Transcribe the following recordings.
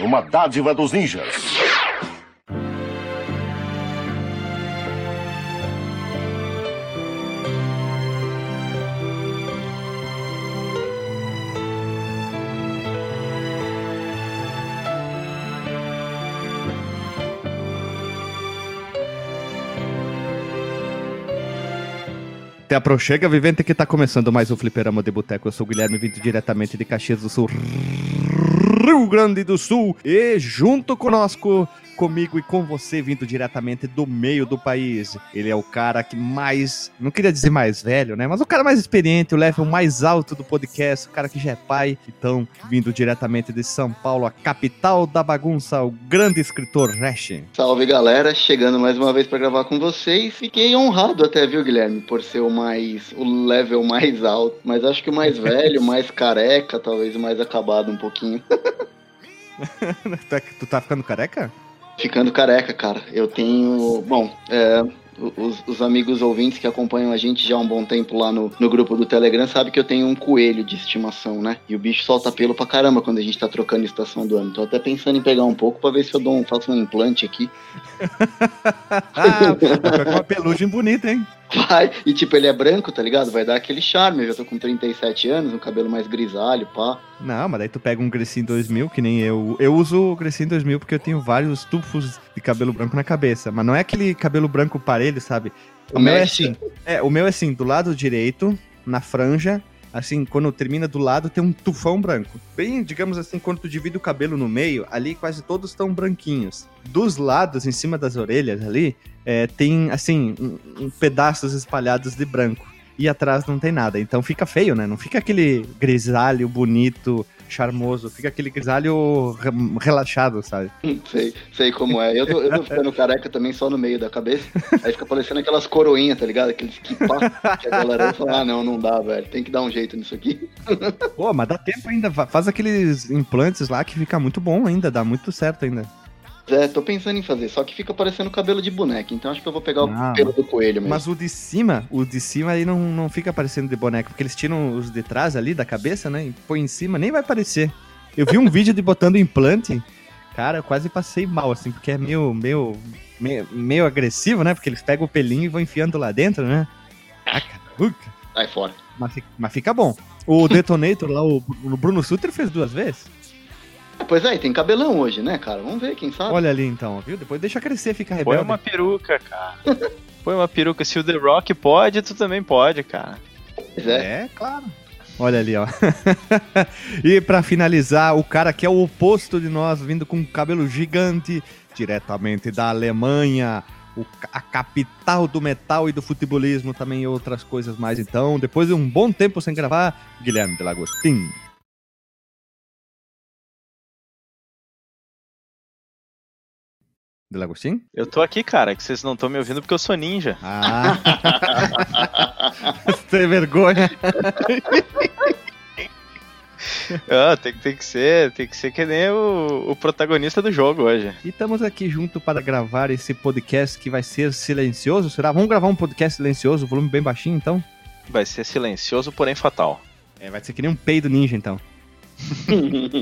Uma dádiva dos ninjas. Te aproxega, vivente, que tá começando mais um Fliperama de Boteco. Eu sou o Guilherme, vindo diretamente de Caxias do Sul, Rio Grande do Sul. E junto conosco, comigo e com você, vindo diretamente do meio do país. Ele é o cara que mais, não queria dizer mais velho, né? Mas o cara mais experiente, o level mais alto do podcast, o cara que já é pai. Então, vindo diretamente de São Paulo, a capital da bagunça, o grande escritor Resch. Salve galera, chegando mais uma vez para gravar com vocês. Fiquei honrado até, viu, Guilherme, por ser o mais o level mais alto, mas acho que o mais velho, mais careca, talvez o mais acabado um pouquinho. tu tá ficando careca? Ficando careca, cara. Eu tenho. Bom, é, os, os, amigos ouvintes que acompanham a gente já há um bom tempo lá no, no grupo do Telegram sabem que eu tenho um coelho de estimação, né? E o bicho solta pelo pra caramba quando a gente tá trocando estação do ano. Tô até pensando em pegar um pouco pra ver se eu dou um, faço um implante aqui. com uma pelugem bonita, hein? Vai, e tipo, ele é branco, tá ligado? Vai dar aquele charme. Eu já tô com 37 anos, um cabelo mais grisalho, pá. Não, mas daí tu pega um Grecin 2000, que nem eu. Eu uso o Grecin 2000 porque eu tenho vários tufos de cabelo branco na cabeça. Mas não é aquele cabelo branco parelho, sabe? O, o meu é assim. É, o meu é assim, do lado direito, na franja, assim, quando termina do lado, tem um tufão branco. Bem, digamos assim, quando tu divide o cabelo no meio, ali quase todos estão branquinhos. Dos lados, em cima das orelhas ali, é, tem, assim, um, um pedaços espalhados de branco. E atrás não tem nada. Então fica feio, né? Não fica aquele grisalho bonito, charmoso. Fica aquele grisalho relaxado, sabe? Sei, sei como é. Eu tô, eu tô ficando careca também só no meio da cabeça. Aí fica parecendo aquelas coroinhas, tá ligado? Aqueles que que a galera fala, ah, não, não dá, velho. Tem que dar um jeito nisso aqui. Pô, mas dá tempo ainda. Faz aqueles implantes lá que fica muito bom ainda. Dá muito certo ainda. É, tô pensando em fazer, só que fica parecendo cabelo de boneca, então acho que eu vou pegar o pelo do coelho mesmo. Mas o de cima, o de cima aí não, não fica parecendo de boneca, porque eles tiram os de trás ali da cabeça, né? E põe em cima, nem vai parecer. Eu vi um vídeo de botando implante, cara, eu quase passei mal, assim, porque é meio, meio, meio, meio agressivo, né? Porque eles pegam o pelinho e vão enfiando lá dentro, né? Ah, caraca. Sai fora. Mas, mas fica bom. O Detonator lá, o, o Bruno Sutter fez duas vezes. Pois é, tem cabelão hoje, né, cara? Vamos ver, quem sabe. Olha ali então, viu? Depois deixa crescer, fica rebelde. Põe uma peruca, cara. Põe uma peruca. Se o The Rock pode, tu também pode, cara. Pois é. É, claro. Olha ali, ó. e para finalizar, o cara que é o oposto de nós, vindo com um cabelo gigante, diretamente da Alemanha, o, a capital do metal e do futebolismo, também e outras coisas mais. Então, depois de um bom tempo sem gravar, Guilherme de Lagostin. De? Eu tô aqui, cara, que vocês não estão me ouvindo porque eu sou ninja. Ah! Tem vergonha. ah, tem, tem, que ser, tem que ser que nem o, o, protagonista do jogo hoje. E estamos aqui junto para gravar esse podcast que vai ser silencioso, será? Vamos gravar um podcast silencioso, volume bem baixinho, então? Vai ser silencioso, porém fatal. É, vai ser que nem um peido ninja, então.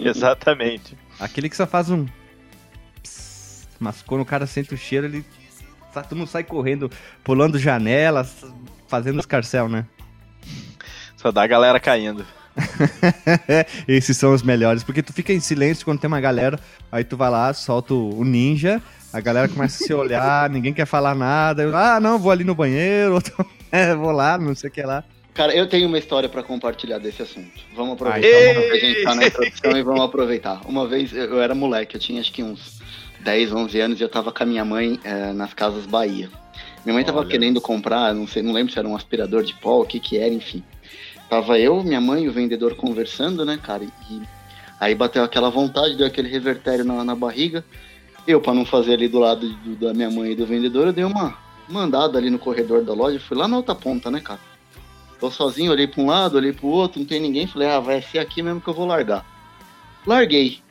Exatamente. Aquele que só faz um mas quando o cara sente o cheiro, ele. Todo mundo sai correndo, pulando janelas, fazendo escarcel, né? Só dá a galera caindo. Esses são os melhores, porque tu fica em silêncio quando tem uma galera, aí tu vai lá, solta o ninja, a galera começa a se olhar, ninguém quer falar nada. Eu, ah, não, vou ali no banheiro, outro, é, vou lá, não sei o que lá. Cara, eu tenho uma história para compartilhar desse assunto. Vamos aproveitar Ai, a gente tá na introdução e vamos aproveitar. Uma vez eu era moleque, eu tinha acho que uns 10, 11 anos e eu tava com a minha mãe é, nas Casas Bahia. Minha mãe tava Olha. querendo comprar, não sei, não lembro se era um aspirador de pó, o que que era, enfim. Tava eu, minha mãe e o vendedor conversando, né, cara? E aí bateu aquela vontade, deu aquele revertério na, na barriga. Eu, para não fazer ali do lado do, da minha mãe e do vendedor, eu dei uma mandada ali no corredor da loja, fui lá na outra ponta, né, cara? Tô sozinho, olhei pra um lado, olhei pro outro, não tem ninguém, falei, ah, vai ser aqui mesmo que eu vou largar. Larguei.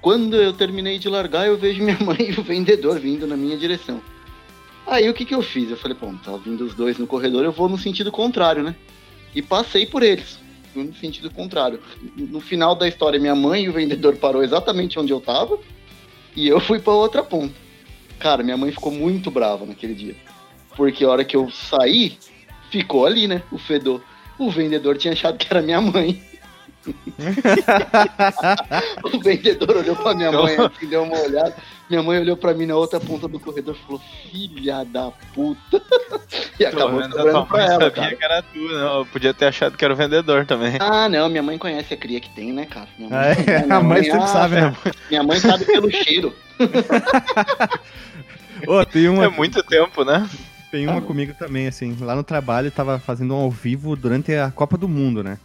Quando eu terminei de largar, eu vejo minha mãe e o vendedor vindo na minha direção. Aí o que, que eu fiz? Eu falei, pô, tá vindo os dois no corredor, eu vou no sentido contrário, né? E passei por eles. no sentido contrário. No final da história, minha mãe e o vendedor parou exatamente onde eu tava e eu fui para outra ponta. Cara, minha mãe ficou muito brava naquele dia. Porque a hora que eu saí, ficou ali, né? O fedor. O vendedor tinha achado que era minha mãe. o vendedor olhou pra minha mãe assim, deu uma olhada. Minha mãe olhou pra mim na outra ponta do corredor e falou: Filha da puta. E acabou sobrando pra ela. sabia cara. que era tu, não. Eu podia ter achado que era o vendedor também. Ah, não. Minha mãe conhece a cria que tem, né, cara? Minha mãe, é, minha a mãe, sempre ah, sabe, né? Minha mãe sabe pelo cheiro. oh, tem uma... É muito tempo, né? Tem uma comigo também, assim. Lá no trabalho, tava fazendo um ao vivo durante a Copa do Mundo, né?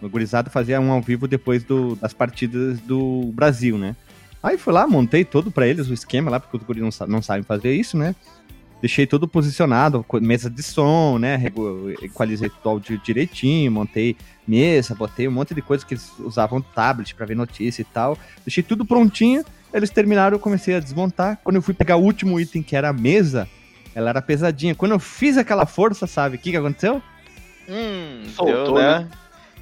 O gurizado fazia um ao vivo depois do, das partidas do Brasil, né? Aí fui lá, montei todo para eles o esquema lá, porque os guris não, não sabem fazer isso, né? Deixei tudo posicionado, mesa de som, né? Equalizei tudo áudio direitinho, montei mesa, botei um monte de coisa que eles usavam tablet para ver notícia e tal. Deixei tudo prontinho. Eles terminaram, eu comecei a desmontar. Quando eu fui pegar o último item, que era a mesa, ela era pesadinha. Quando eu fiz aquela força, sabe o que, que aconteceu? Hum, Soltou, deu, né? né?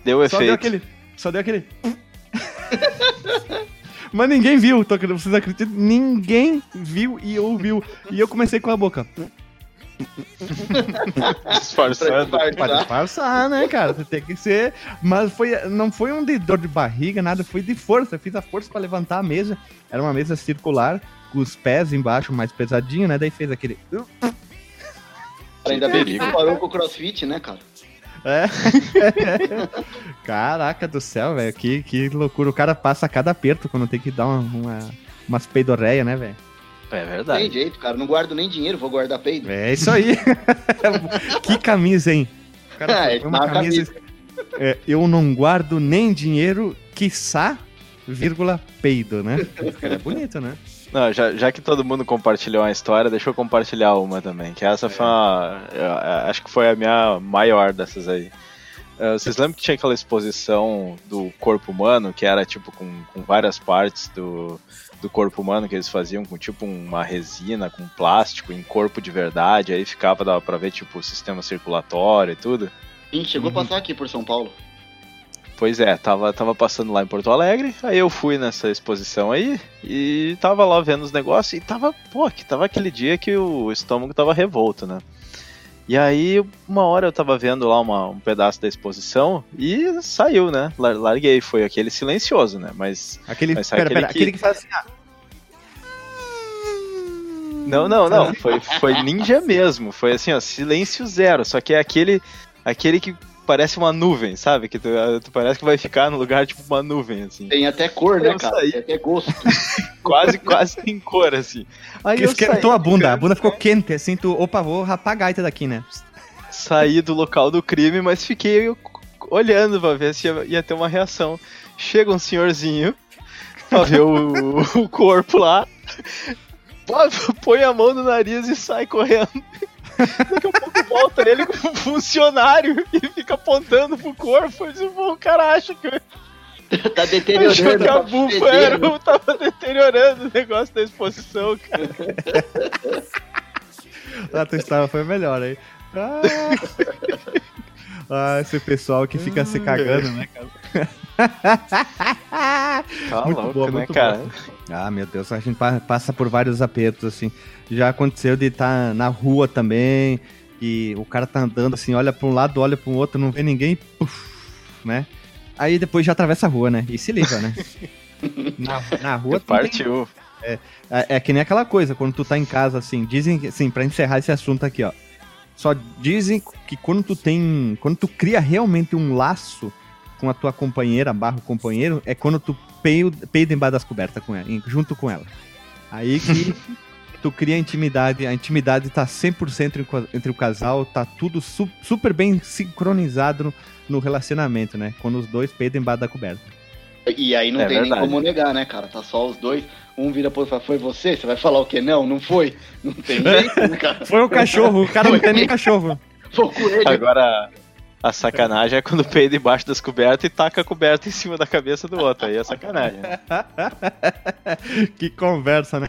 Deu efeito. Só deu aquele. Só deu aquele. Mas ninguém viu, tô, vocês acreditam? Ninguém viu e ouviu. E eu comecei com a boca. Disfarçando. Pra disfarçar, né, cara? Você tem que ser. Mas foi, não foi um de dor de barriga, nada, foi de força. Eu fiz a força para levantar a mesa. Era uma mesa circular, com os pés embaixo mais pesadinho, né? Daí fez aquele. Ainda bem que parou com o crossfit, né, cara? É. Caraca do céu, velho. Que, que loucura. O cara passa cada aperto quando tem que dar uma, uma umas peidorreia, né, velho? É verdade. Tem jeito, cara. Não guardo nem dinheiro, vou guardar peido. É isso aí. que camisa, hein? Cara, é, uma camisa. camisa. É, eu não guardo nem dinheiro, quiçá, vírgula, peido, né? Cara, é bonito, né? Não, já, já que todo mundo compartilhou uma história, deixa eu compartilhar uma também. Que essa é. foi uma. Eu, acho que foi a minha maior dessas aí. Uh, vocês lembram que tinha aquela exposição do corpo humano, que era tipo com, com várias partes do, do corpo humano que eles faziam com tipo uma resina, com plástico em corpo de verdade, aí ficava, dava pra ver tipo o sistema circulatório e tudo? Sim, chegou uhum. a passar aqui por São Paulo. Pois é, tava, tava passando lá em Porto Alegre, aí eu fui nessa exposição aí e tava lá vendo os negócios e tava, pô, que tava aquele dia que o estômago tava revolto, né? E aí, uma hora eu tava vendo lá uma, um pedaço da exposição e saiu, né? Larguei, foi aquele silencioso, né? Mas. Aquele, mas pera, aquele, pera, que... aquele que faz assim, ah. Não, não, não. Foi, foi ninja mesmo. Foi assim, ó, silêncio zero. Só que é aquele, aquele que parece uma nuvem, sabe? Que tu, tu, parece que vai ficar no lugar tipo uma nuvem, assim. Tem até cor, né, cara? Saí. Tem até gosto. quase, quase tem cor, assim. Aí eu esquentou a bunda, a bunda ficou quente, assim, tu, opa, vou rapar a gaita daqui, né? Saí do local do crime, mas fiquei olhando pra ver se ia, ia ter uma reação. Chega um senhorzinho pra ver o, o corpo lá, põe a mão no nariz e sai correndo. Daqui a pouco volta ele como funcionário e fica apontando pro corpo. Eu o cara acha que. Tá deteriorando. que a bufa era, tava deteriorando o negócio da exposição, cara. a tua história foi melhor aí. Ah. ah, esse pessoal que fica se cagando, né, cara? Tá muito louco, boa, né, muito cara? Boa. Ah, meu Deus, a gente passa por vários apertos, assim. Já aconteceu de estar tá na rua também, e o cara tá andando assim, olha para um lado, olha para o outro, não vê ninguém, puff, né? Aí depois já atravessa a rua, né? E se liga, né? na, na rua Partiu. É, é, é, que nem aquela coisa, quando tu tá em casa, assim, dizem, assim, pra encerrar esse assunto aqui, ó. Só dizem que quando tu tem. Quando tu cria realmente um laço com a tua companheira, barro companheiro, é quando tu peida embaixo das cobertas com ela, junto com ela. Aí que tu cria intimidade, a intimidade tá 100% entre o casal, tá tudo su super bem sincronizado no, no, relacionamento, né? Quando os dois peidam embaixo da coberta. E aí não é tem verdade. nem como negar, né, cara? Tá só os dois, um vira pro outro e fala, foi você? Você vai falar o quê? Não, não foi. Não tem jeito, né, cara? Foi o cachorro, o cara não tem nem cachorro. Foi o coelho. Agora, a sacanagem é quando peida embaixo das cobertas e taca a coberta em cima da cabeça do outro. Aí é sacanagem. que conversa, né?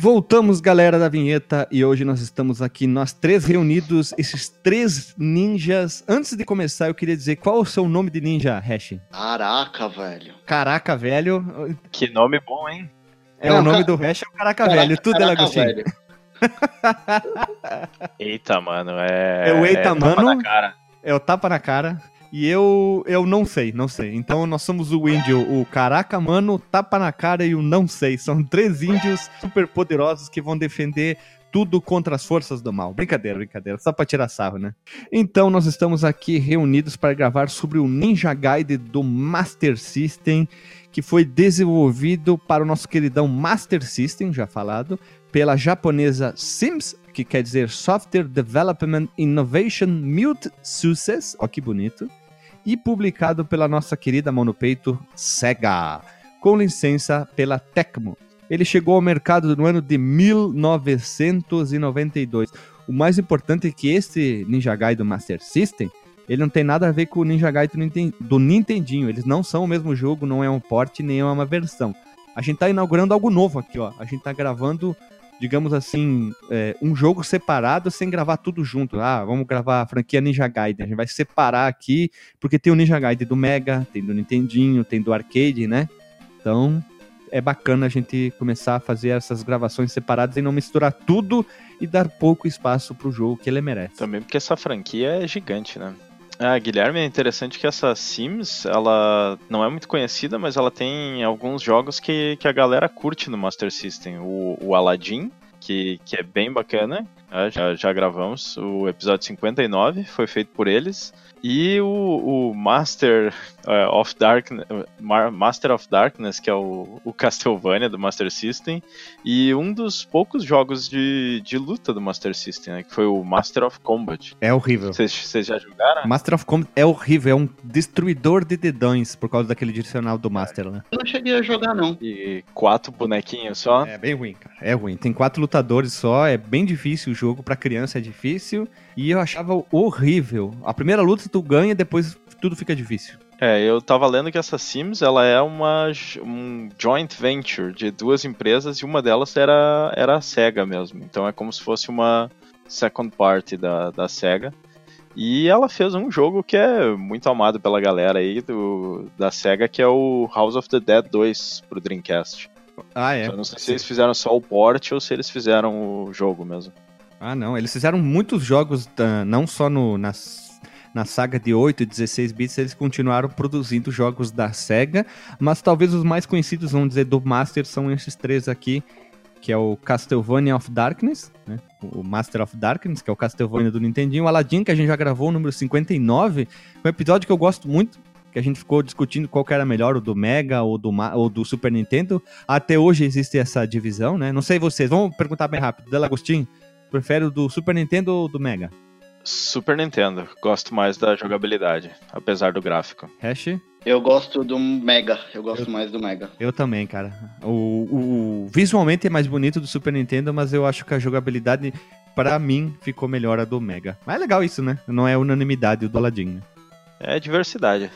Voltamos, galera da vinheta, e hoje nós estamos aqui, nós três reunidos, esses três ninjas. Antes de começar, eu queria dizer qual é o seu nome de ninja, Hash? Caraca, velho. Caraca, velho. Que nome bom, hein? É, Não, o nome ca... do Hash é o Caraca, Caraca Velho, tudo é Lagostinho. eita, mano, é. É o Eita, é mano. É o tapa na cara. E eu eu não sei, não sei. Então nós somos o índio, o caraca, mano, tapa na cara e o não sei. São três índios super poderosos que vão defender tudo contra as forças do mal. Brincadeira, brincadeira, só pra tirar sarro, né? Então nós estamos aqui reunidos para gravar sobre o Ninja Guide do Master System, que foi desenvolvido para o nosso queridão Master System, já falado, pela japonesa Sims que quer dizer Software Development Innovation Mute Success, ó que bonito, e publicado pela nossa querida mão no peito Sega, com licença pela Tecmo. Ele chegou ao mercado no ano de 1992. O mais importante é que este Ninja Gaiden Master System, ele não tem nada a ver com o Ninja Gaiden do Nintendinho. Eles não são o mesmo jogo, não é um port nem é uma versão. A gente tá inaugurando algo novo aqui, ó. A gente tá gravando digamos assim, é, um jogo separado sem gravar tudo junto. Ah, vamos gravar a franquia Ninja Gaiden. A gente vai separar aqui, porque tem o Ninja Gaiden do Mega, tem do Nintendinho, tem do arcade, né? Então é bacana a gente começar a fazer essas gravações separadas e não misturar tudo e dar pouco espaço pro jogo que ele merece. Também porque essa franquia é gigante, né? Ah, Guilherme, é interessante que essa Sims, ela não é muito conhecida, mas ela tem alguns jogos que, que a galera curte no Master System. O, o Aladdin, que, que é bem bacana, já, já gravamos o episódio 59, foi feito por eles. E o, o Master uh, of Darkness, Master of Darkness, que é o, o, Castlevania do Master System, e um dos poucos jogos de, de luta do Master System, né, que foi o Master of Combat. É horrível. Vocês já jogaram? Master of Combat é horrível, é um destruidor de dedões por causa daquele direcional do Master, né? Eu não cheguei a jogar, não. E quatro bonequinhos só? É bem ruim, cara. É ruim. Tem quatro lutadores só, é bem difícil o jogo, pra criança é difícil. E eu achava horrível. A primeira luta tu ganha, depois tudo fica difícil. É, eu tava lendo que essa Sims, ela é uma um joint venture de duas empresas e uma delas era, era a SEGA mesmo. Então é como se fosse uma second party da, da SEGA. E ela fez um jogo que é muito amado pela galera aí do, da SEGA, que é o House of the Dead 2 pro Dreamcast. Ah, é? Eu não sei se eles fizeram só o port ou se eles fizeram o jogo mesmo. Ah, não. Eles fizeram muitos jogos, uh, não só no, na saga de 8 e 16 bits, eles continuaram produzindo jogos da SEGA, mas talvez os mais conhecidos, vamos dizer, do Master são esses três aqui, que é o Castlevania of Darkness, né? o Master of Darkness, que é o Castlevania do Nintendinho, o Aladdin, que a gente já gravou, o número 59, um episódio que eu gosto muito, que a gente ficou discutindo qual que era melhor, o do Mega ou do, ou do Super Nintendo. Até hoje existe essa divisão, né? Não sei vocês, vamos perguntar bem rápido. Delagostin, Prefere o do Super Nintendo ou do Mega? Super Nintendo. Gosto mais da jogabilidade, apesar do gráfico. Hash? Eu gosto do Mega. Eu gosto eu, mais do Mega. Eu também, cara. O, o, visualmente é mais bonito do Super Nintendo, mas eu acho que a jogabilidade, para mim, ficou melhor a do Mega. Mas é legal isso, né? Não é unanimidade o do Aladdin. Né? É diversidade.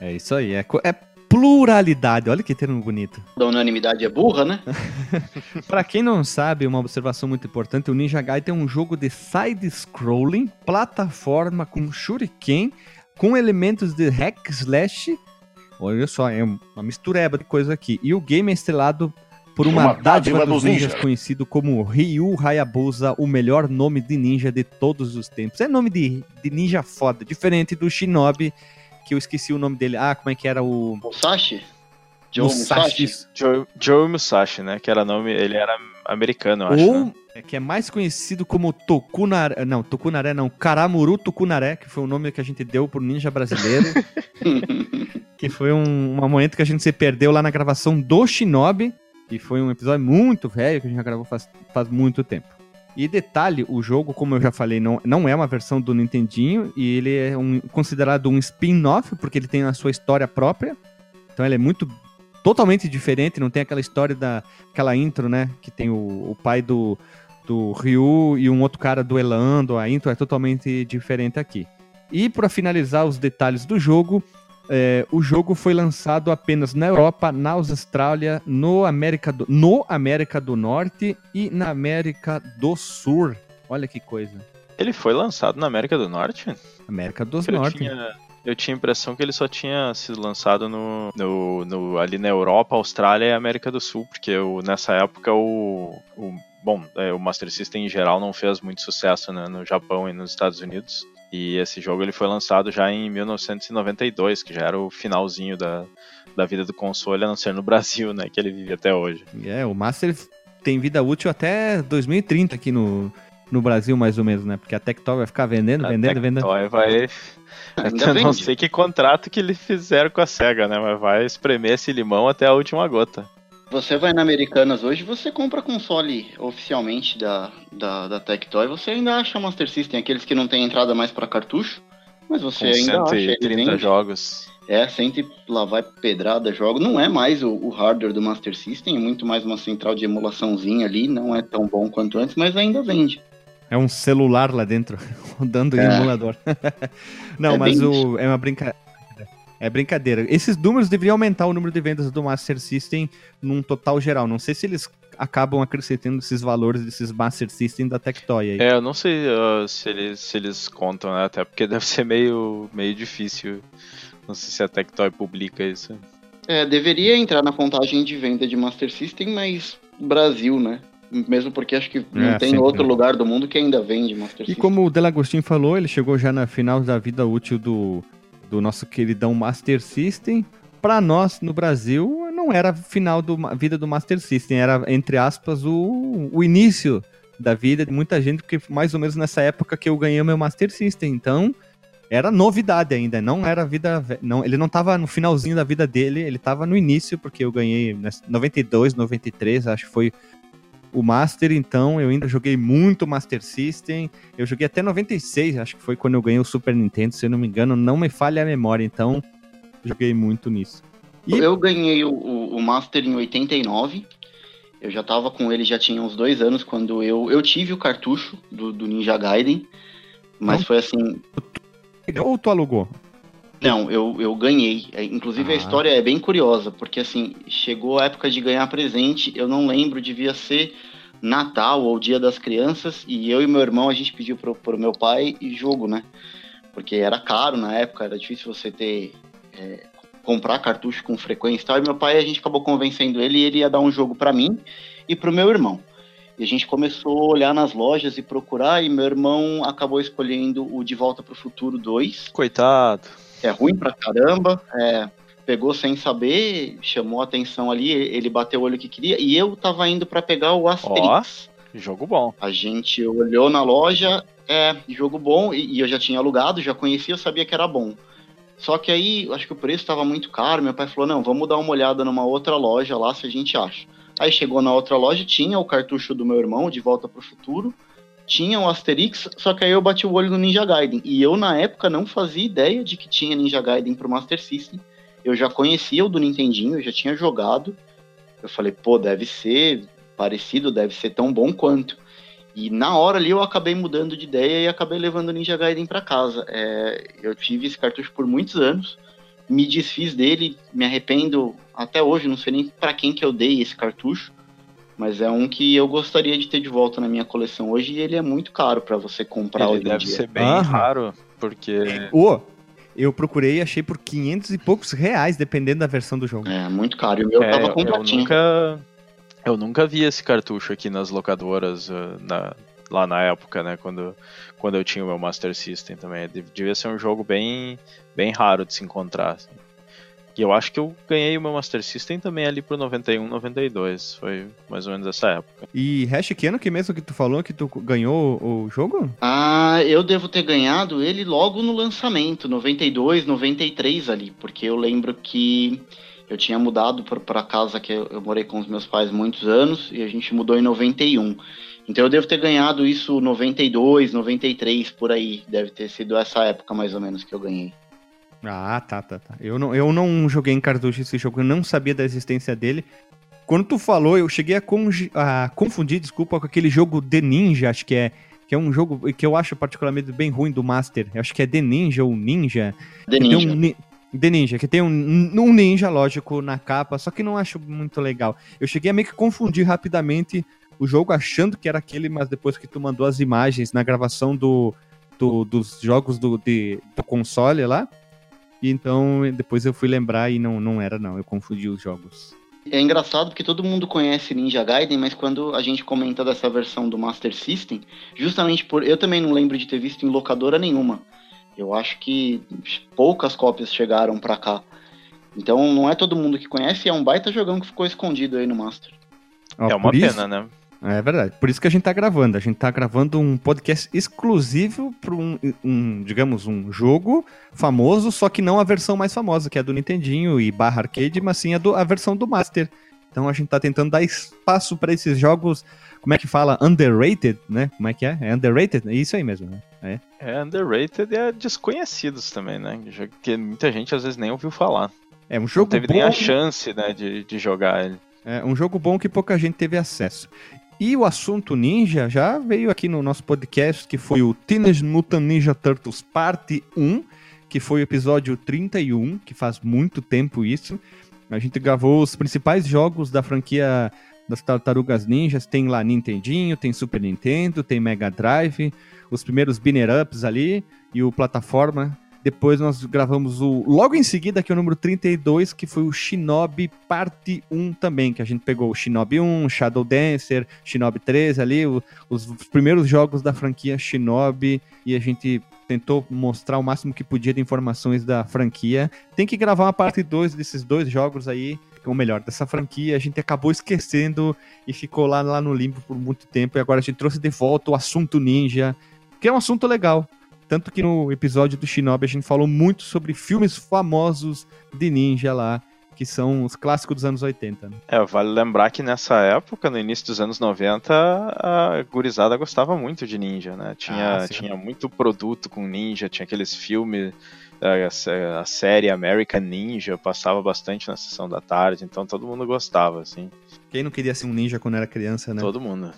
É isso aí. É, é pluralidade. Olha que termo bonito. Da unanimidade é burra, né? para quem não sabe, uma observação muito importante, o Ninja Gaiden é um jogo de side-scrolling, plataforma com shuriken, com elementos de hack slash. Olha só, é uma mistureba de coisa aqui. E o game é estrelado por uma, uma dádiva dos ninjas ninja. conhecido como Ryu Hayabusa, o melhor nome de ninja de todos os tempos. É nome de, de ninja foda, diferente do Shinobi, que eu esqueci o nome dele. Ah, como é que era o. Musashi? Joe Musashi? Musashi. Joe, Joe Musashi, né? Que era nome. Ele era americano, eu acho. Ou né? é que é mais conhecido como Tokunaré, não, Tokunaré não, Karamuru Tokunaré, que foi o nome que a gente deu pro ninja brasileiro. que foi um, um momento que a gente se perdeu lá na gravação do Shinobi, e foi um episódio muito velho que a gente já gravou faz, faz muito tempo. E detalhe, o jogo, como eu já falei, não, não é uma versão do Nintendinho, e ele é um, considerado um spin-off, porque ele tem a sua história própria. Então ele é muito totalmente diferente, não tem aquela história da aquela intro, né, que tem o, o pai do do Ryu e um outro cara duelando, a intro é totalmente diferente aqui. E para finalizar os detalhes do jogo, é, o jogo foi lançado apenas na Europa, na Austrália, no América, do, no América do Norte e na América do Sul. Olha que coisa. Ele foi lançado na América do Norte? América do Porque Norte. Eu tinha, eu tinha a impressão que ele só tinha sido lançado no, no, no- ali na Europa, Austrália e América do Sul, porque o- nessa época o, o bom, é, o Master System em geral não fez muito sucesso né, no Japão e nos Estados Unidos. E esse jogo ele foi lançado já em 1992, que já era o finalzinho da, da vida do console, a não ser no Brasil, né, que ele vive até hoje. É, o Master tem vida útil até 2030 aqui no, no Brasil, mais ou menos, né? Porque a Tectoy vai ficar vendendo, A vendendo, vendendo. Tectoy vai. Ainda não sei que contrato que eles fizeram com a SEGA, né? Mas vai espremer esse limão até a última gota. Você vai na Americanas hoje, você compra console oficialmente da, da, da Tectoy, você ainda acha Master System, aqueles que não tem entrada mais pra cartucho, mas você Com ainda acha. ele 130 vende. jogos. É, sempre lá vai pedrada, jogo. Não é mais o, o hardware do Master System, é muito mais uma central de emulaçãozinha ali, não é tão bom quanto antes, mas ainda vende. É um celular lá dentro, rodando em É. emulador. Não, É mas o, é uma brincadeira. É brincadeira. Esses números deveriam aumentar o número de vendas do Master System num total geral. Não sei se eles acabam acrescentando esses valores desses Master System da Tectoy aí. É, eu não sei ah, se, eles, se eles contam, né? Até porque deve ser meio, meio difícil. Não sei se a Tectoy publica isso. É, deveria entrar na contagem de venda de Master System, mas Brasil, né? Mesmo porque acho que não É, tem sempre, outro lugar do mundo que ainda vende Master E System. como o Delagostinho falou, ele chegou já na final da vida útil do, do nosso queridão Master System. Pra nós, no Brasil, não era final da vida do Master System, era, entre aspas, o, o início da vida de muita gente, porque mais ou menos nessa época que eu ganhei meu Master System. Então, era novidade ainda, não era vida. Não, ele não tava no finalzinho da vida dele, ele tava no início, porque eu ganhei em 92, 93, acho que foi o Master, então eu ainda joguei muito Master System. Eu joguei até 96, acho que foi quando eu ganhei o Super Nintendo, se eu não me engano, não me falha a memória, então joguei muito nisso. E Eu ganhei o, o- Master em 89. Eu já tava com ele, já tinha uns dois anos, quando eu, eu tive o cartucho do, do Ninja Gaiden. Mas Não. foi assim. ou tu alugou? Não, eu, eu ganhei. É, Inclusive Ah. a história é bem curiosa, porque assim, chegou a época de ganhar presente, eu não lembro, devia ser Natal ou Dia das Crianças, e eu e meu irmão a gente pediu pro, pro meu pai e jogo, né? Porque era caro na época, era difícil você ter. é, comprar cartucho com frequência e tal. E meu pai, a gente acabou convencendo ele e ele ia dar um jogo pra mim e pro meu irmão. E a gente começou a olhar nas lojas e procurar, e meu irmão acabou escolhendo o De Volta pro Futuro 2 Coitado. É ruim pra caramba, é, pegou sem saber, chamou a atenção ali, ele bateu o olho que queria, e eu tava indo pra pegar o Asterix. Jogo bom. A gente olhou na loja, é, jogo bom, e, e eu já tinha alugado, já conhecia, eu sabia que era bom. Só que aí, acho que o preço tava muito caro, meu pai falou, não, vamos dar uma olhada numa outra loja lá, se a gente acha. Aí chegou na outra loja, tinha o cartucho do meu irmão, De Volta pro Futuro, tinha o Asterix, só que aí eu bati o olho no Ninja Gaiden. E eu, na época, não fazia ideia de que tinha Ninja Gaiden pro Master System. Eu já conhecia o do Nintendinho, eu já tinha jogado. Eu falei, pô, deve ser parecido, deve ser tão bom quanto. E na hora ali eu acabei mudando de ideia e acabei levando o Ninja Gaiden pra casa. É, eu tive esse cartucho por muitos anos, me desfiz dele, me arrependo até hoje, não sei nem pra quem que eu dei esse cartucho. Mas é um que eu gostaria de ter de volta na minha coleção hoje e ele é muito caro pra você comprar Ele hoje deve dia. ser bem raro, porque Ô, eu procurei e achei por 500 e poucos reais, dependendo da versão do jogo. É muito caro. E o meu É, tava eu completinho. nunca, eu nunca vi esse cartucho aqui nas locadoras uh, na- lá na época, né? Quando, quando eu tinha o meu Master System também. Dev- Devia ser um jogo bem, bem raro de se encontrar. assim. E eu acho que eu ganhei o meu Master System também ali pro 91, 92. Foi mais ou menos essa época. E Hash, que ano que mesmo que tu falou que tu ganhou o jogo? Ah, eu devo ter ganhado ele logo no lançamento, 92, 93 ali, porque eu lembro que eu tinha mudado para casa que eu, morei com os meus pais muitos anos e a gente mudou em 91. Então eu devo ter ganhado isso 92, 93 por aí, deve ter sido essa época mais ou menos que eu ganhei. Ah, tá, tá, tá. Eu não, eu não joguei em cartucho esse jogo, eu não sabia da existência dele. Quando tu falou, eu cheguei a, a confundir, desculpa, com aquele jogo The Ninja, acho que é que é um jogo que eu acho particularmente bem ruim do Master. Eu acho que é The Ninja ou Ninja. The Ninja. Um, The Ninja, que tem um, um, ninja, lógico, na capa, só que não acho muito legal. Eu cheguei a meio que confundir rapidamente o jogo achando que era aquele, mas depois que tu mandou as imagens na gravação do, do dos jogos do, de, do console lá, e então depois eu fui lembrar e não, não era não, eu confundi os jogos. É engraçado porque todo mundo conhece Ninja Gaiden, mas quando a gente comenta dessa versão do Master System, justamente por eu também não lembro de ter visto em locadora nenhuma. Eu acho que poucas cópias chegaram para cá. Então não é todo mundo que conhece, é um baita jogão que ficou escondido aí no Master. é uma pena, né? É verdade. Por isso que a gente tá gravando. A gente tá gravando um podcast exclusivo para um, um, digamos, um jogo famoso, só que não a versão mais famosa, que é a do Nintendinho e barra arcade, mas sim a, do, a versão do Master. Então a gente tá tentando dar espaço para esses jogos, como é que fala? Underrated, né? Como é que é? É underrated? É isso aí mesmo, né? É, é underrated e é desconhecidos também, né? Que muita gente às vezes nem ouviu falar. É um jogo não teve bom. nem a chance, né, de, de jogar ele. É um jogo bom que pouca gente teve acesso. E o assunto ninja já veio aqui no nosso podcast, que foi o Teenage Mutant Ninja Turtles Parte 1, que foi o episódio 31, que faz muito tempo isso. A gente gravou os principais jogos da franquia das Tartarugas Ninjas. Tem lá Nintendinho, tem Super Nintendo, tem Mega Drive, os primeiros Binner Ups ali e o plataforma depois nós gravamos o. Logo em seguida, que é o número 32, que foi o Shinobi Parte 1 também, que a gente pegou o Shinobi 1, Shadow Dancer, Shinobi 3 ali, o, os, os primeiros jogos da franquia Shinobi, e a gente tentou mostrar o máximo que podia de informações da franquia. Tem que gravar uma parte 2 desses dois jogos aí, ou melhor, dessa franquia. A gente acabou esquecendo e ficou lá, lá no limbo por muito tempo. E agora a gente trouxe de volta o assunto ninja, que é um assunto legal. Tanto que no episódio do Shinobi a gente falou muito sobre filmes famosos de ninja lá, que são os clássicos dos anos 80. Né? É, vale lembrar que nessa época, no início dos anos 90, a gurizada gostava muito de ninja, né? Tinha, ah, tinha muito produto com ninja, tinha aqueles filmes, a, a, série American Ninja passava bastante na sessão da tarde, então todo mundo gostava, assim. Quem não queria ser um ninja quando era criança, né? Todo mundo.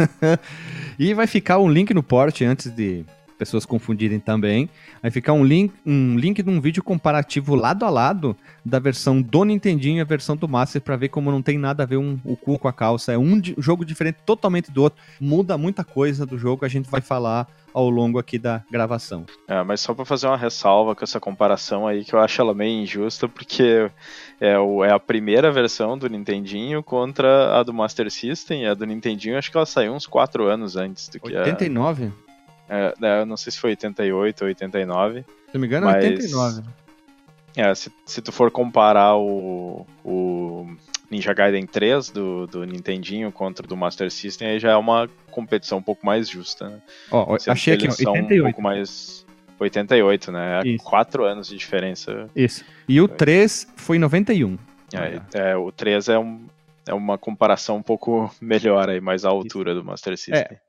e vai ficar um link no porte antes de pessoas confundirem também. Vai ficar um link, um link de um vídeo comparativo lado a lado da versão do Nintendinho e a versão do Master para ver como não tem nada a ver um, o cu com a calça. É um jogo diferente totalmente do outro. Muda muita coisa do jogo, a gente vai falar ao longo aqui da gravação. É, mas só para fazer uma ressalva com essa comparação aí, que eu acho ela meio injusta, porque é, o, é a primeira versão do Nintendinho contra a do Master System, e a do Nintendinho acho que ela saiu uns 4 anos antes do que 89? a... É, né, eu não sei se foi 88 ou 89. Se não me engano, mas... 89. É, se, se tu for comparar o, o Ninja Gaiden 3 do, do Nintendinho contra o do Master System, aí já é uma competição um pouco mais justa, né? Ó, achei aqui, 88. Um pouco mais... 88, né? É 4 anos de diferença. Isso. E o 3 foi 91. É, é, o 3 é, um, é uma comparação um pouco melhor aí, mais à altura Isso. do Master System. É,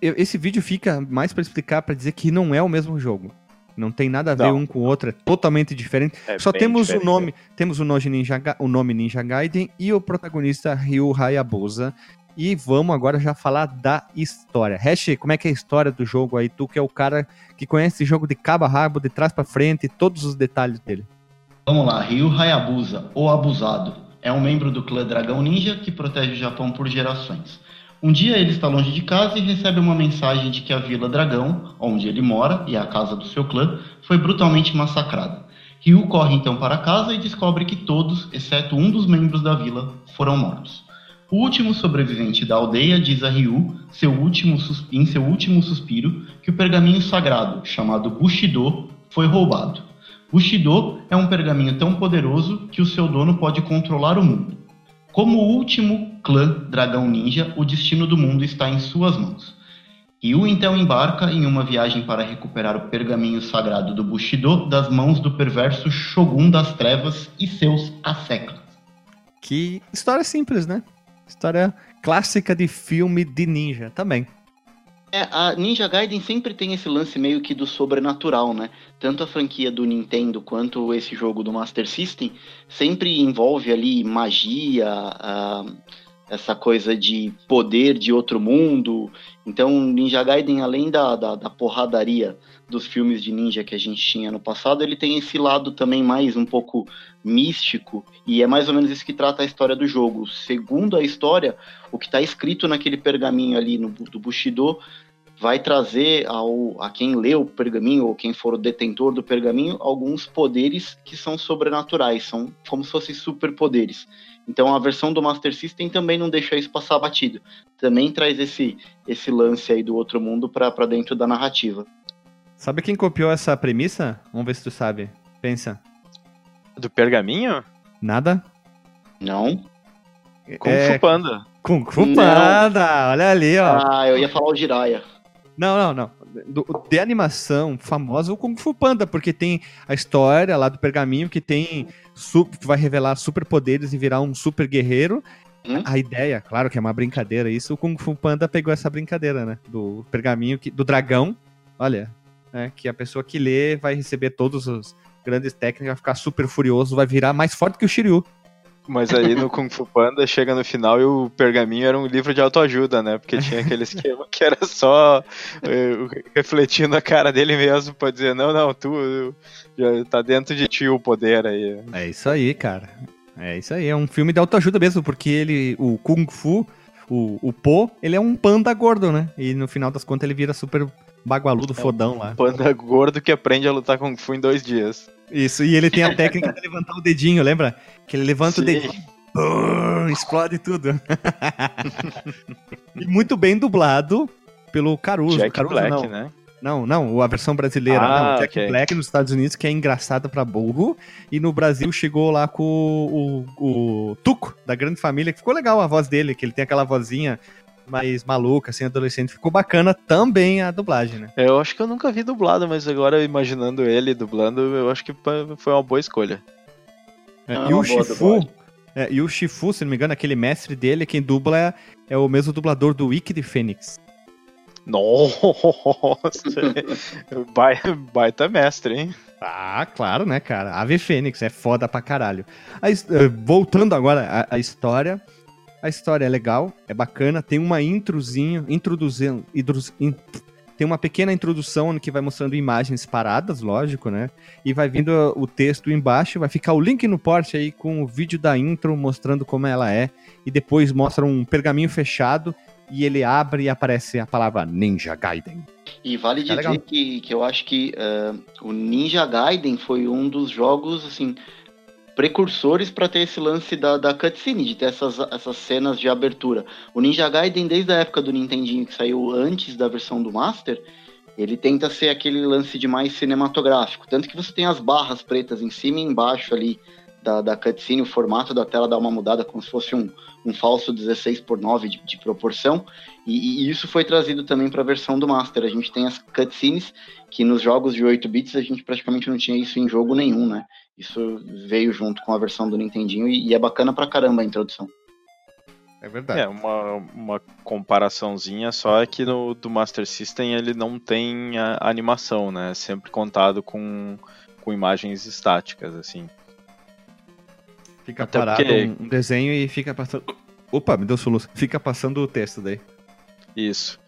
esse vídeo fica mais para explicar, para dizer que não é o mesmo jogo. Não tem nada a ver não. um com o outro, é totalmente diferente. É Só temos diferente. o nome, temos o nome, Ninja, o nome Ninja Gaiden e o protagonista Ryu Hayabusa. E vamos agora já falar da história. Hash, como é que é a história do jogo aí? Tu que é o cara que conhece esse jogo de cabo a rabo, de trás para frente, todos os detalhes dele. Vamos lá, Ryu Hayabusa, o Abusado, é um membro do clã Dragão Ninja que protege o Japão por gerações. Um dia ele está longe de casa e recebe uma mensagem de que a Vila Dragão, onde ele mora e a casa do seu clã, foi brutalmente massacrada. Ryu corre então para casa e descobre que todos, exceto um dos membros da vila, foram mortos. O último sobrevivente da aldeia diz a Ryu, seu último, em seu último suspiro, que o pergaminho sagrado, chamado Bushido, foi roubado. Bushido é um pergaminho tão poderoso que o seu dono pode controlar o mundo. Como último clã dragão ninja, o destino do mundo está em suas mãos. Ryu então embarca em uma viagem para recuperar o pergaminho sagrado do Bushido das mãos do perverso Shogun das Trevas e seus asseclas. Que história simples, né? História clássica de filme de ninja também. É, a Ninja Gaiden sempre tem esse lance meio que do sobrenatural, né? Tanto a franquia do Nintendo quanto esse jogo do Master System sempre envolve ali magia, essa coisa de poder de outro mundo. Então, Ninja Gaiden, além da, da, da, porradaria dos filmes de ninja que a gente tinha no passado, ele tem esse lado também mais um pouco místico, e é mais ou menos isso que trata a história do jogo. Segundo a história, o que está escrito naquele pergaminho ali no, do Bushido vai trazer ao, a quem lê o pergaminho ou quem for o detentor do pergaminho alguns poderes que são sobrenaturais, são como se fossem superpoderes. Então a versão do Master System também não deixa isso passar batido. Também traz esse, esse lance aí do outro mundo para dentro da narrativa. Sabe quem copiou essa premissa? Vamos ver se tu sabe. Pensa. Do pergaminho? Nada? Não. Kung é... Fu Panda. Kung Fu Panda, olha ali, ó. Ah, eu ia falar o Jiraiya. Não, não, não. Do, de animação famosa, o Kung Fu Panda, porque tem a história lá do pergaminho que tem que vai revelar superpoderes e virar um super guerreiro. Hum? A ideia, claro que é uma brincadeira isso, o Kung Fu Panda pegou essa brincadeira, né? Do pergaminho, que, do dragão, olha, né? Que a pessoa que lê vai receber todos os grandes técnicos, vai ficar super furioso, vai virar mais forte que o Shiryu. Mas aí no Kung Fu Panda chega no final e o pergaminho era um livro de autoajuda, né? Porque tinha aquele esquema que era só uh, refletindo a cara dele mesmo pra dizer, não, não, tu já tá dentro de ti o poder aí. É isso aí, cara. É isso aí, é um filme de autoajuda mesmo, porque ele, o Kung Fu, o, o Po, ele é um panda gordo, né? E no final das contas ele vira super bagualudo, é fodão um lá. Panda gordo que aprende a lutar Kung Fu em dois dias. Isso, e ele tem a técnica de levantar o dedinho, lembra? Que ele levanta Sim. o dedinho. explode tudo. e muito bem dublado pelo Caruso. Jack Caruso, Black, não. né? Não, não, a versão brasileira. Ah, não, Jack okay. Black nos Estados Unidos, que é engraçada pra burro. E no Brasil chegou lá com o, o, o Tuco, da Grande Família, que ficou legal a voz dele, que ele tem aquela vozinha mais maluca, assim, adolescente. Ficou bacana também a dublagem, né? Eu acho que eu nunca vi dublado, mas agora imaginando ele dublando, eu acho que foi uma boa escolha. É, ah, e o Shifu, é, e o Shifu, se não me engano, aquele mestre dele, quem dubla é, é o mesmo dublador do Wiki de Fênix. Nossa! baita, baita mestre, hein? Ah, claro, né, cara? Ave Fênix é foda pra caralho. A, uh, voltando agora à, à história, a história é legal, é bacana, tem uma introzinho, introduzindo, in, tem uma pequena introdução que vai mostrando imagens paradas, lógico, né? E vai vindo o texto embaixo, vai ficar o link no porte aí com o vídeo da intro mostrando como ela é, e depois mostra um pergaminho fechado e ele abre e aparece a palavra Ninja Gaiden. E vale é dizer que, que eu acho que uh, o Ninja Gaiden foi um dos jogos, assim, precursores para ter esse lance da, da cutscene, de ter essas, essas cenas de abertura. O Ninja Gaiden, desde a época do Nintendinho, que saiu antes da versão do Master, ele tenta ser aquele lance de mais cinematográfico. Tanto que você tem as barras pretas em cima e embaixo ali da, da cutscene, o formato da tela dá uma mudada como se fosse um, um falso 16 por 9 de, de proporção. E, e, isso foi trazido também para a versão do Master. A gente tem as cutscenes que nos jogos de 8 bits a gente praticamente não tinha isso em jogo nenhum, né? Isso veio junto com a versão do Nintendinho e, e é bacana pra caramba a introdução. É verdade. É, uma, uma comparaçãozinha só é que no do Master System ele não tem a, a animação, né? É sempre contado com, com imagens estáticas, assim. Fica Até parado porque... um desenho e fica passando. Opa, me deu soluço. Fica passando o texto daí. Isso.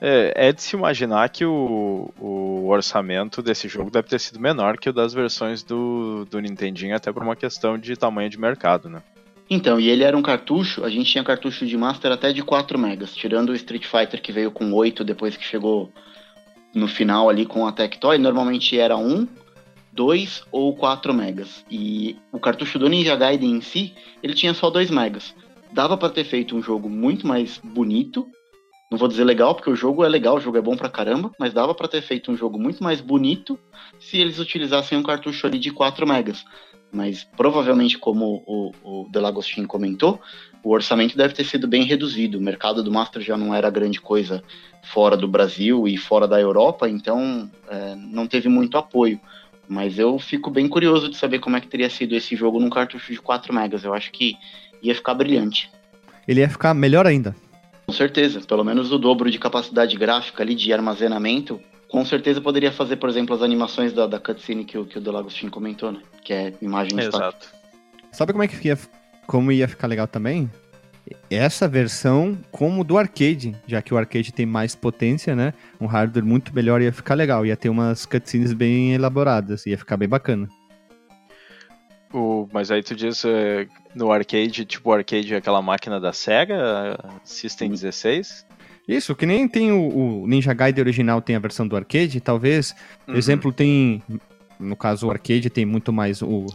É, é, de se imaginar que o, o, orçamento desse jogo deve ter sido menor que o das versões do, do Nintendinho, até por uma questão de tamanho de mercado, né? Então, e ele era um cartucho, a gente tinha cartucho de Master até de 4 megas, tirando o Street Fighter que veio com 8 depois que chegou no final ali com a Tectoy, normalmente era 1, 2 ou 4 megas. E o cartucho do Ninja Gaiden em si, ele tinha só 2 megas. Dava para ter feito um jogo muito mais bonito, não vou dizer legal, porque o jogo é legal, o jogo é bom pra caramba, mas dava para ter feito um jogo muito mais bonito se eles utilizassem um cartucho ali de 4 megas. Mas provavelmente, como o, o Delagostin comentou, o orçamento deve ter sido bem reduzido. O mercado do Master já não era grande coisa fora do Brasil e fora da Europa, então é, não teve muito apoio. Mas eu fico bem curioso de saber como é que teria sido esse jogo num cartucho de 4 megas. Eu acho que ia ficar brilhante. Ele ia ficar melhor ainda. Com certeza, pelo menos o dobro de capacidade gráfica ali de armazenamento, com certeza poderia fazer, por exemplo, as animações da, da cutscene que o, que o Delagostin comentou, né? Que é imagem Exato. Sabe como é que ia, como ia ficar legal também? Essa versão como do arcade, já que o arcade tem mais potência, né? Um hardware muito melhor ia ficar legal, ia ter umas cutscenes bem elaboradas, ia ficar bem bacana. O, mas aí tu diz é, no arcade, tipo o arcade é aquela máquina da SEGA, System 16? Isso, que nem tem o, o, Ninja Gaiden original tem a versão do arcade, talvez, uhum. exemplo, tem, no caso o arcade tem muito mais o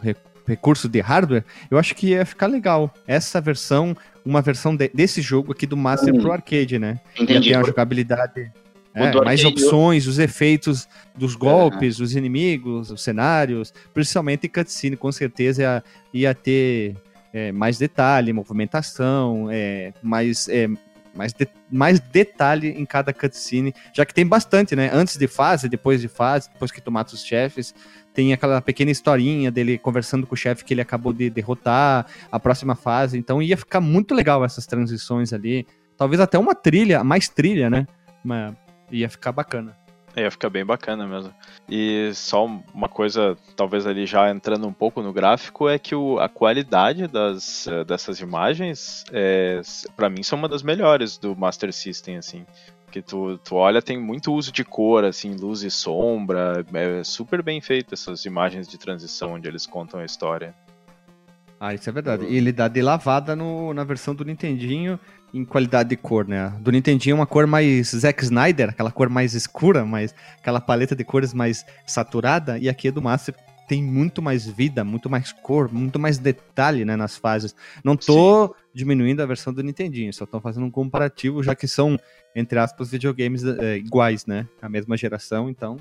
recurso de hardware, eu acho que ia ficar legal. Essa versão, uma versão de, desse jogo aqui do Master uhum. pro arcade, né? Entendi. Ia ter uma jogabilidade é, mais opções, os efeitos dos golpes, os inimigos, os cenários, principalmente cutscene, com certeza ia, ia ter é, mais detalhe, movimentação, é, mais, é, mais, de, mais detalhe em cada cutscene, já que tem bastante, né? Antes de fase, depois de fase, depois que tu mata os chefes, tem aquela pequena historinha dele conversando com o chefe que ele acabou de derrotar, a próxima fase, então ia ficar muito legal essas transições ali, talvez até uma trilha, mais trilha, né? Uma, Ia ficar bacana. Ia ficar bem bacana mesmo. E só uma coisa, talvez ali já entrando um pouco no gráfico, é que o, a qualidade das, eh, dessas imagens, é, para mim, são uma das melhores do Master System, assim. Que tu, tu olha, tem muito uso de cor, assim, luz e sombra. É super bem feito essas imagens de transição onde eles contam a história. Ah, isso é verdade. E ele dá de lavada no, na versão do Nintendinho em qualidade de cor, né? Do Nintendinho é uma cor mais Zack Snyder, aquela cor mais escura, mais aquela paleta de cores mais saturada, e aqui é do Master tem muito mais vida, muito mais cor, muito mais detalhe, né, nas fases. Não tô Sim. diminuindo a versão do Nintendinho, só tô fazendo um comparativo, já que são, entre aspas, videogames é, iguais, né? A mesma geração, então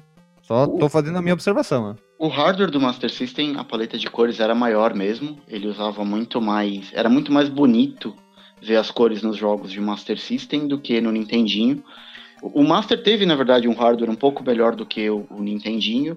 só tô fazendo a minha observação. Né? O hardware do Master System, a paleta de cores era maior mesmo. Ele usava muito mais. Era muito mais bonito ver as cores nos jogos de Master System do que no Nintendinho. O Master teve, na verdade, um hardware um pouco melhor do que o, o Nintendinho,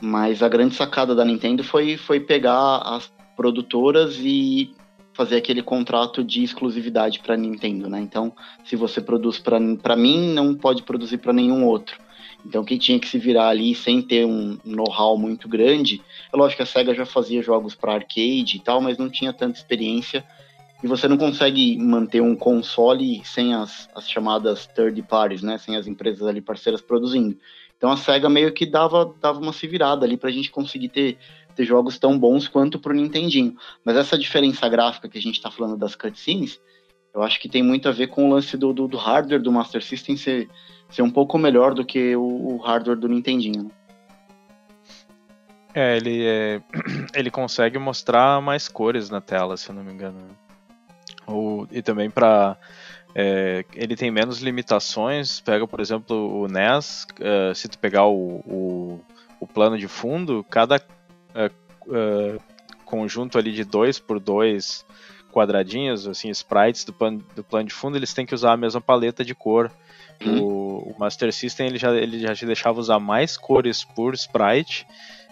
mas a grande sacada da Nintendo foi, foi pegar as produtoras e fazer aquele contrato de exclusividade para Nintendo, né? Então, se você produz para mim, não pode produzir para nenhum outro. Então, quem tinha que se virar ali sem ter um know-how muito grande, é lógico que a Sega já fazia jogos para arcade e tal, mas não tinha tanta experiência e você não consegue manter um console sem as, as chamadas third parties, né? Sem as empresas ali parceiras produzindo. Então a SEGA meio que dava, dava uma se virada ali pra gente conseguir ter, ter jogos tão bons quanto pro Nintendinho. Mas essa diferença gráfica que a gente tá falando das cutscenes, eu acho que tem muito a ver com o lance do, do, do hardware do Master System ser, ser um pouco melhor do que o, o hardware do Nintendinho. Né? É, ele, é, ele consegue mostrar mais cores na tela, se eu não me engano. E também para é, ele tem menos limitações. Pega, por exemplo, o NES. Uh, se tu pegar o, o, o, plano de fundo, cada uh, uh, conjunto ali de 2 por 2 quadradinhos, assim, sprites do plano, do plano de fundo, eles têm que usar a mesma paleta de cor. Uhum. O, o, Master System ele já, ele já te deixava usar mais cores por sprite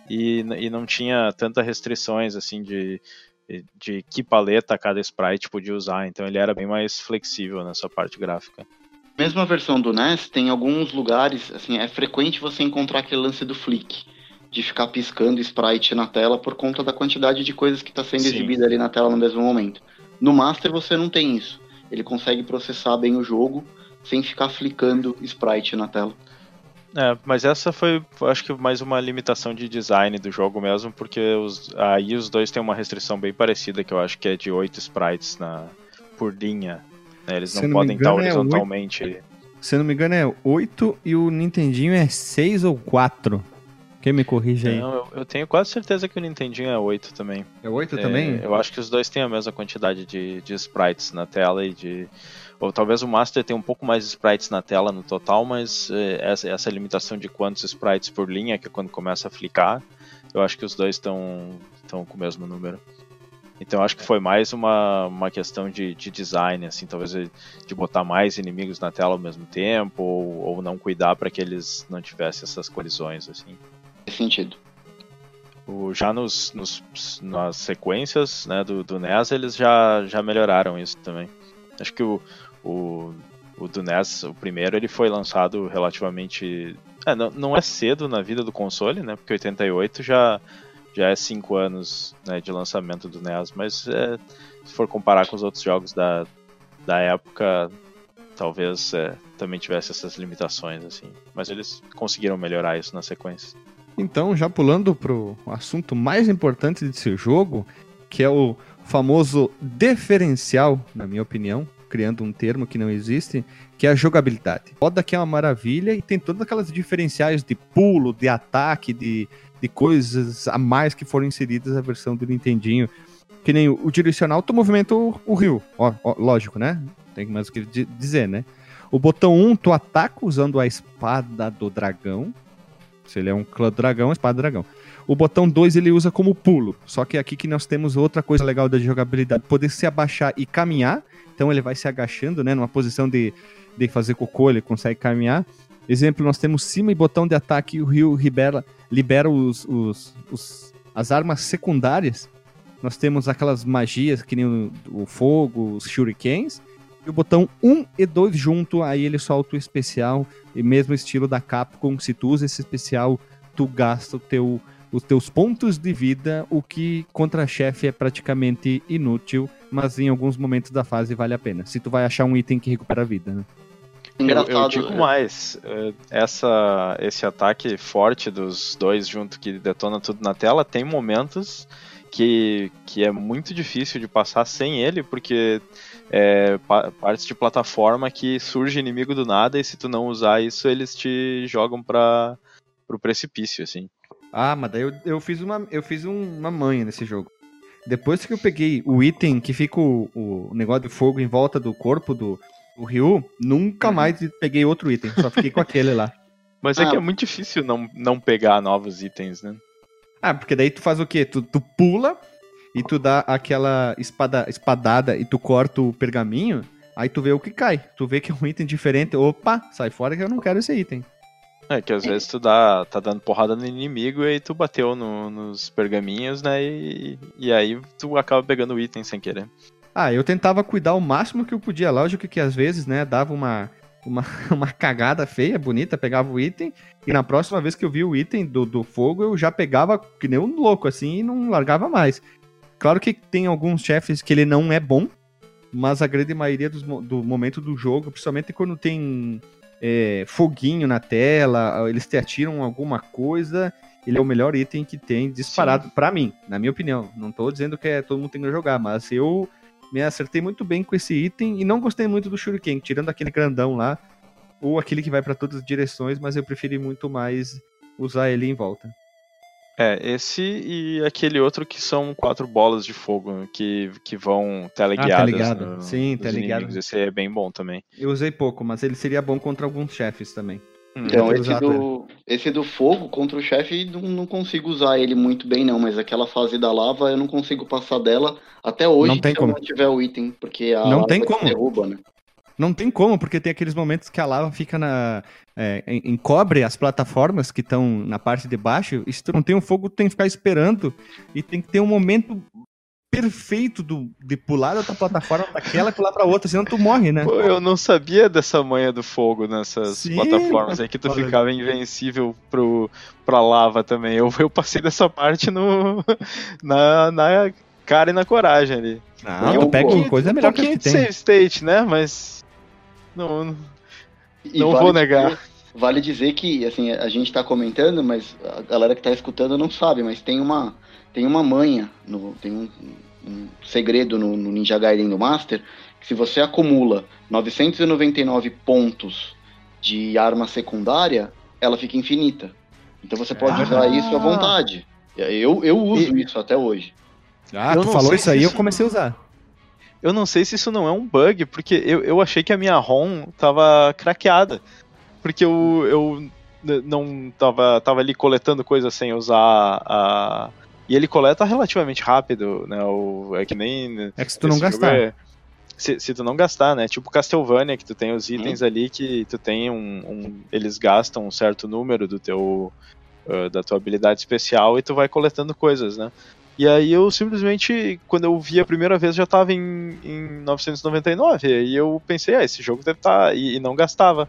e, e não tinha tanta restrições assim de de que paleta cada sprite podia usar, então ele era bem mais flexível nessa parte gráfica. Mesmo a versão do NES, tem alguns lugares, assim, é frequente você encontrar aquele lance do flick, de ficar piscando sprite na tela por conta da quantidade de coisas que está sendo Sim. exibida ali na tela no mesmo momento. No Master você não tem isso. Ele consegue processar bem o jogo sem ficar flicando sprite na tela. É, mas essa foi, acho que mais uma limitação de design do jogo mesmo, porque os, aí os dois têm uma restrição bem parecida, que eu acho que é de 8 sprites na, por linha. Né? Eles não, não podem estar é horizontalmente. É 8, se não me engano é 8 e o Nintendinho é 6 ou 4. Quem me corrige aí? Não, eu, eu tenho quase certeza que o Nintendinho é 8 também. É 8 É, também? Eu acho que os dois têm a mesma quantidade de, de sprites na tela e de. Ou talvez o Master tenha um pouco mais de sprites na tela no total, mas é, essa, essa limitação de quantos sprites por linha, que é quando começa a flicar, eu acho que os dois estão com o mesmo número. Então eu acho que foi mais uma, uma questão de, de design, assim, talvez de botar mais inimigos na tela ao mesmo tempo, ou, ou não cuidar para que eles não tivessem essas colisões, assim. Faz sentido. O- já nos, nos- nas sequências né, do, do NES, eles já, já melhoraram isso também. Acho que o, o, o do NES, o primeiro, ele foi lançado relativamente. É, não, não é cedo na vida do console, né? Porque 88 já, já é 5 anos né, de lançamento do NES, mas é, se for comparar com os outros jogos da, da época, talvez é, também tivesse essas limitações, assim. Mas eles conseguiram melhorar isso na sequência. Então, já pulando pro assunto mais importante desse jogo, que é o famoso diferencial, na minha opinião, criando um termo que não existe, que é a jogabilidade. Roda que é uma maravilha e tem todas aquelas diferenciais de pulo, de ataque, de, de coisas a mais que foram inseridas na versão do Nintendinho. Que nem o, o direcional, tu movimenta o, o rio, ó, ó, lógico, né? Tem mais o que di- dizer, né? O botão 1, tu ataca usando a espada do dragão. Se ele é um clã dragão, espada dragão. O botão 2 ele usa como pulo. Só que aqui que nós temos outra coisa legal da jogabilidade: poder se abaixar e caminhar. Então ele vai se agachando, né? Numa posição de, de fazer cocô, ele consegue caminhar. Exemplo, nós temos cima e botão de ataque o Rio libera, libera os, os, os- as armas secundárias. Nós temos aquelas magias que nem o, o fogo, os shurikens. E o botão 1 e 2 junto, aí ele solta o especial. E mesmo estilo da Capcom, se tu usa esse especial, tu gasta o teu, os teus pontos de vida, o que contra chefe é praticamente inútil, mas em alguns momentos da fase vale a pena. Se tu vai achar um item que recupera a vida, né? Eu, Engraçado. eu digo mais, eh, essa, esse ataque forte dos dois junto que detona tudo na tela tem momentos que, que é muito difícil de passar sem ele, porque é pa- partes de plataforma que surge inimigo do nada e se tu não usar isso eles te jogam para pro precipício, assim. Ah, mas daí eu, eu fiz, uma, eu fiz um- uma manha nesse jogo. Depois que eu peguei o item que fica o, o negócio de fogo em volta do corpo do, do Ryu, nunca mais peguei outro item. Só fiquei com aquele lá. Mas é Ah. que é muito difícil não, não pegar novos itens, né? Ah, porque daí tu faz o quê? Tu, tu pula e tu dá aquela espada, espadada e tu corta o pergaminho, aí tu vê o que cai. Tu vê que é um item diferente. Opa, sai fora que eu não quero esse item. É que às vezes tu dá, tá dando porrada no inimigo e aí tu bateu no- nos pergaminhos, né? E, e aí tu acaba pegando o item sem querer. Ah, eu tentava cuidar o máximo que eu podia. Lógico que às vezes, né, dava uma, uma, uma cagada feia, bonita, pegava o item. E na próxima vez que eu vi o item do, do fogo, eu já pegava que nem um louco, assim, e não largava mais. Claro que tem alguns chefes que ele não é bom, mas a grande maioria dos, do momento do jogo, principalmente quando tem é, foguinho na tela, eles te atiram alguma coisa, ele é o melhor item que tem disparado pra mim, na minha opinião. Não tô dizendo que é, todo mundo tem que jogar, mas eu me acertei muito bem com esse item e não gostei muito do Shuriken, tirando aquele grandão lá, ou aquele que vai pra todas as direções, mas eu preferi muito mais usar ele em volta. É, esse e aquele outro que são quatro bolas de fogo que, que vão teleguiadas. ligado. no- Sim, nos teleguiado. inimigos. Esse é bem bom também. Eu usei pouco, mas ele seria bom contra alguns chefes também. Hum, Então, ter esse do, esse do fogo contra o chefe, não, não consigo usar ele muito bem, não. Mas aquela fase da lava, eu não consigo passar dela até hoje Não tem se como. eu não tiver o item. Porque a Não lava tem te como. derruba, né? Não tem como, porque tem aqueles momentos que a lava fica na. é, encobre as plataformas que estão na parte de baixo. E se tu não tem um fogo, tu tem que ficar esperando. E tem que ter um momento perfeito do, de pular da tua plataforma daquela pular pra outra, senão tu morre, né? Pô, eu não sabia dessa manha do fogo nessas Sim, plataformas aí que tu olha. ficava invencível pro, pra lava também. Eu, eu passei dessa parte no, na, na cara e na coragem ali. Não, Eu- tu pega um coisa melhor que que tem. save state, né? Mas. Não, não- E Não vale vou negar. dizer- vale dizer que, assim, a gente tá comentando, mas a galera que tá escutando não sabe, mas tem uma, tem uma manha, no, tem um, um segredo no, no Ninja Gaiden do Master, que se você acumula 999 pontos de arma secundária, ela fica infinita. Então você pode ah. usar isso à vontade. Eu, eu uso e... isso até hoje. Ah, eu tu falou isso aí, isso... eu comecei a usar. Eu não sei se isso não é um bug, porque eu, eu achei que a minha ROM tava craqueada. Porque eu, eu não tava, tava ali coletando coisas sem usar a. E ele coleta relativamente rápido, né? O, é que nem. É que se tu não gastar. É, se, se, tu não gastar, né? Tipo Castlevania, que tu tem os itens hum. ali que tu tem um, um, Eles gastam um certo número do teu. Uh, da tua habilidade especial e tu vai coletando coisas, né? E aí eu simplesmente, quando eu vi a primeira vez, já tava em, em 999. E eu pensei, ah, esse jogo deve estar. Tá... E, e não gastava.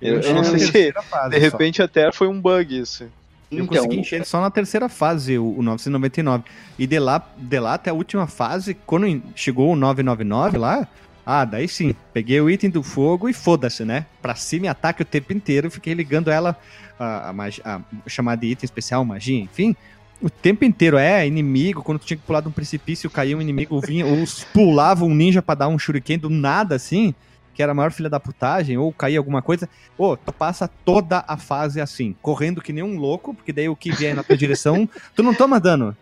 Eu, eu não sei se de repente só. até foi um bug isso. Eu então, consegui encher só na terceira fase, o, o 999. E de lá, de lá até a última fase, quando chegou o 999 lá, ah, daí sim, peguei o item do fogo e foda-se, né? Pra cima e ataque o tempo inteiro, fiquei ligando ela, a, a, magia, a chamada de item especial, magia, enfim, o tempo inteiro. É, inimigo, quando tu tinha que pular de um precipício, caía um inimigo, vinha, ou pulava um ninja pra dar um shuriken do nada, assim que era a maior filha da putagem, ou cair alguma coisa, ô, tu passa toda a fase assim, correndo que nem um louco, porque daí o que vier na tua direção, tu não toma dano.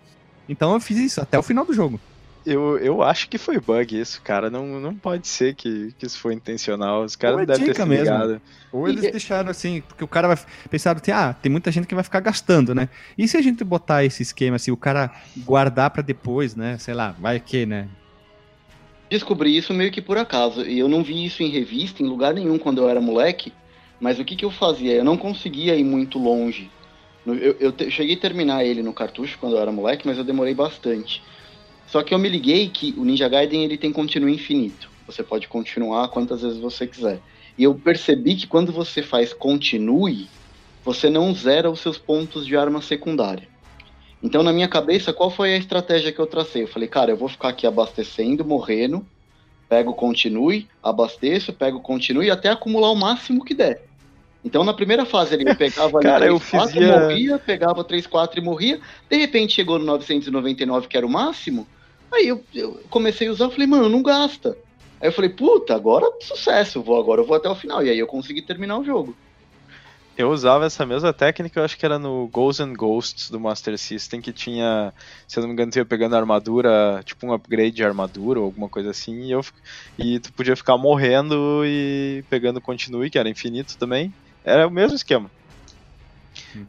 Então eu fiz isso até o final do jogo. Eu, eu acho que foi bug isso, cara. Não, não pode ser que, que isso foi intencional. Os caras não é devem ter se ligado. Ou eles e... deixaram assim, porque o cara vai pensar assim, ah, tem muita gente que vai ficar gastando, né? E se a gente botar esse esquema assim, o cara guardar para depois, né? Sei lá, vai que, né? descobri isso meio que por acaso. E eu não vi isso em revista, em lugar nenhum, quando eu era moleque. Mas o que, que eu fazia? Eu não conseguia ir muito longe. Eu, eu te, cheguei a terminar ele no cartucho quando eu era moleque, mas eu demorei bastante. Só que eu me liguei que o Ninja Gaiden ele tem continuo infinito. Você pode continuar quantas vezes você quiser. E eu percebi que quando você faz continue, você não zera os seus pontos de arma secundária. Então, na minha cabeça, qual foi a estratégia que eu tracei? Eu falei, cara, eu vou ficar aqui abastecendo, morrendo, pego continue, abasteço, pego continue, até acumular o máximo que der. Então, na primeira fase, ele pegava ali cara, 3, 4 e morria, pegava 3, 4 e morria. De repente, chegou no 999, que era o máximo. Aí eu, eu comecei a usar, falei, mano, não gasta. Aí eu falei, puta, agora sucesso, vou agora eu vou até o final. E aí eu consegui terminar o jogo. Eu usava essa mesma técnica, eu acho que era no Ghosts and Ghosts do Master System, que tinha, se eu não me engano, tu ia pegando armadura, tipo um upgrade de armadura ou alguma coisa assim, e, eu, e tu podia ficar morrendo e pegando continue, que era infinito também. Era o mesmo esquema.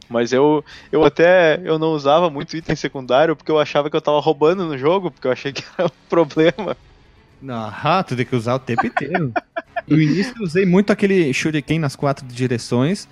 Mas eu, eu até eu não usava muito item secundário porque eu achava que eu tava roubando no jogo, porque eu achei que era um problema. Ah, tu tem que usar o tempo inteiro. No início eu usei muito aquele shuriken nas quatro direções,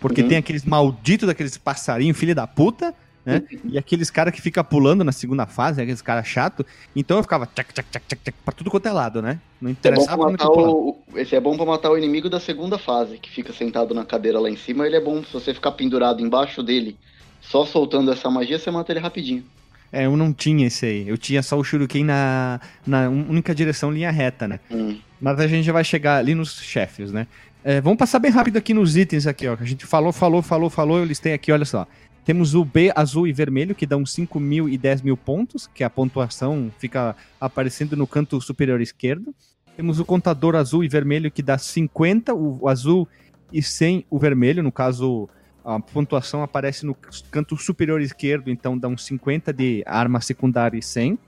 porque uhum. tem aqueles malditos daqueles passarinhos, filha da puta, né? E aqueles caras que fica pulando na segunda fase, aqueles caras chato. Então eu ficava tchac, tchac, tchac, tchac, tchac, pra tudo quanto é lado, né? Não interessava é o... Esse é bom pra matar o inimigo da segunda fase, que fica sentado na cadeira lá em cima. Ele é bom se você ficar pendurado embaixo dele, só soltando essa magia, você mata ele rapidinho. É, eu não tinha esse aí. Eu tinha só o Shuriken na, na única direção linha reta, né? Hum. Mas a gente já vai chegar ali nos chefes, né? É, vamos passar bem rápido aqui nos itens aqui, ó. Que a gente falou, falou, falou, falou, eu listei aqui, olha só. Temos o B azul e vermelho, que dão 5 mil e 10 mil pontos, que a pontuação fica aparecendo no canto superior esquerdo. Temos o contador azul e vermelho, que dá 50, o azul e 100 o vermelho, no caso a pontuação aparece no canto superior esquerdo, então dá uns 50 de arma secundária e 100.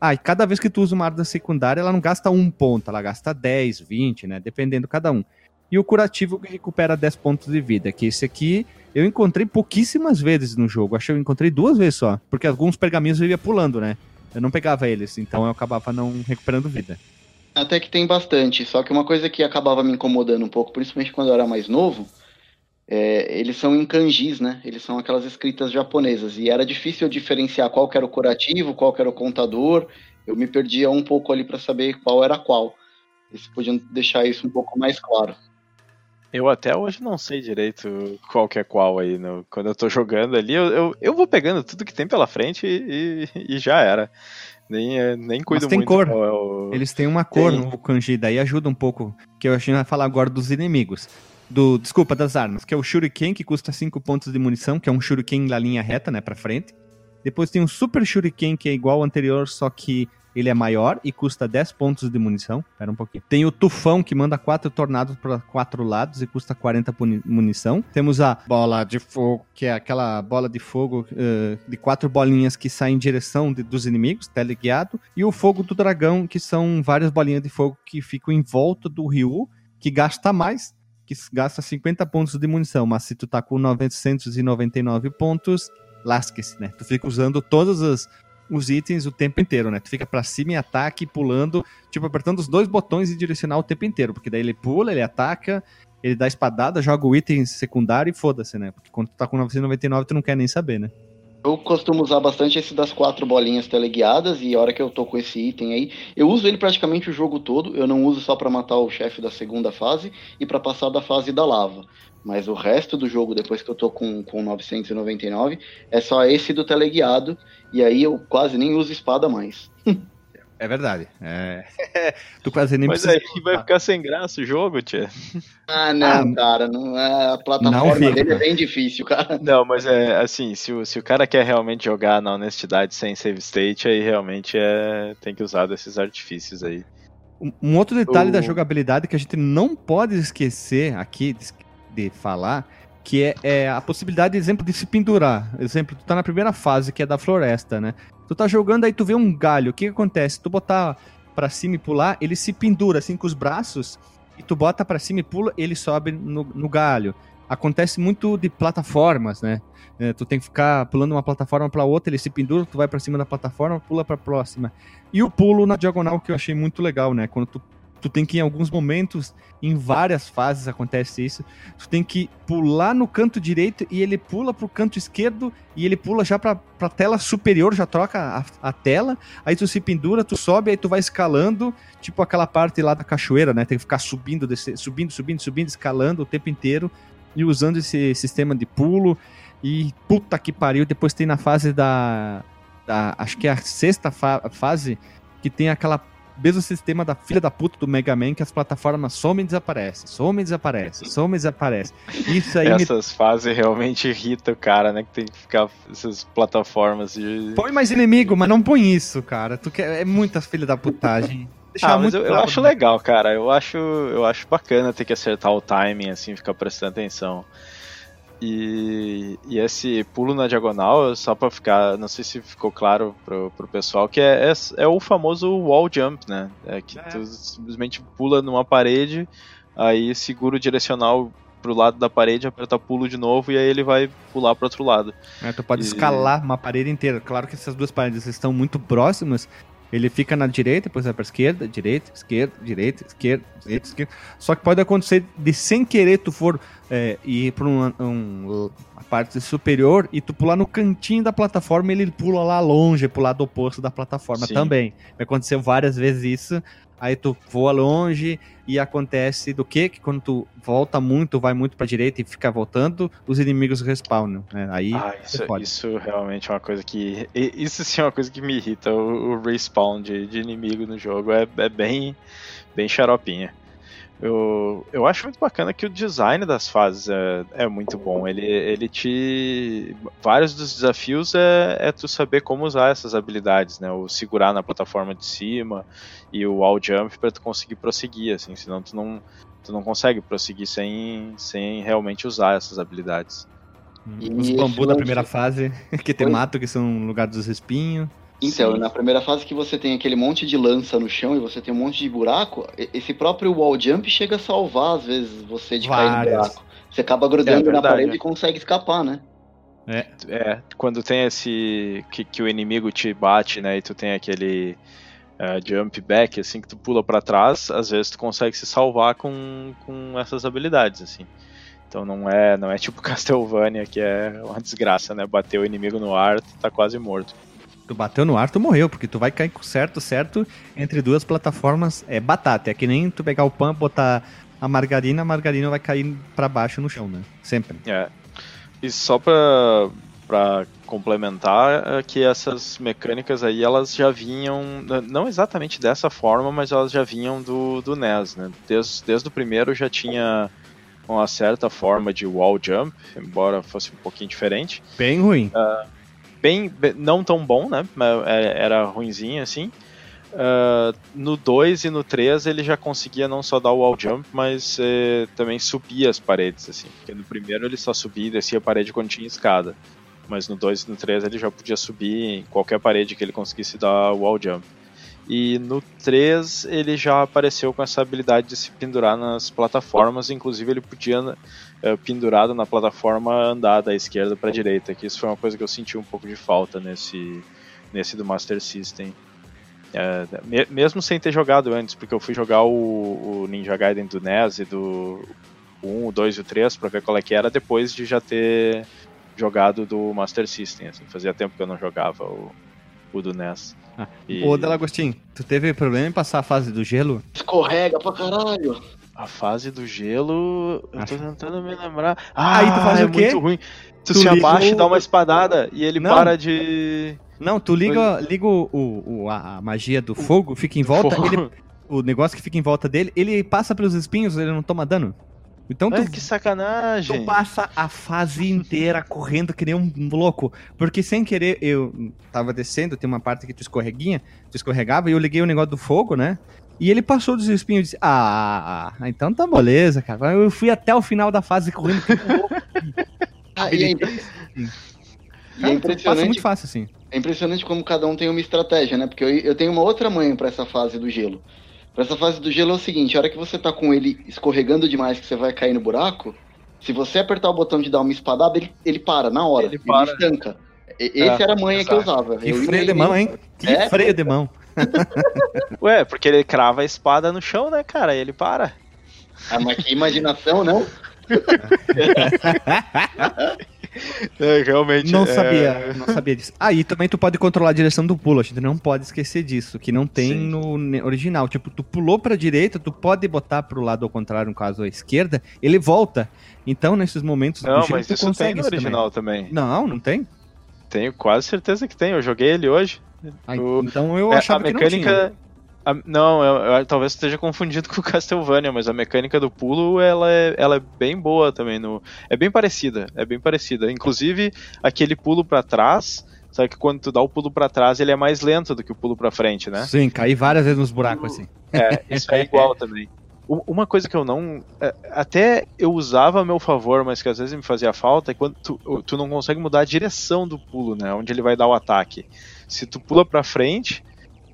Ah, e cada vez que tu usa uma arma secundária, ela não gasta um ponto, ela gasta 10, 20, né? Dependendo cada um e o curativo que recupera 10 pontos de vida, que esse aqui eu encontrei pouquíssimas vezes no jogo. Acho que eu encontrei duas vezes só, porque alguns pergaminhos eu ia pulando, né? Eu não pegava eles, então eu acabava não recuperando vida. Até que tem bastante, só que uma coisa que acabava me incomodando um pouco, principalmente quando eu era mais novo, é, eles são em kanjis, né? Eles são aquelas escritas japonesas, e era difícil diferenciar qual era o curativo, qual era o contador, eu me perdia um pouco ali para saber qual era qual. Eles podiam deixar isso um pouco mais claro. Eu até hoje não sei direito qual que é qual aí. No, quando eu tô jogando ali, eu, eu, eu, vou pegando tudo que tem pela frente e, e, já era. Nem, eh, nem cuido Mas tem muito. cor. É. Eles têm uma cor tem. no kanji, daí ajuda um pouco. Que eu achei que falar agora dos inimigos. Do, desculpa, das armas, que é o Shuriken, que custa 5 pontos de munição, que é um Shuriken na linha reta, né, pra frente. Depois tem um Super Shuriken, que é igual ao anterior, só que ele é maior e custa 10 pontos de munição. Pera um pouquinho. Tem o Tufão, que manda quatro tornados para quatro lados e custa 40 munição. Temos a Bola de Fogo, que é aquela bola de fogo uh, de quatro bolinhas que saem em direção de, dos inimigos, teleguiado. E o Fogo do Dragão, que são várias bolinhas de fogo que ficam em volta do Ryu, que gasta mais, que gasta 50 pontos de munição, mas se tu tá com 999 pontos, lasque-se, né? Tu fica usando todos os, os itens o tempo inteiro, né? Tu fica pra cima e ataque, pulando, tipo, apertando os dois botões e direcional o tempo inteiro, porque daí ele pula, ele ataca, ele dá espadada, joga o item secundário e foda-se, né? Porque quando tu tá com 999, tu não quer nem saber, né? Eu costumo usar bastante esse das quatro bolinhas teleguiadas e a hora que eu tô com esse item aí, eu uso ele praticamente o jogo todo. Eu não uso só para matar o chefe da segunda fase e para passar da fase da lava. Mas o resto do jogo, depois que eu tô com, com 999, é só esse do teleguiado. E aí eu quase nem uso espada mais. É verdade. É... tu quase nem Mas precisa... aí vai ficar sem graça o jogo, tia. Ah, não, ah, cara. Não, é, a plataforma dele é bem difícil, cara. Não, mas é assim, se o, se o cara quer realmente jogar na honestidade sem save state, aí realmente é, tem que usar desses artifícios aí. Um, um outro detalhe o... da jogabilidade que a gente não pode esquecer aqui de, falar que é, é, a possibilidade, exemplo, de se pendurar. Exemplo, tu tá na primeira fase, que é da floresta, né? Tu tá jogando, aí tu vê um galho. O que, que acontece? Tu botar pra cima e pular, ele se pendura assim com os braços, e tu bota pra cima e pula, ele sobe no, no galho. Acontece muito de plataformas, né? É, tu tem que ficar pulando uma plataforma para outra, ele se pendura, tu vai para cima da plataforma, pula para próxima. E o pulo na diagonal que eu achei muito legal, né? Quando tu tu tem que, em alguns momentos, em várias fases acontece isso, tu tem que pular no canto direito e ele pula pro canto esquerdo e ele pula já pra, pra tela superior, já troca a, a tela, aí tu se pendura, tu sobe, aí tu vai escalando, tipo aquela parte lá da cachoeira, né? Tem que ficar subindo, subindo, subindo, subindo, escalando o tempo inteiro e usando esse sistema de pulo. E puta que pariu, depois tem na fase da. da acho que é a sexta fa fase, que tem aquela mesmo sistema da filha da puta do Mega Man que as plataformas somem e desaparecem, somem e desaparecem, somem e desaparecem. Isso aí Essas me... fases realmente irritam o cara, né? Que tem que ficar essas plataformas de... Põe mais inimigo, mas não põe isso, cara. Tu quer... É muitas filha da putagem. ah, mas eu, eu acho legal, cara. Eu acho, eu acho bacana ter que acertar o timing, assim, ficar prestando atenção. E, e, esse pulo na diagonal, só para ficar, não sei se ficou claro pro, pro pessoal, que é, é, é o famoso wall jump, né? É que é. tu simplesmente pula numa parede, aí segura o direcional pro lado da parede, aperta pulo de novo e aí ele vai pular pro outro lado. É, tu pode e... escalar uma parede inteira. Claro que essas duas paredes estão muito próximas, ele fica na direita, depois vai pra esquerda, direita, esquerda, direita, esquerda, direita, esquerda. Só que pode acontecer de sem querer tu for é, ir pra um, um, uma parte superior e tu pular no cantinho da plataforma ele pula lá longe, pro lado oposto da plataforma Sim. também. Vai acontecer várias vezes isso aí tu voa longe e acontece do que? Que quando tu volta muito, vai muito pra direita e fica voltando, os inimigos respawnam, né? Aí ah, isso, isso realmente é uma coisa que. Isso sim é uma coisa que me irrita, o, o respawn de, de inimigo no jogo. É, é bem, bem xaropinha. Eu, eu acho muito bacana que o design das fases é, é muito bom. Ele, ele te. Vários dos desafios é, é tu saber como usar essas habilidades, né? O segurar na plataforma de cima e o wall jump para tu conseguir prosseguir, assim, senão tu não, tu não consegue prosseguir sem, sem realmente usar essas habilidades. E Os bambu da primeira fase, que tem mato, que são lugar dos espinhos. Então, Sim. na primeira fase que você tem aquele monte de lança no chão e você tem um monte de buraco, esse próprio wall jump chega a salvar, às vezes, você de Várias. cair no buraco. Você acaba grudando é na parede e consegue escapar, né? É. é, quando tem esse. Que, que o inimigo te bate, né? E tu tem aquele uh, jump back, assim, que tu pula para trás, às vezes tu consegue se salvar com, com essas habilidades, assim. Então não é, não é tipo Castlevania, que é uma desgraça, né? Bater o inimigo no ar, tu tá quase morto. Tu bateu no ar, tu morreu, porque tu vai cair certo, certo, entre duas plataformas. É batata. É que nem tu pegar o pão, botar a margarina, a margarina vai cair para baixo no chão, né? Sempre. É. E só pra, pra complementar, é que essas mecânicas aí, elas já vinham, não exatamente dessa forma, mas elas já vinham do, do NES, né? Desde, desde o primeiro já tinha uma certa forma de wall jump, embora fosse um pouquinho diferente. Bem ruim. Uh, bem, não tão bom, né? Era, era ruinzinho assim. Uh, no 2 e no 3 ele já conseguia não só dar o wall jump, mas eh, também subir as paredes, assim. Porque no primeiro ele só subia e descia a parede quando tinha escada. Mas no 2 e no 3 ele já podia subir em qualquer parede que ele conseguisse dar o wall jump. E no 3 ele já apareceu com essa habilidade de se pendurar nas plataformas, inclusive ele podia, uh, pendurado na plataforma, andar da esquerda para a direita, que isso foi uma coisa que eu senti um pouco de falta nesse, nesse do Master System. É, mesmo sem ter jogado antes, porque eu fui jogar o, o, Ninja Gaiden do NES e do 1, o 2 e o 3 pra ver qual é que era, depois de já ter jogado do Master System. Assim, fazia tempo que eu não jogava o, o do NES. Ah. E... Ô, Delagostin, tu teve problema em passar a fase do gelo? Escorrega pra caralho. A fase do gelo, eu tô tentando me lembrar. Ah, aí tu faz é o quê? muito ruim. Tu, tu se abaixa o... e dá uma espadada e ele não. para de. Não, tu liga, liga o, o, a magia do fogo, fica em volta, ele, o negócio que fica em volta dele, ele passa pelos espinhos, ele não toma dano. Então tu, Ai, que sacanagem. Tu passa a fase inteira correndo que nem um louco. Porque sem querer, eu tava descendo, tem uma parte que tu escorreguinha, tu escorregava, e eu liguei o negócio do fogo, né? E ele passou dos espinhos e disse: Ah, então tá beleza, cara. Eu fui até o final da fase correndo ah, e, é, e é impressionante. Passa muito fácil, assim. É impressionante como cada um tem uma estratégia, né? Porque eu, eu tenho uma outra manha para essa fase do gelo. Para essa fase do gelo é o seguinte: a hora que você tá com ele escorregando demais, que você vai cair no buraco, se você apertar o botão de dar uma espadada, ele, ele para na hora. Ele, para. ele estanca. Esse é, era a manha exato. que eu usava. Que eu freio de mão, hein? Que é? freio de mão. Ué, porque ele crava a espada no chão, né, cara? E ele para. Ah, mas que imaginação, não? É, realmente. Não é... sabia, não sabia disso. Aí ah, também tu pode controlar a direção do pulo, a gente não pode esquecer disso, que não tem Sim. no original. Tipo, tu pulou pra direita, tu pode botar pro lado ao contrário, no caso à esquerda, ele volta. Então, nesses momentos não, do mas isso tem no original também. também. Não, não tem? Tenho quase certeza que tem. Eu joguei ele hoje. O... Então eu é, achava a mecânica... que não tinha. A, não, eu, eu, talvez esteja confundido com o Castlevania, mas a mecânica do pulo ela é, ela é bem boa também. No, é bem parecida, é bem parecida. Inclusive, aquele pulo para trás, sabe que quando tu dá o pulo para trás, ele é mais lento do que o pulo para frente, né? Sim, caí várias vezes nos buracos assim. É, isso é igual também. Uma coisa que eu não. É, até eu usava a meu favor, mas que às vezes me fazia falta, é quando tu, tu não consegue mudar a direção do pulo, né? Onde ele vai dar o ataque. Se tu pula pra frente,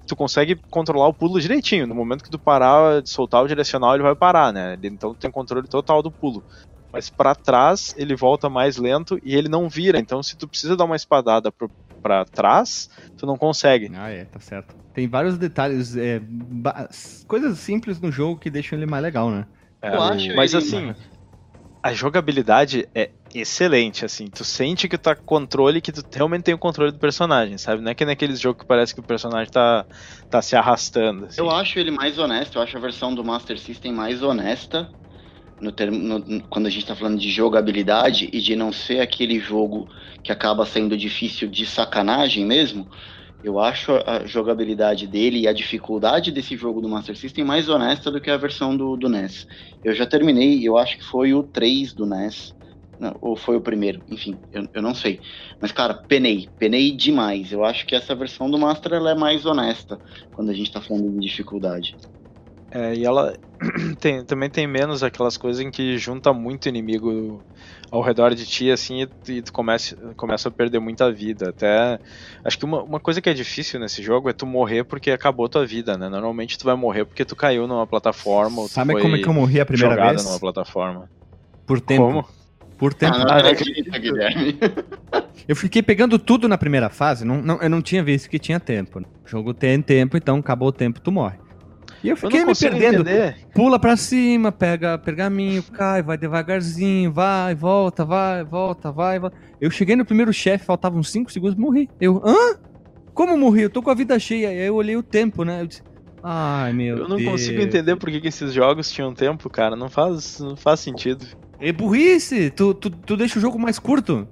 tu consegue controlar o pulo direitinho. No momento que tu parar de soltar o direcional, ele vai parar, né? Então tu tem controle total do pulo. Mas para trás, ele volta mais lento e ele não vira. Então se tu precisa dar uma espadada pro, pra trás, tu não consegue. Ah, é, tá certo. Tem vários detalhes, é, coisas simples no jogo que deixam ele mais legal, né? É, mas ele... assim, a jogabilidade é excelente, assim. Tu sente que tu tá com controle, que tu realmente tem o controle do personagem, sabe? Não é que naqueles jogos que parece que o personagem tá, tá se arrastando. Assim. Eu acho ele mais honesto, eu acho a versão do Master System mais honesta. No termo, no, quando a gente tá falando de jogabilidade e de não ser aquele jogo que acaba sendo difícil de sacanagem mesmo, eu acho a jogabilidade dele e a dificuldade desse jogo do Master System mais honesta do que a versão do, do NES. Eu já terminei, eu acho que foi o 3 do NES. Não, ou foi o primeiro, enfim, eu, eu não sei. Mas, cara, penei, penei demais. Eu acho que essa versão do Master ela é mais honesta quando a gente tá falando de dificuldade. É, e ela tem, também tem menos aquelas coisas em que junta muito inimigo ao redor de ti, assim, e, e tu começa, começa a perder muita vida. Até. Acho que uma, uma coisa que é difícil nesse jogo é tu morrer porque acabou tua vida, né? Normalmente tu vai morrer porque tu caiu numa plataforma. Ou Sabe como é que eu morri a primeira vez? numa plataforma. Por tempo. Como? Por tempo. Ah, não acredito, Guilherme. Eu fiquei pegando tudo na primeira fase, não, não, eu não tinha visto que tinha tempo. O jogo tem tempo, então acabou o tempo, tu morre. E eu fiquei eu me perdendo. Entender. Pula pra cima, pega pergaminho, cai, vai devagarzinho, vai, volta, vai, volta, vai, volta. Eu cheguei no primeiro chefe, faltavam 5 segundos, morri. Eu, hã? Como morri? Eu tô com a vida cheia. Aí eu olhei o tempo, né? Eu disse, ai meu Deus. Eu não Deus. consigo entender por que, que esses jogos tinham tempo, cara. Não faz, não faz sentido. É burrice! Tu, tu, tu deixa o jogo mais curto.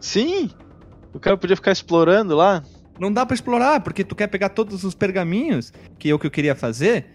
Sim! O cara podia ficar explorando lá. Não dá para explorar, porque tu quer pegar todos os pergaminhos, que é o que eu queria fazer.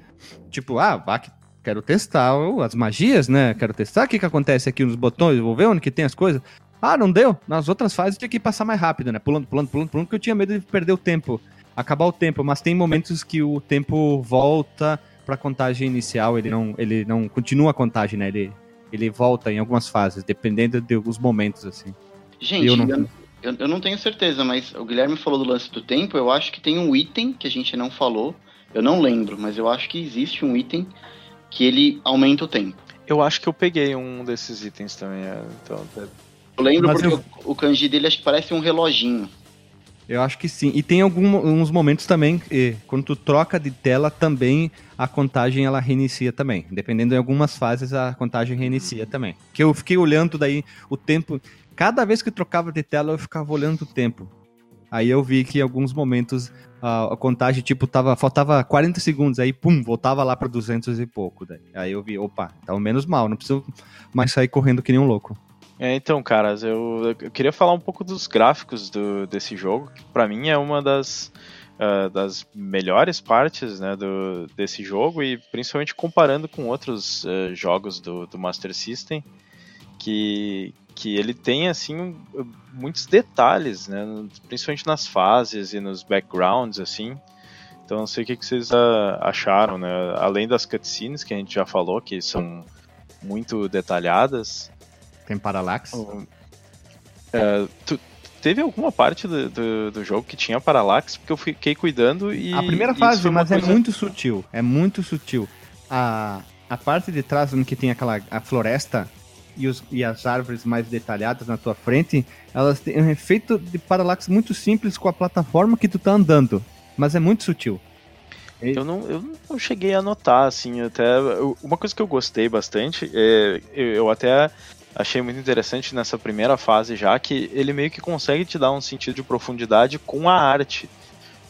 Tipo, ah, vá que quero testar as magias, né? Quero testar o que, que acontece aqui nos botões, vou ver onde que tem as coisas. Ah, não deu? Nas outras fases tinha que passar mais rápido, né? Pulando, pulando, pulando, pulando, porque eu tinha medo de perder o tempo. acabar o tempo, mas tem momentos que o tempo volta para a contagem inicial, ele não, ele não continua a contagem, né? Ele, ele volta em algumas fases, dependendo de alguns momentos, assim. Gente, eu não... Eu, eu não tenho certeza, mas o Guilherme falou do lance do tempo, eu acho que tem um item que a gente não falou, eu não lembro, mas eu acho que existe um item que ele aumenta o tempo. Eu acho que eu peguei um desses itens também, é, então... Eu lembro mas porque eu... o, o kanji dele acho que parece um reloginho. Eu acho que sim. E tem alguns momentos também, quando tu troca de tela, também a contagem ela reinicia também. Dependendo de algumas fases, a contagem reinicia também. Que eu fiquei olhando daí o tempo. Cada vez que trocava de tela, eu ficava olhando o tempo. Aí eu vi que em alguns momentos a, a contagem, tipo, tava, faltava 40 segundos, aí pum, voltava lá para 200 e pouco. Daí. Aí eu vi, opa, tá menos mal, não preciso mais sair correndo que nem um louco. É, então, caras, eu, eu, queria falar um pouco dos gráficos do, desse jogo, que para mim é uma das, uh, das melhores partes né, do, desse jogo, e principalmente comparando com outros uh, jogos do, do Master System, que, que ele tem assim muitos detalhes, né, principalmente nas fases e nos backgrounds, assim. Então, não sei o que, que vocês uh, acharam, né? Além das cutscenes que a gente já falou, que são muito detalhadas, tem Parallax? Uh, tu, teve alguma parte do, do, do, jogo que tinha Parallax, porque eu fiquei cuidando e. A primeira fase, mas é coisa... é muito sutil. É muito sutil. A, a parte de trás, onde que tem aquela a floresta e, os, e as árvores mais detalhadas na tua frente, elas têm um efeito de Parallax muito simples com a plataforma que tu tá andando. Mas é muito sutil. Eu não, eu não cheguei a notar, assim, até. Uma coisa que eu gostei bastante, é, eu até achei muito interessante nessa primeira fase já que ele meio que consegue te dar um sentido de profundidade com a arte,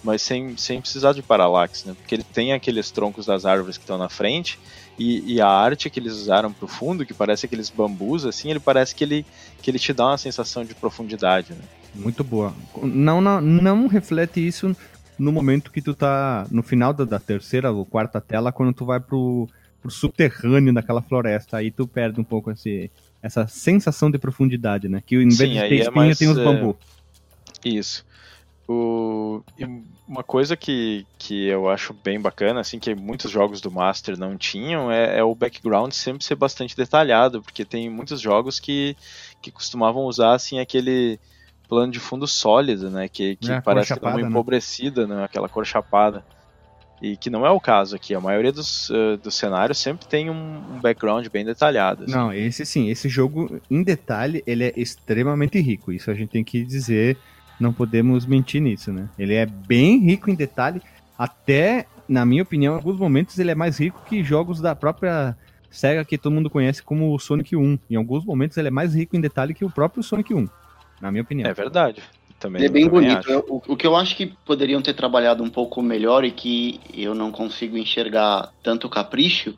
mas sem, sem precisar de parallax, né? Porque ele tem aqueles troncos das árvores que estão na frente e, e, a arte que eles usaram pro fundo, que parece aqueles bambus assim, ele parece que ele, que ele te dá uma sensação de profundidade, né? Muito boa. Não, não, não reflete isso no momento que tu tá no final da, da terceira ou quarta tela, quando tu vai pro, pro subterrâneo daquela floresta, aí tu perde um pouco esse, essa sensação de profundidade, né? Que em vez Sim, de ter é espinha mais, tem os bambu. É... Isso. O... Uma coisa que, que eu acho bem bacana, assim, que muitos jogos do Master não tinham, é, é, o background sempre ser bastante detalhado, porque tem muitos jogos que, que costumavam usar, assim, aquele plano de fundo sólido, né, que, que é, parece chapada, uma né? empobrecida, né? né, aquela cor chapada. E que não é o caso aqui. A maioria dos, uh, dos cenários sempre tem um, um, background bem detalhado. Assim. Não, esse sim. Esse jogo, em detalhe, ele é extremamente rico. Isso a gente tem que dizer. Não podemos mentir nisso, né? Ele é bem rico em detalhe. Até, na minha opinião, em alguns momentos ele é mais rico que jogos da própria SEGA que todo mundo conhece como o Sonic 1. Em alguns momentos ele é mais rico em detalhe que o próprio Sonic 1. Na minha opinião. É verdade. Também, é bem bonito. o, o, que eu acho que poderiam ter trabalhado um pouco melhor e que eu não consigo enxergar tanto capricho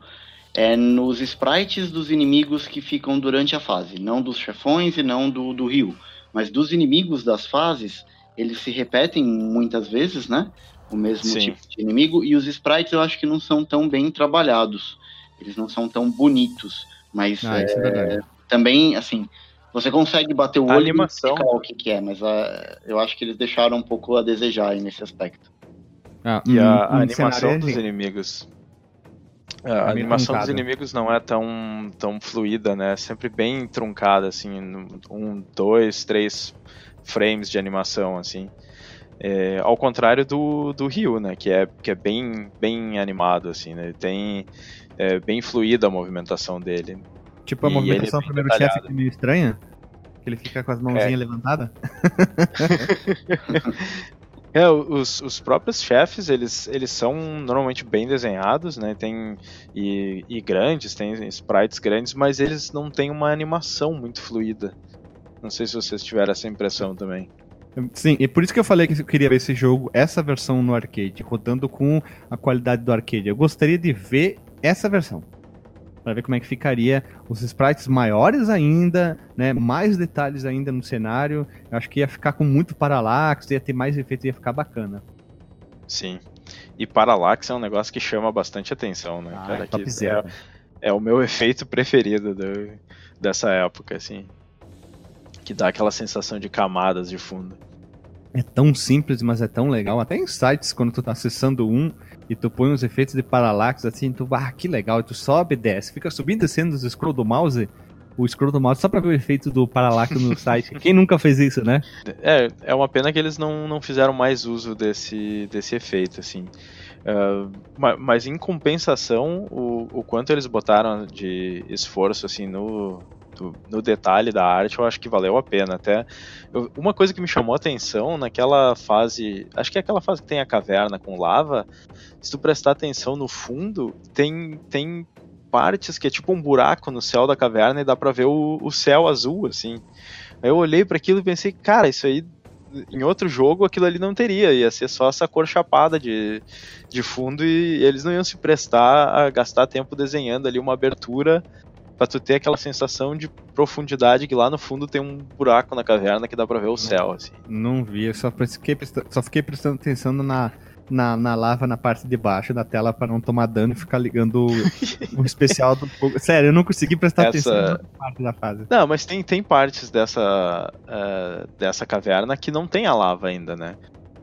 é nos sprites dos inimigos que ficam durante a fase. Não dos chefões e não do, do rio. Mas dos inimigos das fases, eles se repetem muitas vezes, né? O mesmo Sim. tipo de inimigo. E os sprites eu acho que não são tão bem trabalhados. Eles não são tão bonitos. Mas ah, é, é também, assim, você consegue bater o olho animação... e o que, que é, mas uh, eu acho que eles deixaram um pouco a desejar nesse aspecto. Ah, e um, a, a animação dos inimigos. A, a animação dos inimigos não é tão, tão fluida, né? É sempre bem truncada, assim, um, dois, três frames de animação, assim. É, ao contrário do, do Ryu, né? Que é, que é bem, bem animado, assim, né? Ele tem é, bem fluida a movimentação dele. Tipo a e movimentação do primeiro chefe que é meio estranha? Que ele fica com as mãozinhas é. levantadas? é, os, os próprios chefes, eles, eles são normalmente bem desenhados, né? Tem, e, e grandes, tem sprites grandes, mas eles não têm uma animação muito fluida. Não sei se vocês tiveram essa impressão também. Sim, e por isso que eu falei que eu queria ver esse jogo, essa versão no arcade, rodando com a qualidade do arcade. Eu gostaria de ver essa versão para ver como é que ficaria os sprites maiores ainda, né, mais detalhes ainda no cenário. Eu acho que ia ficar com muito parallax, ia ter mais efeitos, ia ficar bacana. Sim. E parallax é um negócio que chama bastante atenção, né, ah, cara? É, é, é, o meu efeito preferido do, dessa época, assim. Que dá aquela sensação de camadas de fundo. É tão simples, mas é tão legal. Até em sites, quando tu tá acessando um e tu põe os efeitos de paralaxe assim, tu, ah, que legal, e tu sobe e desce, fica subindo e descendo os scroll do mouse, o scroll do mouse só pra ver o efeito do paralaxe no site. Quem nunca fez isso, né? É, é uma pena que eles não, não fizeram mais uso desse, desse efeito, assim. Uh, mas em compensação, o, o quanto eles botaram de esforço assim no, no detalhe da arte, eu acho que valeu a pena. Até eu, uma coisa que me chamou a atenção naquela fase, acho que é aquela fase que tem a caverna com lava. Se tu prestar atenção no fundo, tem tem partes que é tipo um buraco no céu da caverna e dá para ver o, o céu azul assim. Aí eu olhei para aquilo e pensei, cara, isso aí em outro jogo aquilo ali não teria, ia ser só essa cor chapada de, de fundo e eles não iam se prestar a gastar tempo desenhando ali uma abertura para tu ter aquela sensação de profundidade que lá no fundo tem um buraco na caverna que dá para ver o céu, assim. Não vi, eu só fiquei, só fiquei prestando atenção na, na, na lava na parte de baixo da tela para não tomar dano e ficar ligando o, especial do Sério, eu não consegui prestar Essa... atenção na parte da fase. Não, mas tem, tem partes dessa, uh, dessa caverna que não tem a lava ainda, né?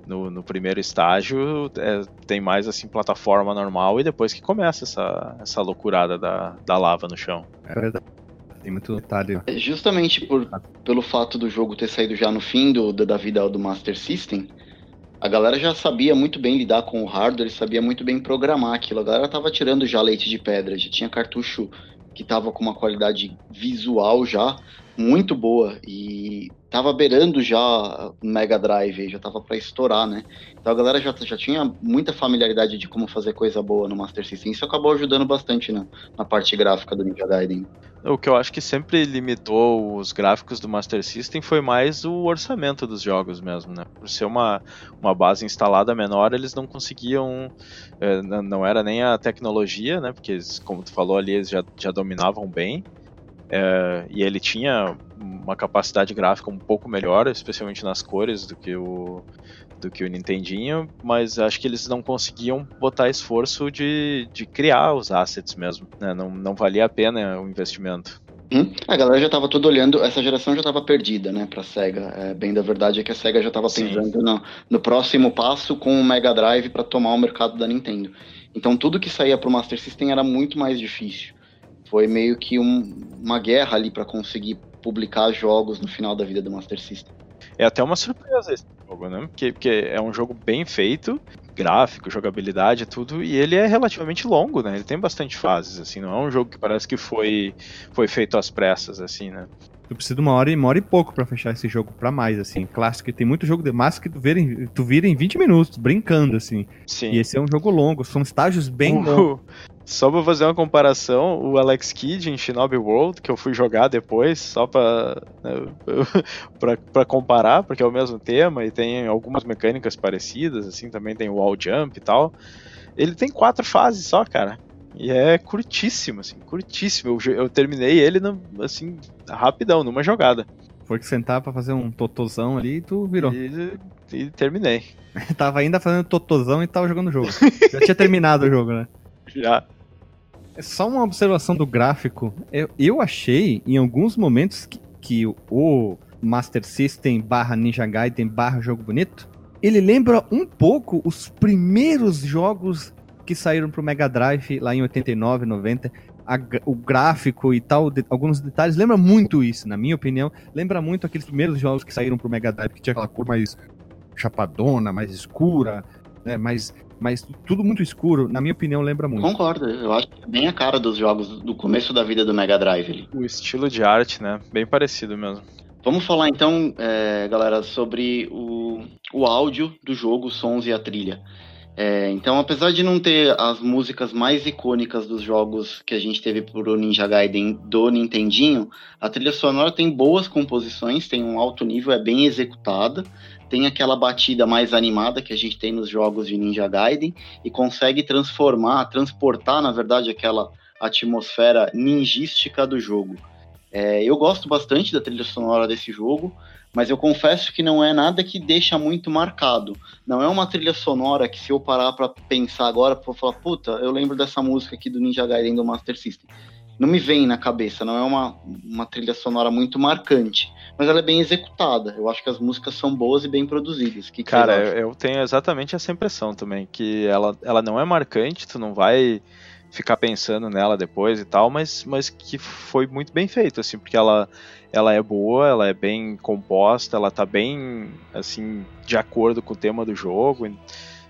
No, no primeiro estágio é, tem mais assim plataforma normal e depois que começa essa, essa loucurada da, da lava no chão. É verdade. Tem muito detalhe. É, justamente por, pelo fato do jogo ter saído já no fim do, da vida do Master System, a galera já sabia muito bem lidar com o hardware, sabia muito bem programar aquilo. A galera tava tirando já leite de pedra, já tinha cartucho que tava com uma qualidade visual já muito boa e tava beirando já o Mega Drive, já tava para estourar, né? Então a galera já, já tinha muita familiaridade de como fazer coisa boa no Master System. Isso acabou ajudando bastante na, na parte gráfica do Ninja Gaiden. O que eu acho que sempre limitou os gráficos do Master System foi mais o orçamento dos jogos mesmo, né? Por ser uma, uma base instalada menor, eles não conseguiam. Eh, não era nem a tecnologia, né? Porque, como tu falou ali, eles já, já dominavam bem. É, e ele tinha uma capacidade gráfica um pouco melhor, especialmente nas cores do que o do que o Nintendinho, mas acho que eles não conseguiam botar esforço de, de criar os assets mesmo, né? não, não valia a pena o investimento. Hum? A galera já estava toda olhando, essa geração já estava perdida, né, pra SEGA. É, bem da verdade é que a SEGA já estava pensando no, no, próximo passo com o Mega Drive para tomar o mercado da Nintendo. Então tudo que saía pro Master System era muito mais difícil foi meio que um, uma guerra ali para conseguir publicar jogos no final da vida do Master System. É até uma surpresa esse jogo, né? Porque, porque é um jogo bem feito, gráfico, jogabilidade, tudo, e ele é relativamente longo, né? Ele tem bastante fases, assim, não é um jogo que parece que foi, foi feito às pressas, assim, né? Tu precisa de uma hora e uma hora e pouco para fechar esse jogo para mais, assim. Clássico, tem muito jogo de massa que tu vira, em, tu vira em 20 minutos, brincando, assim. Sim. E esse é um jogo longo, são estágios bem longos. Só pra fazer uma comparação, o Alex Kidd em Shinobi World, que eu fui jogar depois, só pra, né, pra, pra, comparar, porque é o mesmo tema e tem algumas mecânicas parecidas, assim, também tem o wall jump e tal. Ele tem quatro fases só, cara. E é curtíssimo, assim, curtíssimo. Eu, eu terminei ele, no, assim, rapidão, numa jogada. Foi que sentar pra fazer um totozão ali e tu virou. E, e terminei. tava ainda fazendo totozão e tava jogando o jogo. Já tinha terminado o jogo, né? Já. É só uma observação do gráfico. Eu, eu achei, em alguns momentos, que, que o Master System barra Ninja Gaiden barra Jogo Bonito, ele lembra um pouco os primeiros jogos que saíram pro Mega Drive lá em 89, 90. A, o gráfico e tal, de, alguns detalhes, lembra muito isso, na minha opinião. Lembra muito aqueles primeiros jogos que saíram pro Mega Drive, que tinha aquela cor mais chapadona, mais escura, né, mais mas tudo muito escuro, na minha opinião, lembra muito. Concordo, eu acho que é bem a cara dos jogos do começo da vida do Mega Drive. Ali. O estilo de arte, né? Bem parecido mesmo. Vamos falar então, é, galera, sobre o, o áudio do jogo, os sons e a trilha. É, então, apesar de não ter as músicas mais icônicas dos jogos que a gente teve pro Ninja Gaiden do Nintendinho, a trilha sonora tem boas composições, tem um alto nível, é bem executada tem aquela batida mais animada que a gente tem nos jogos de Ninja Gaiden e consegue transformar, transportar, na verdade, aquela atmosfera ninjística do jogo. É, eu gosto bastante da trilha sonora desse jogo, mas eu confesso que não é nada que deixa muito marcado. Não é uma trilha sonora que se eu parar para pensar agora, vou falar, puta, eu lembro dessa música aqui do Ninja Gaiden do Master System. Não me vem na cabeça, não é uma, uma trilha sonora muito marcante, mas ela é bem executada. Eu acho que as músicas são boas e bem produzidas. Que que Cara, eu, eu, tenho exatamente essa impressão também, que ela, ela não é marcante, tu não vai ficar pensando nela depois e tal, mas, mas que foi muito bem feito, assim, porque ela, ela é boa, ela é bem composta, ela tá bem, assim, de acordo com o tema do jogo,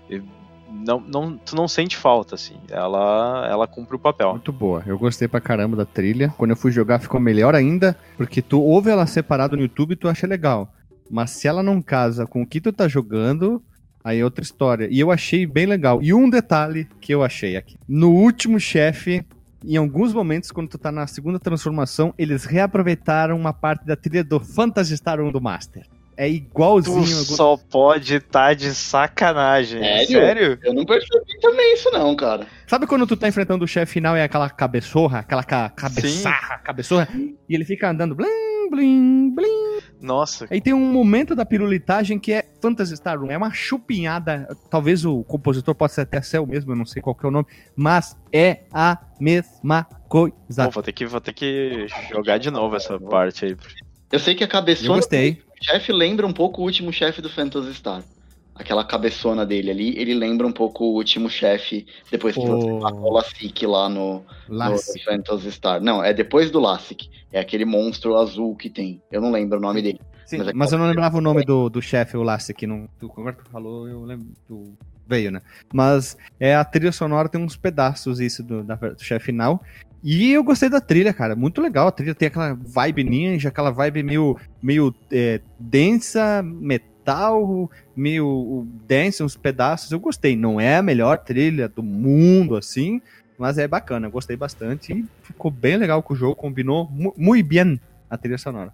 e não, não, tu não sente falta, assim, ela, ela cumpre o papel. Muito boa, eu gostei pra caramba da trilha, quando eu fui jogar ficou melhor ainda, porque tu ouve ela separado no YouTube e tu acha legal, mas se ela não casa com o que tu tá jogando, Aí outra história. E eu achei bem legal. E um detalhe que eu achei aqui. No último chefe, em alguns momentos, quando tu tá na segunda transformação, eles reaproveitaram uma parte da trilha do Phantasy Star 1 do Master. É igualzinho. Tu só pode estar tá de sacanagem. Sério? Sério? Eu não percebi também isso não, cara. Sabe quando tu tá enfrentando o chefe final e é aquela cabeçorra, aquela ca cabeçarra, Sim. cabeçorra, e ele fica andando blim, blim, blim. Nossa. Aí tem um momento da pirulitagem que é Phantasy Star Room. É uma chupinhada. Talvez o compositor possa até ser o mesmo, eu não sei qual é o nome. Mas é a mesma coisa. Pô, vou ter que, vou ter que jogar de novo essa parte aí. Eu sei que a cabeçona. Eu gostei. O chefe lembra um pouco o último chefe do Phantasy Star aquela cabeçona dele ali, ele lembra um pouco o último chefe, depois que oh. você matou o Lassic lá no, Lassic. no Phantasy Star. Não, é depois do Lassic. É aquele monstro azul que tem. Eu não lembro o nome dele. Sim, mas, é mas eu não lembrava o nome do, do chefe, o Lassic. Não, tu, agora tu falou, eu lembro. Tu veio, né? Mas é a trilha sonora tem uns pedaços isso do, da, do chefe final. E eu gostei da trilha, cara. Muito legal. A trilha tem aquela vibe ninja, aquela vibe meio, meio é, densa, metal meio dance, uns pedaços. Eu gostei. Não é a melhor trilha do mundo, assim, mas é bacana. Eu gostei bastante e ficou bem legal com o jogo. Combinou muito bem a trilha sonora.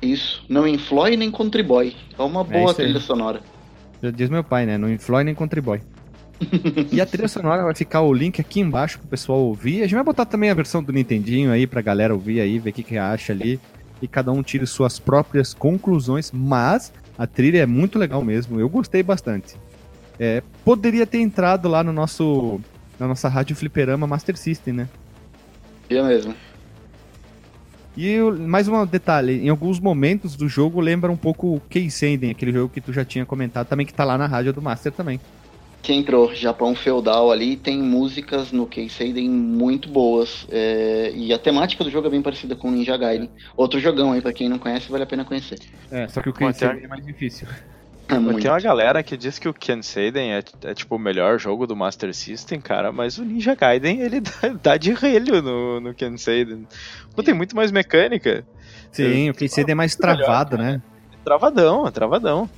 Isso. Não influi nem contribui. É uma é boa é trilha sonora. Já diz meu pai, né? Não influi nem contribui. E a trilha sonora vai ficar o link aqui embaixo pro pessoal ouvir. A gente vai botar também a versão do Nintendinho aí pra galera ouvir aí, ver o que, que acha ali e cada um tire suas próprias conclusões, mas a trilha é muito legal mesmo, eu gostei bastante. É, poderia ter entrado lá no nosso na nossa rádio fliperama Master System, né? É mesmo. E mais um detalhe, em alguns momentos do jogo lembra um pouco o Keisenden, aquele jogo que tu já tinha comentado também, que tá lá na rádio do Master também que entrou, Japão feudal ali, tem músicas no Keisei muito boas. É, e a temática do jogo é bem parecida com Ninja Gaiden. Outro jogão aí, pra quem não conhece, vale a pena conhecer. É, só que o Keisei é mais difícil. É Tem uma galera que diz que o Ken Seiden é, é, tipo o melhor jogo do Master System, cara, mas o Ninja Gaiden ele dá, dá de relho no, no Ken Seiden. Pô, tem muito mais mecânica. Sim, Eu, o Ken Seiden é mais travado, melhor, né? É travadão, é travadão.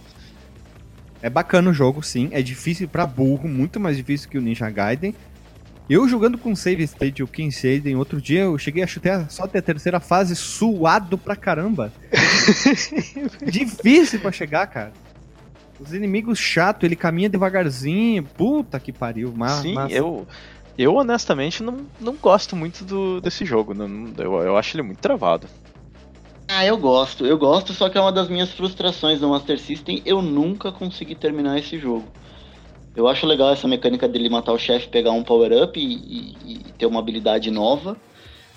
É bacana o jogo, sim. É difícil para burro, muito mais difícil que o Ninja Gaiden. Eu jogando com Save State o King Shaden, outro dia eu cheguei a chutar só até a terceira fase suado pra caramba. difícil para chegar, cara. Os inimigos chato, ele caminha devagarzinho. Puta que pariu. Mas, Sim, mas... eu eu honestamente não, não gosto muito do, desse jogo. Não, eu, eu acho ele muito travado. Ah, eu gosto, eu gosto, só que é uma das minhas frustrações no Master System, eu nunca consegui terminar esse jogo. Eu acho legal essa mecânica dele matar o chefe, pegar um power-up e, e, e, ter uma habilidade nova.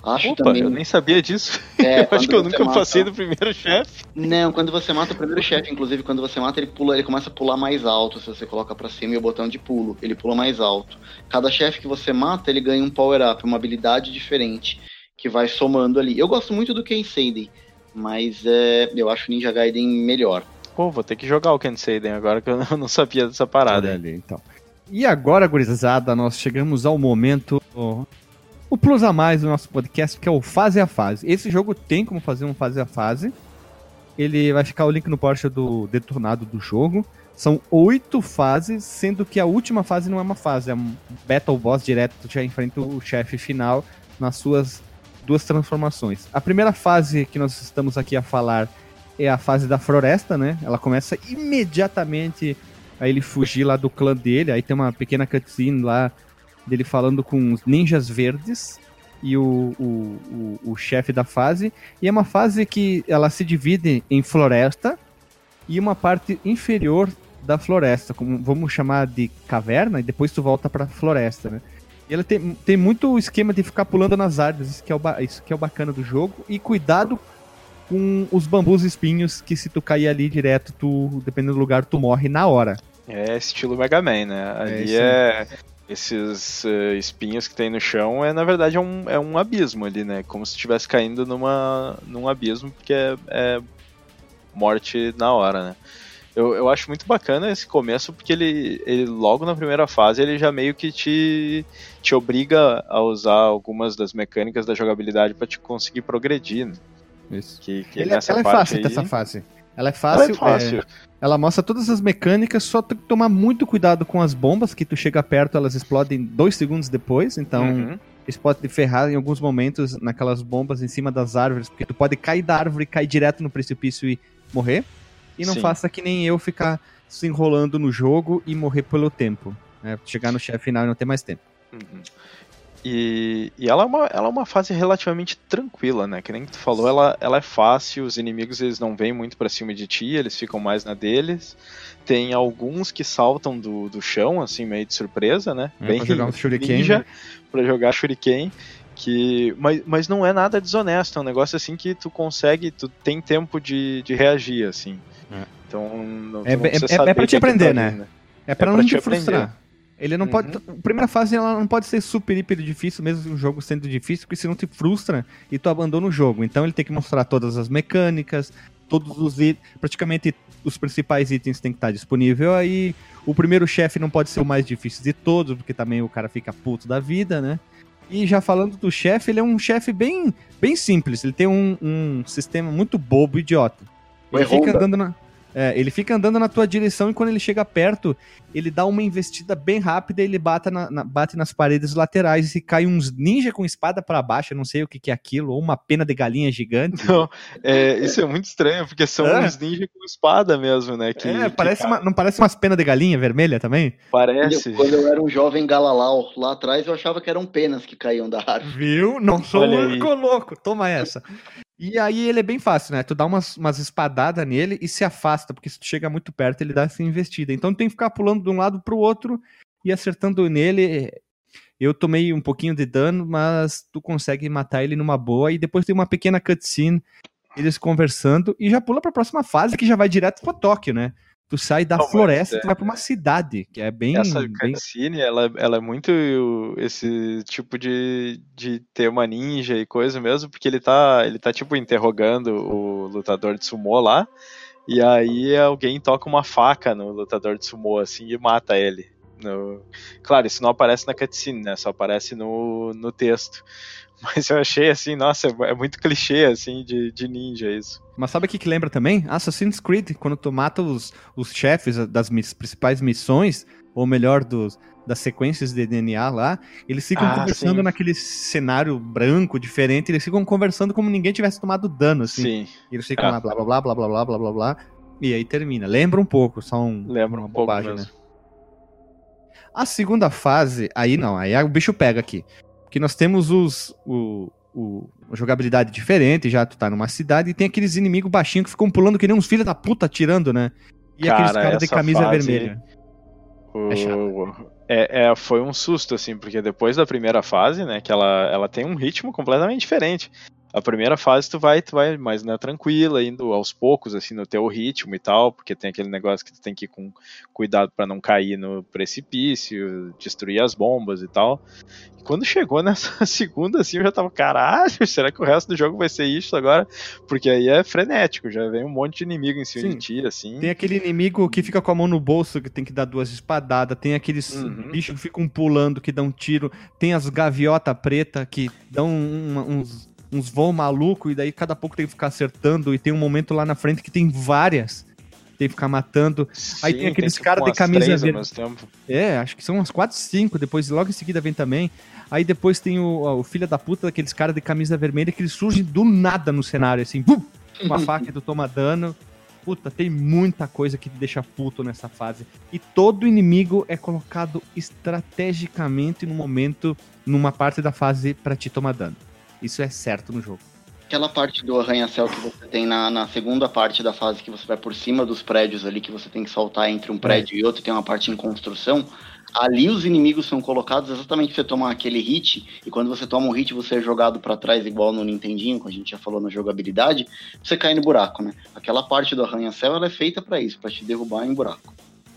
Acho Opa, também. eu nem sabia disso. É, eu acho que eu nunca mata... passei do primeiro chefe. Não, quando você mata o primeiro chefe, inclusive, quando você mata, ele pula, ele começa a pular mais alto. Se você coloca para cima e o botão de pulo, ele pula mais alto. Cada chefe que você mata, ele ganha um power-up, uma habilidade diferente, que vai somando ali. Eu gosto muito do Ken Seiden mas é, eu acho o Ninja Gaiden melhor. Pô, vou ter que jogar o Ken Seiden agora que eu não sabia dessa parada. ali, então. E agora, gurizada, nós chegamos ao momento o plus a mais do nosso podcast, que é o fase a fase. Esse jogo tem como fazer um fase a fase. Ele vai ficar o link no Porsche do detonado do jogo. São oito fases, sendo que a última fase não é uma fase, é um Battle Boss direto, tu já enfrenta o chefe final nas suas duas transformações. A primeira fase que nós estamos aqui a falar é a fase da floresta, né? Ela começa imediatamente a ele fugir lá do clã dele. Aí tem uma pequena cutscene lá dele falando com os ninjas verdes e o, o, o, o chefe da fase. E é uma fase que ela se divide em floresta e uma parte inferior da floresta, como vamos chamar de caverna, e depois tu volta para floresta, né? E ela tem, tem muito esquema de ficar pulando nas árvores, isso que, é o, isso que é o bacana do jogo. E cuidado com os bambus espinhos, que se tu cair ali direto, tu, dependendo do lugar, tu morre na hora. É estilo Mega Man, né? Ali é. é esses uh, espinhos que tem no chão é na verdade é um, é um abismo ali, né? Como se estivesse caindo numa, num abismo, porque é, é morte na hora, né? Eu, eu acho muito bacana esse começo, porque ele, ele logo na primeira fase ele já meio que te, te obriga a usar algumas das mecânicas da jogabilidade para te conseguir progredir. Né? Isso. Que, que ele, é, nessa ela é fácil aí... essa fase. Ela é fácil. Ela, é fácil. É, ela mostra todas as mecânicas, só tem que tomar muito cuidado com as bombas, que tu chega perto, elas explodem dois segundos depois, então uhum. isso pode te ferrar em alguns momentos naquelas bombas em cima das árvores, porque tu pode cair da árvore, cair direto no precipício e morrer. E não Sim. faça que nem eu ficar se enrolando no jogo e morrer pelo tempo. Né? Chegar no chefe final e não ter mais tempo. Uhum. E, e ela, é uma, ela é uma fase relativamente tranquila, né? Que nem tu falou, ela, ela é fácil, os inimigos eles não vêm muito para cima de ti, eles ficam mais na deles. Tem alguns que saltam do, do chão, assim, meio de surpresa, né? É, Bem pra jogar um shuriken. Ninja, né? Pra jogar shuriken. Que, mas, mas não é nada desonesto, é um negócio assim que tu consegue, tu tem tempo de, de reagir, assim. É. Então, não, é, é, é, pra te aprender, tá né? É pra, é não te, te frustrar. Ele não uhum. pode. A primeira fase ela não pode ser super, hiper difícil, mesmo o jogo sendo difícil, porque senão te frustra e tu abandona o jogo. Então ele tem que mostrar todas as mecânicas, todos os itens. Praticamente os principais itens têm que estar disponível. Aí o primeiro chefe não pode ser o mais difícil de todos, porque também o cara fica puto da vida, né? E já falando do chefe, ele é um chefe bem, bem simples. Ele tem um, um sistema muito bobo, idiota. Ele fica andando na. É, ele fica andando na tua direção e quando ele chega perto, ele dá uma investida bem rápida e ele bate, na, na, bate nas paredes laterais e cai uns ninja com espada para baixo, eu não sei o que, que, é aquilo, ou uma pena de galinha gigante. Não, é, isso é muito estranho, porque são é. uns ninja com espada mesmo, né? Que, é, parece que uma, não parece umas penas de galinha vermelha também? Parece. Quando eu era um jovem galalau lá atrás, eu achava que eram penas que caíam da árvore. Viu? Não sou louco, louco, toma essa. E aí ele é bem fácil, né? Tu dá umas, umas espadadas nele e se afasta, porque se tu chega muito perto, ele dá essa investida. Então tem que ficar pulando de um lado pro outro e acertando nele. Eu tomei um pouquinho de dano, mas tu consegue matar ele numa boa. E depois tem uma pequena cutscene, eles conversando, e já pula pra próxima fase, que já vai direto pra Tóquio, né? Tu sai da Não, floresta e é. tu vai pra uma cidade, que é bem. Essa bem... cutscene, ela, ela é muito esse tipo de, de ter uma ninja e coisa mesmo, porque ele tá, ele tá tipo interrogando o lutador de sumô lá, e aí alguém toca uma faca no lutador de sumô assim e mata ele. No... Claro, isso não aparece na cutscene, né? Só aparece no, no texto. Mas eu achei assim, nossa, é muito clichê assim de, de ninja isso. Mas sabe o que, que lembra também? Assassin's Creed, quando tu mata os, os chefes das principais missões, ou melhor, dos, das sequências de DNA lá, eles ficam ah, conversando sim. naquele cenário branco, diferente, eles ficam conversando como ninguém tivesse tomado dano, assim. Sim. E eles ficam ah. lá, blá blá blá blá blá blá blá blá blá, e aí termina. Lembra um pouco, só um, Lembra um pouco bobagem, né? A segunda fase, aí não, aí o bicho pega aqui que nós temos os, o, o, uma jogabilidade diferente, já tu tá numa cidade e tem aqueles inimigos baixinhos que ficam pulando que nem uns filhos da puta atirando, né? E Cara, aqueles caras de camisa fase, vermelha. O... É. É, é, foi um susto, assim, porque depois da primeira fase, né, que ela, ela tem um ritmo completamente diferente a primeira fase tu vai, tu vai mais né, tranquila, indo aos poucos, assim, no teu ritmo e tal, porque tem aquele negócio que tu tem que ir com cuidado para não cair no precipício, destruir as bombas e tal. E quando chegou nessa segunda, assim, eu já tava, caralho, será que o resto do jogo vai ser isso agora? Porque aí é frenético, já vem um monte de inimigo em cima Sim. de ti, assim. Tem aquele inimigo que fica com a mão no bolso, que tem que dar duas espadadas, tem aqueles uhum. bichos que ficam pulando, que dão tiro, tem as gaviota preta que dão uns uns voos malucos, e daí cada pouco tem que ficar acertando, e tem um momento lá na frente que tem várias. Tem que ficar matando. Sim, aí tem aqueles tipo caras de camisa vermelha. É, acho que são umas 4, 5. Depois, logo em seguida, vem também. Aí depois tem o, o filho da puta daqueles caras de camisa vermelha que eles surgem do nada no cenário, assim, bum, uma faca e tu toma dano. Puta, tem muita coisa que te deixa puto nessa fase. E todo inimigo é colocado estrategicamente no momento, numa parte da fase para te tomar dano. Isso é certo no jogo. Aquela parte do arranha-céu que você tem na, na segunda parte da fase, que você vai por cima dos prédios ali, que você tem que saltar entre um prédio e outro, tem uma parte em construção. Ali os inimigos são colocados exatamente pra você tomar aquele hit, e quando você toma um hit, você é jogado para trás, igual no Nintendinho, que a gente já falou na jogabilidade, você cai no buraco, né? Aquela parte do arranha-céu é feita para isso, para te derrubar em buraco.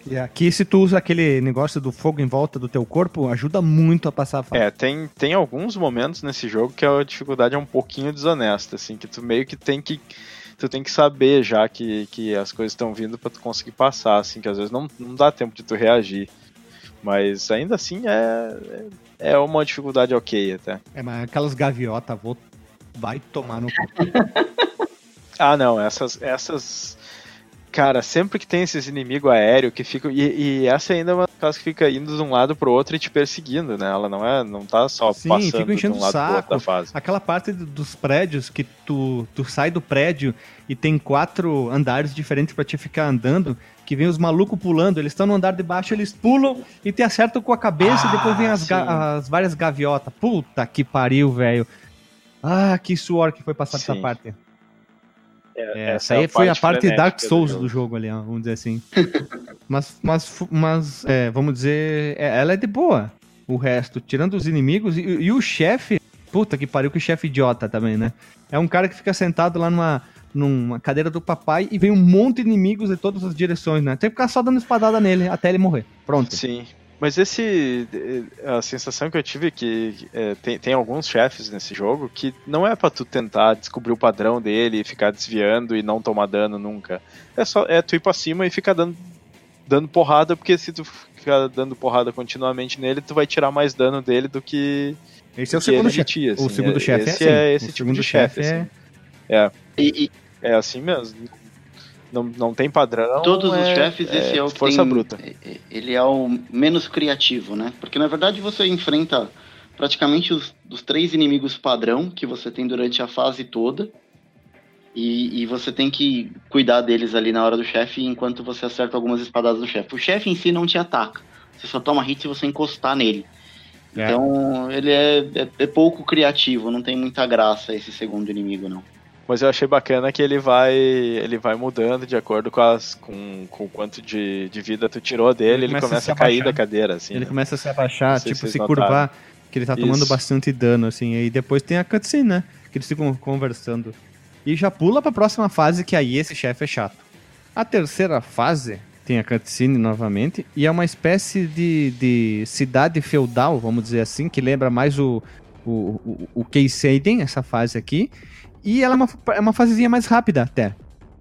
E aqui, se tu usa aquele negócio do fogo em volta do teu corpo, ajuda muito a passar a fase. É, tem, tem alguns momentos nesse jogo que a dificuldade é um pouquinho desonesta, assim, que tu meio que tem que. Tu tem que saber já que, que as coisas estão vindo para tu conseguir passar, assim, que às vezes não, não dá tempo de tu reagir. Mas ainda assim é, é, é uma dificuldade ok até. É, mas aquelas gaviotas, vou. Vai tomar no. ah, não, essas. essas Cara, sempre que tem esses inimigos aéreos que ficam. E, e, essa ainda é uma das que fica indo de um lado pro outro e te perseguindo, né? Ela não é. não tá só Sim, passando fica enchendo de um lado saco. pro outro da fase. Aquela parte dos prédios que tu, tu sai do prédio e tem quatro andares diferentes para te ficar andando, que vem os malucos pulando, eles estão no andar de baixo, eles pulam e te acertam com a cabeça Ah, e depois vem as, ga- as várias gaviotas. Puta que pariu, velho. Ah, que suor que foi passar dessa Sim. parte. É, essa essa aí é a foi a parte Dark do Souls jogo. do jogo ali, ó, vamos dizer assim. mas, mas, mas é, vamos dizer, é, ela é de boa. O resto, tirando os inimigos e, e o chefe, puta que pariu, que chefe idiota também, né? É um cara que fica sentado lá numa, numa cadeira do papai e vem um monte de inimigos de todas as direções, né? Tem que ficar só dando espadada nele até ele morrer. Pronto. Sim. Mas esse. eh, A sensação que eu tive é que eh, tem, tem alguns chefes nesse jogo que não é pra tu tentar descobrir o padrão dele e ficar desviando e não tomar dano nunca. É só é tu ir pra cima e ficar dando, dando porrada, porque se tu ficar dando porrada continuamente nele, tu vai tirar mais dano dele do que. Esse é o segundo chefe. assim. o segundo É- chefe é esse assim. é esse o tipo segundo de chefe, chefe é... assim. E, e É assim mesmo. Não, não tem padrão. todos os é- chefes, esse é, o que força tem- bruta. é- Ele é o menos criativo, né? Porque na verdade você enfrenta praticamente os, os três inimigos padrão que você tem durante a fase toda. E, e você tem que cuidar deles ali na hora do chefe enquanto você acerta algumas espadadas do chefe. O chefe em si não te ataca. Você só toma hit se você encostar nele. É. Então ele é, é- é pouco criativo, não tem muita graça esse segundo inimigo, não. Mas eu achei bacana que ele vai ele vai mudando de acordo com, as, com, com o quanto de, de vida tu tirou dele, Ele ele, começa a começa se a cair da cadeira, assim. Ele né? começa a se abaixar, tipo, se se curvar, que ele tá tomando Isso. bastante dano, assim. E depois tem a cutscene, né? Que eles ficam conversando. E já pula pra próxima fase, que aí esse chefe é chato. A terceira fase tem a cutscene novamente, e é uma espécie de, de cidade feudal, vamos dizer assim, que lembra mais o, o, o, o Keyseiden, essa fase aqui. E ela é uma, é uma fasezinha mais rápida até.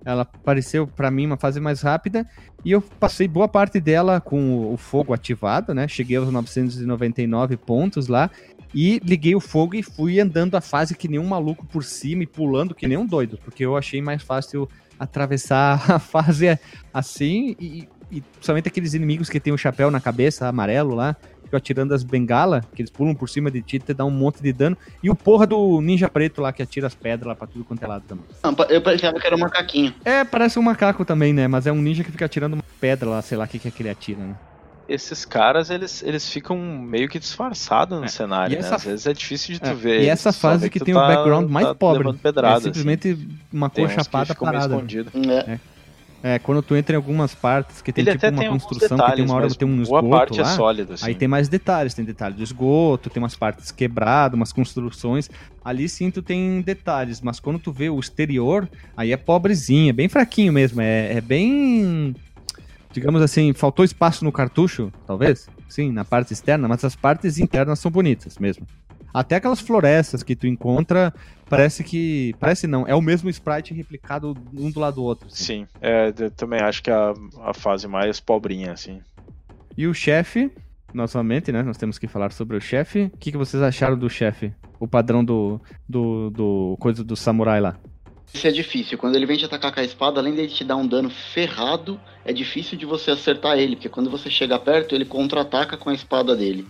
Ela pareceu pra mim uma fase mais rápida e eu passei boa parte dela com o, o fogo ativado, né? Cheguei aos 999 pontos lá e liguei o fogo e fui andando a fase que nem um maluco por cima e pulando que nem um doido, porque eu achei mais fácil atravessar a fase assim e, e principalmente aqueles inimigos que tem o chapéu na cabeça amarelo lá, ficam atirando as bengalas, que eles pulam por cima de ti, te dá um monte de dano, e o porra do ninja preto lá que atira as pedras lá pra tudo quanto é lado também. Não, Eu pensava que era um macaquinho. É, parece um macaco também, né? Mas é um ninja que fica atirando uma pedra lá, sei lá o que, que é que ele atira, né? Esses caras, eles, eles ficam meio que disfarçados no É. cenário, E né? essa- Às vezes é difícil de tu É, ver. e essa fase que, tem tá- o background mais tá pobre. é simplesmente uma assim. Tem cor chapada parada. escondido. É. É, quando tu entra em algumas partes que tem Ele tipo uma tem construção que tem detalhes, uma hora tem um boa esgoto parte lá. é sólida, assim. Aí tem mais detalhes, tem detalhe do esgoto, tem umas partes quebradas, umas construções. Ali sim tu tem detalhes, mas quando tu vê o exterior, aí é pobrezinho, é bem fraquinho mesmo, é, é bem. Digamos assim, faltou espaço no cartucho, talvez? Sim, na parte externa, mas as partes internas são bonitas mesmo. Até aquelas florestas que tu encontra, parece que. Parece não, é o mesmo sprite replicado um do lado do outro. assim. Sim, é, eu também acho que é a, a fase mais pobrinha, assim. E o chefe, novamente, né? Nós temos que falar sobre o chefe. O que, que vocês acharam do chefe? O padrão do, do, do coisa do samurai lá. Isso é difícil. Quando ele vem te atacar com a espada, além de te dar um dano ferrado, é difícil de você acertar ele, porque quando você chega perto, ele contra-ataca com a espada dele.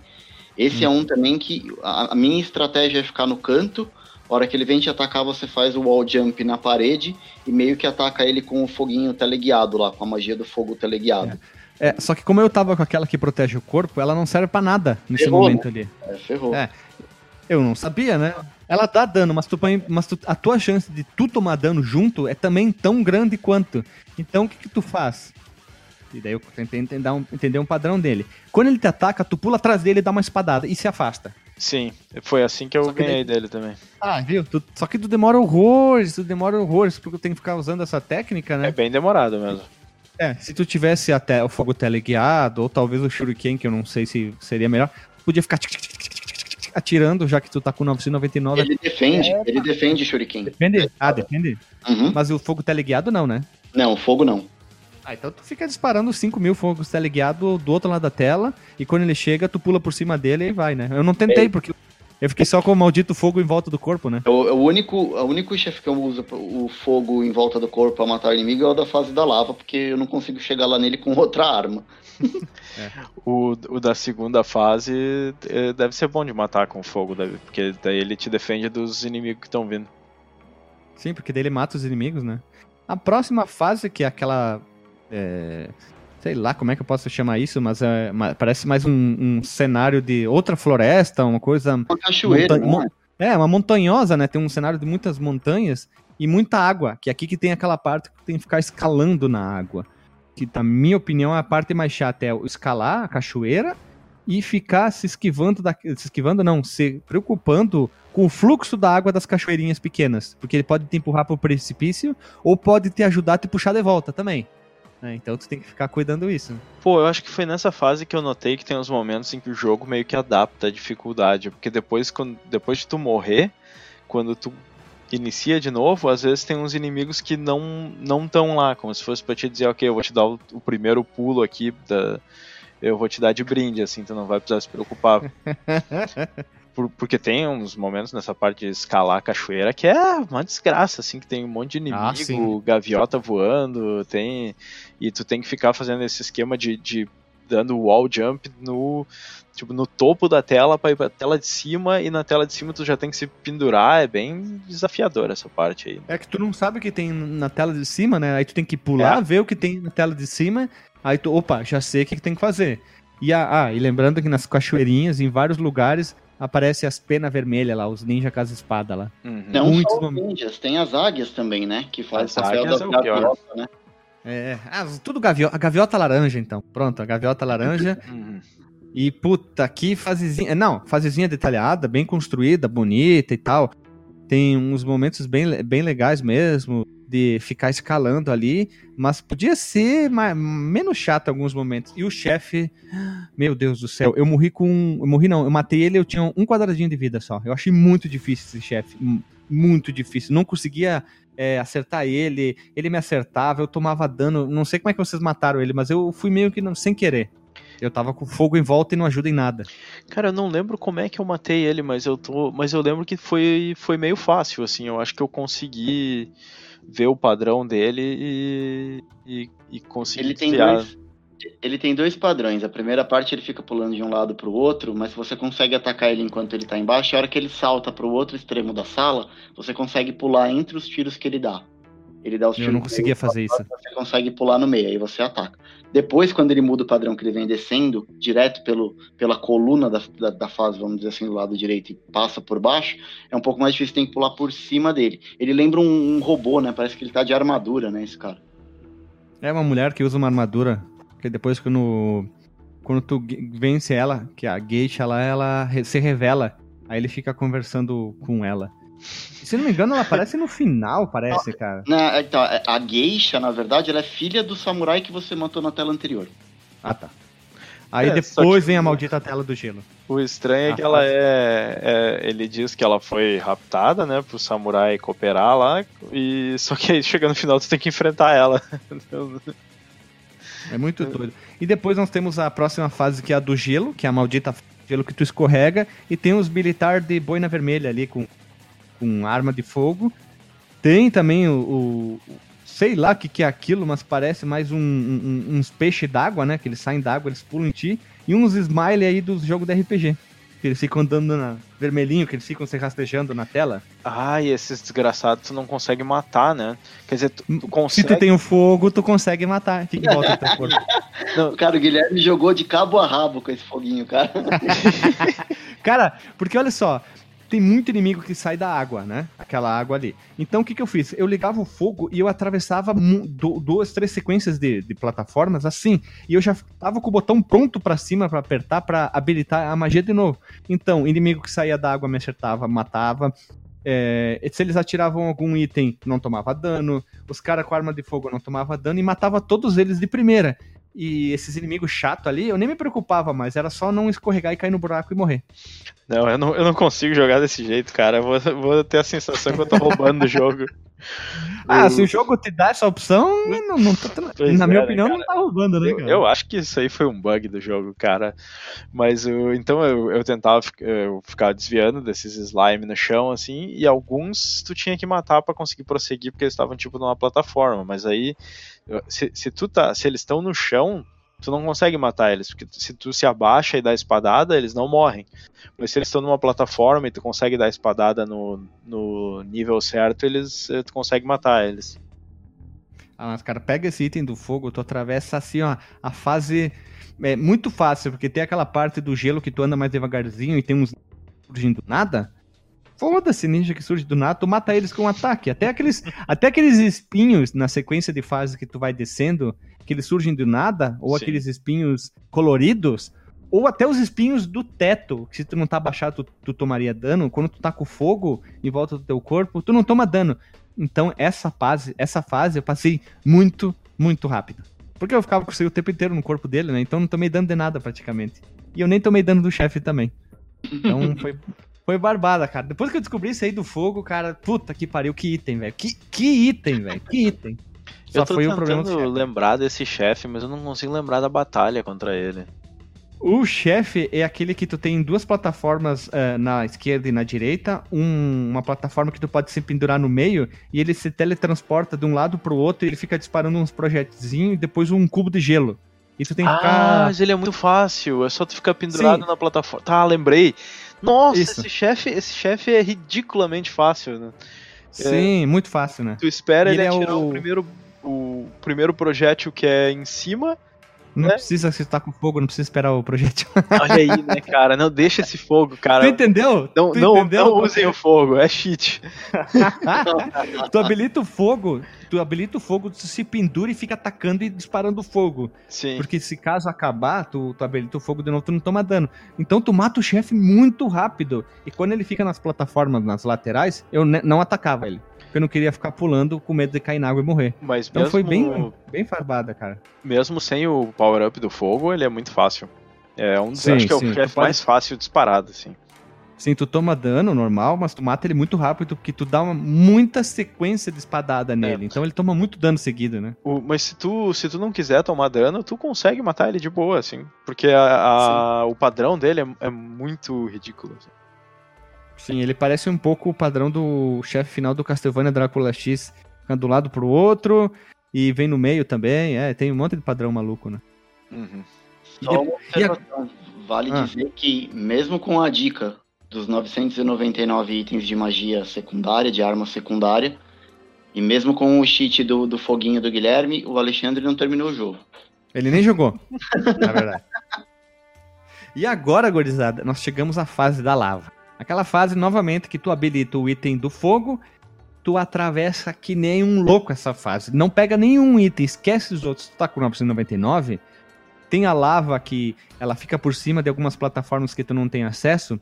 Esse é um também que a, a minha estratégia é ficar no canto. A hora que ele vem te atacar, você faz o wall jump na parede e meio que ataca ele com o foguinho teleguiado lá, com a magia do fogo teleguiado. É, só que como eu tava com aquela que protege o corpo, ela não serve pra nada nesse Ferrou, momento ali. É, ferrou. É. Eu não sabia, né? ela dá dano, mas, tu, mas tu, a tua chance de tu tomar dano junto é também tão grande quanto. Então o que, que tu faz? E daí eu tentei entender um, entender um padrão dele. Quando ele te ataca, tu pula atrás dele, dá uma espadada e se afasta. Sim, foi assim que eu que ganhei daí... dele também. Ah, viu? Tu, só que tu demora horrores, tu demora horrores, porque eu tenho que ficar usando essa técnica, né? É bem demorado mesmo. É, se tu tivesse até o fogo teleguiado, ou talvez o Shuriken, que eu não sei se seria melhor, podia ficar atirando, já que tu tá com 999. Ele defende, é, ele defende Shuriken. Defende? Ah, defende? Uhum. Mas o fogo teleguiado não, né? Não, o fogo não. Ah, então tu fica disparando 5 mil fogos teleguiado do outro lado da tela, e quando ele chega, tu pula por cima dele e vai, né? Eu não tentei, é. porque eu fiquei só com o maldito fogo em volta do corpo, né? O, o único, o único chefe que eu uso o fogo em volta do corpo pra matar o inimigo é o da fase da lava, porque eu não consigo chegar lá nele com outra arma. é. o, o da segunda fase é, deve ser bom de matar com fogo, deve, porque daí ele te defende dos inimigos que estão vindo. Sim, porque daí ele mata os inimigos, né? A próxima fase, que é aquela é, sei lá como é que eu posso chamar isso, mas é, parece mais um, um, cenário de outra floresta, uma coisa. Uma cachoeira, monta é? é, uma montanhosa, né? Tem um cenário de muitas montanhas e muita água, que é aqui que tem aquela parte que tem que ficar escalando na água. Que, na minha opinião, a parte mais chata é escalar a cachoeira e ficar se esquivando da, se esquivando não, se preocupando com o fluxo da água das cachoeirinhas pequenas, porque ele pode te empurrar para o precipício ou pode te ajudar a te puxar de volta também. É, então tu tem que ficar cuidando isso. Pô, eu acho que foi nessa fase que eu notei que tem uns momentos em que o jogo meio que adapta a dificuldade. Porque depois, quando, depois de tu morrer, quando tu inicia de novo, às vezes tem uns inimigos que não não estão lá, como se fosse pra te dizer, ok, eu vou te dar o, o primeiro pulo aqui da, eu vou te dar de brinde, assim, tu não vai precisar se preocupar. Por, porque tem uns momentos nessa parte de escalar a cachoeira que é uma desgraça, assim, que tem um monte de ah, inimigo, ah, gaviota voando, tem. E tu tem que ficar fazendo esse esquema de, de dando wall jump no. Tipo, no topo da tela para ir pra tela de cima e na tela de cima tu já tem que se pendurar, é bem desafiador essa parte aí. É que tu não sabe o que tem na tela de cima, né? Aí tu tem que pular, é. ver o que tem na tela de cima, aí tu, opa, já sei o que, que tem que fazer. E, ah, e lembrando que nas cachoeirinhas, em vários lugares, aparece as penas vermelhas lá, os ninja com as espadas lá. Uhum. Não Muitos só os ninjas, tem as águias também, né? Que faz o papel da é gaviota, né? É, ah, tudo gaviota, a gaviota laranja, então. Pronto, a gaviota laranja. Uhum. E puta, que fasezinha. Não, fasezinha detalhada, bem construída, bonita e tal. Tem uns momentos bem, bem legais mesmo de ficar escalando ali, mas podia ser mais, menos chato em alguns momentos. E o chefe, meu Deus do céu, eu morri com. Eu morri não, eu matei ele, eu tinha um quadradinho de vida só. Eu achei muito difícil esse chefe. Muito difícil. Não conseguia é, acertar ele, ele me acertava, eu tomava dano. Não sei como é que vocês mataram ele, mas eu fui meio que não, sem querer. Eu tava com fogo em volta e não ajuda em nada. Cara, eu não lembro como é que eu matei ele, mas eu tô, mas eu lembro que foi foi meio fácil assim. Eu acho que eu consegui ver o padrão dele e, e, e conseguir ele tem dois ele tem dois padrões. A primeira parte ele fica pulando de um lado para o outro, mas você consegue atacar ele enquanto ele está embaixo. A hora que ele salta para o outro extremo da sala, você consegue pular entre os tiros que ele dá. Ele dá os Eu não conseguia fazer isso. Você consegue pular no meio, aí você ataca. Depois, quando ele muda o padrão que ele vem descendo, direto pelo, pela coluna da, da, da, fase, vamos dizer assim, do lado direito e passa por baixo, é um pouco mais difícil, tem que pular por cima dele. Ele lembra um, um robô, né? Parece que ele tá de armadura, né, esse cara. É uma mulher que usa uma armadura, que depois quando, quando tu vence ela, que a geisha lá, ela se revela, aí ele fica conversando com ela. Se não me engano, ela aparece no final, parece, cara. Na, então, a geisha, na verdade, ela é filha do samurai que você matou na tela anterior. Ah, tá. Aí é, depois vem a maldita tela do gelo. O estranho é ah, que ela é, é, Ele diz que ela foi raptada, né? Pro samurai cooperar lá. E só que aí chega no final tu tem que enfrentar ela. é muito doido. E depois nós temos a próxima fase que é a do gelo, que é a maldita gelo que tu escorrega. E tem os militares de boina vermelha ali com com arma de fogo. Tem também o, o sei lá o que, que é aquilo, mas parece mais um, um, uns peixes d'água, né? Que eles saem d'água, eles pulam em ti. E uns smile aí dos jogos de RPG. Que eles ficam andando na vermelhinho, que eles ficam se rastejando na tela. Ah, e esses desgraçados tu não consegue matar, né? Quer dizer, tu, tu consegue... Se tu tem o fogo, tu consegue matar. Fica em volta do teu corpo. Não, cara, o Guilherme jogou de cabo a rabo com esse foguinho, cara. cara, porque olha só, tem muito inimigo que sai da água, né? Aquela água ali. Então o que, que eu fiz? Eu ligava o fogo e eu atravessava duas, três sequências de, de, plataformas assim. E eu já tava com o botão pronto para cima para apertar para habilitar a magia de novo. Então, inimigo que saía da água me acertava, matava. É, se eles atiravam algum item, não tomava dano. Os caras com arma de fogo não tomava dano e matava todos eles de primeira. E esses inimigos chato ali, eu nem me preocupava mais, era só não escorregar e cair no buraco e morrer. Não, eu não, eu não consigo jogar desse jeito, cara. Eu vou, vou ter a sensação que eu tô roubando o jogo. Ah, eu... se o jogo te dá essa opção, não, não tô, na minha opinião, cara, não tá roubando, né, cara? Eu, eu, acho que isso aí foi um bug do jogo, cara. Mas eu, então eu, eu tentava eu ficar desviando desses slime no chão, assim, e alguns tu tinha que matar para conseguir prosseguir, porque eles estavam tipo numa plataforma. Mas aí, se, se tu tá, se eles estão no chão, tu não consegue matar eles, porque se tu se abaixa e dá espadada, eles não morrem. Mas se eles estão numa plataforma e tu consegue dar espadada no, no nível certo, eles eh, tu consegue matar eles. Ah, mas cara, pega esse item do fogo, tu atravessa assim, ó, a fase é muito fácil, porque tem aquela parte do gelo que tu anda mais devagarzinho e tem uns surgindo nada. Foda-se, ninja que surge do nada, tu mata eles com um ataque. Até aqueles, até aqueles espinhos na sequência de fases que tu vai descendo, que eles surgem do nada, ou Sim. aqueles espinhos coloridos, ou até os espinhos do teto, que se tu não tá abaixado, tu, tu, tomaria dano. Quando tu tá com fogo em volta do teu corpo, tu não toma dano. Então, essa fase, essa fase eu passei muito, muito rápido. Porque eu ficava com o tempo inteiro no corpo dele, né? Então não tomei dano de nada praticamente. E eu nem tomei dano do chefe também. Então foi, foi barbada, cara. Depois que eu descobri isso aí do fogo, cara, puta que pariu, que item, velho. Que, que item, velho. Que item. Só eu tô foi tentando lembrar desse chefe, mas eu não consigo lembrar da batalha contra ele. O chefe é aquele que tu tem duas plataformas uh, na esquerda e na direita, um, uma plataforma que tu pode se pendurar no meio e ele se teletransporta de um lado pro outro e ele fica disparando uns projetizinhos e depois um cubo de gelo. E tu tem que ah, ficar... mas ele é muito fácil, é só tu ficar pendurado Sim. na plataforma. Tá, lembrei. Nossa, Isso. esse chefe, esse chefe é ridiculamente fácil, né? Sim, é, muito fácil, né? Tu espera ele, ele é atirar o... o primeiro o primeiro projétil que é em cima. Não né? precisa se tá com fogo, não precisa esperar o projétil. Olha aí, né, cara? Não deixa esse fogo, cara. Tu entendeu? Não, tu não, entendeu? não usem o fogo, é cheat. tu habilita o fogo, tu habilita o fogo, tu se pendura e fica atacando e disparando fogo. Sim. Porque se caso acabar, tu, tu habilita o fogo de novo, tu não toma dano. Então tu mata o chefe muito rápido. E quando ele fica nas plataformas, nas laterais, eu não atacava ele porque eu não queria ficar pulando com medo de cair na água e morrer. Mas então mesmo... foi bem, bem farbada, cara. Mesmo sem o power-up do fogo, ele é muito fácil. É um dos, sim, acho que é o chefe mais fácil disparado, assim. Sim, tu toma dano normal, mas tu mata ele muito rápido, porque tu dá uma, muita sequência de espadada nele. É. Então ele toma muito dano seguido, né? O, mas se tu, se tu não quiser tomar dano, tu consegue matar ele de boa, assim. Porque a, a o padrão dele é, é muito ridículo. Assim. Sim, ele parece um pouco o padrão do chefe final do Castlevania Drácula X, ficando do lado pro outro e vem no meio também. É, tem um monte de padrão maluco, né? Uhum. Só uma observação. Vale ah. dizer que, mesmo com a dica dos 999 itens de magia secundária, de arma secundária, e mesmo com o cheat do, do foguinho do Guilherme, o Alexandre não terminou o jogo. Ele nem jogou, na verdade. E agora, gorizada, nós chegamos à fase da lava. Aquela fase, novamente, que tu habilita o item do fogo, tu atravessa que nem um louco essa fase. Não pega nenhum item, esquece os outros. Tu tá com 999, tem a lava que ela fica por cima de algumas plataformas que tu não tem acesso.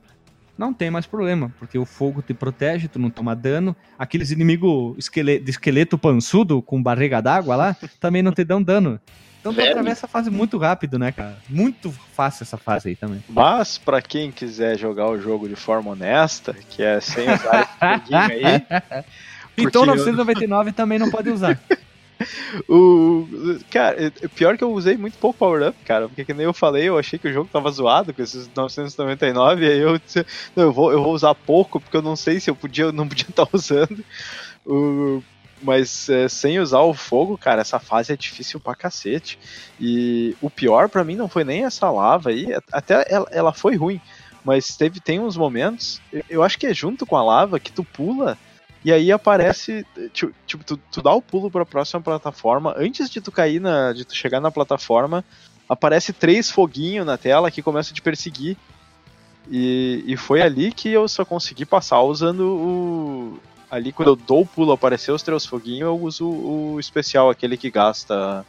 Não tem mais problema, porque o fogo te protege, tu não toma dano. Aqueles inimigos esqueleto, de esqueleto pançudo com barriga d'água lá também não te dão dano. Então tu atravessa a fase muito rápido, né, cara? Muito fácil essa fase aí também. Mas, para quem quiser jogar o jogo de forma honesta, que é sem usar esse aí. Então 999 eu... também não pode usar. o cara, é, é pior que eu usei muito pouco power up, cara, porque que nem eu falei, eu achei que o jogo tava zoado com esses 999 e aí eu disse, não, eu vou eu vou usar pouco porque eu não sei se eu podia eu não podia estar tá usando. O mas é, sem usar o fogo, cara, essa fase é difícil pra cacete. E o pior para mim não foi nem essa lava aí, até ela, ela foi ruim, mas teve tem uns momentos, eu acho que é junto com a lava que tu pula e aí aparece, tipo, tu, tu dá o pulo para a próxima plataforma, antes de tu cair na, de tu chegar na plataforma, aparece três foguinhos na tela que começam a te perseguir. E, e foi ali que eu só consegui passar usando o. Ali quando eu dou o pulo, aparecer os três foguinhos, eu uso o especial, aquele que gasta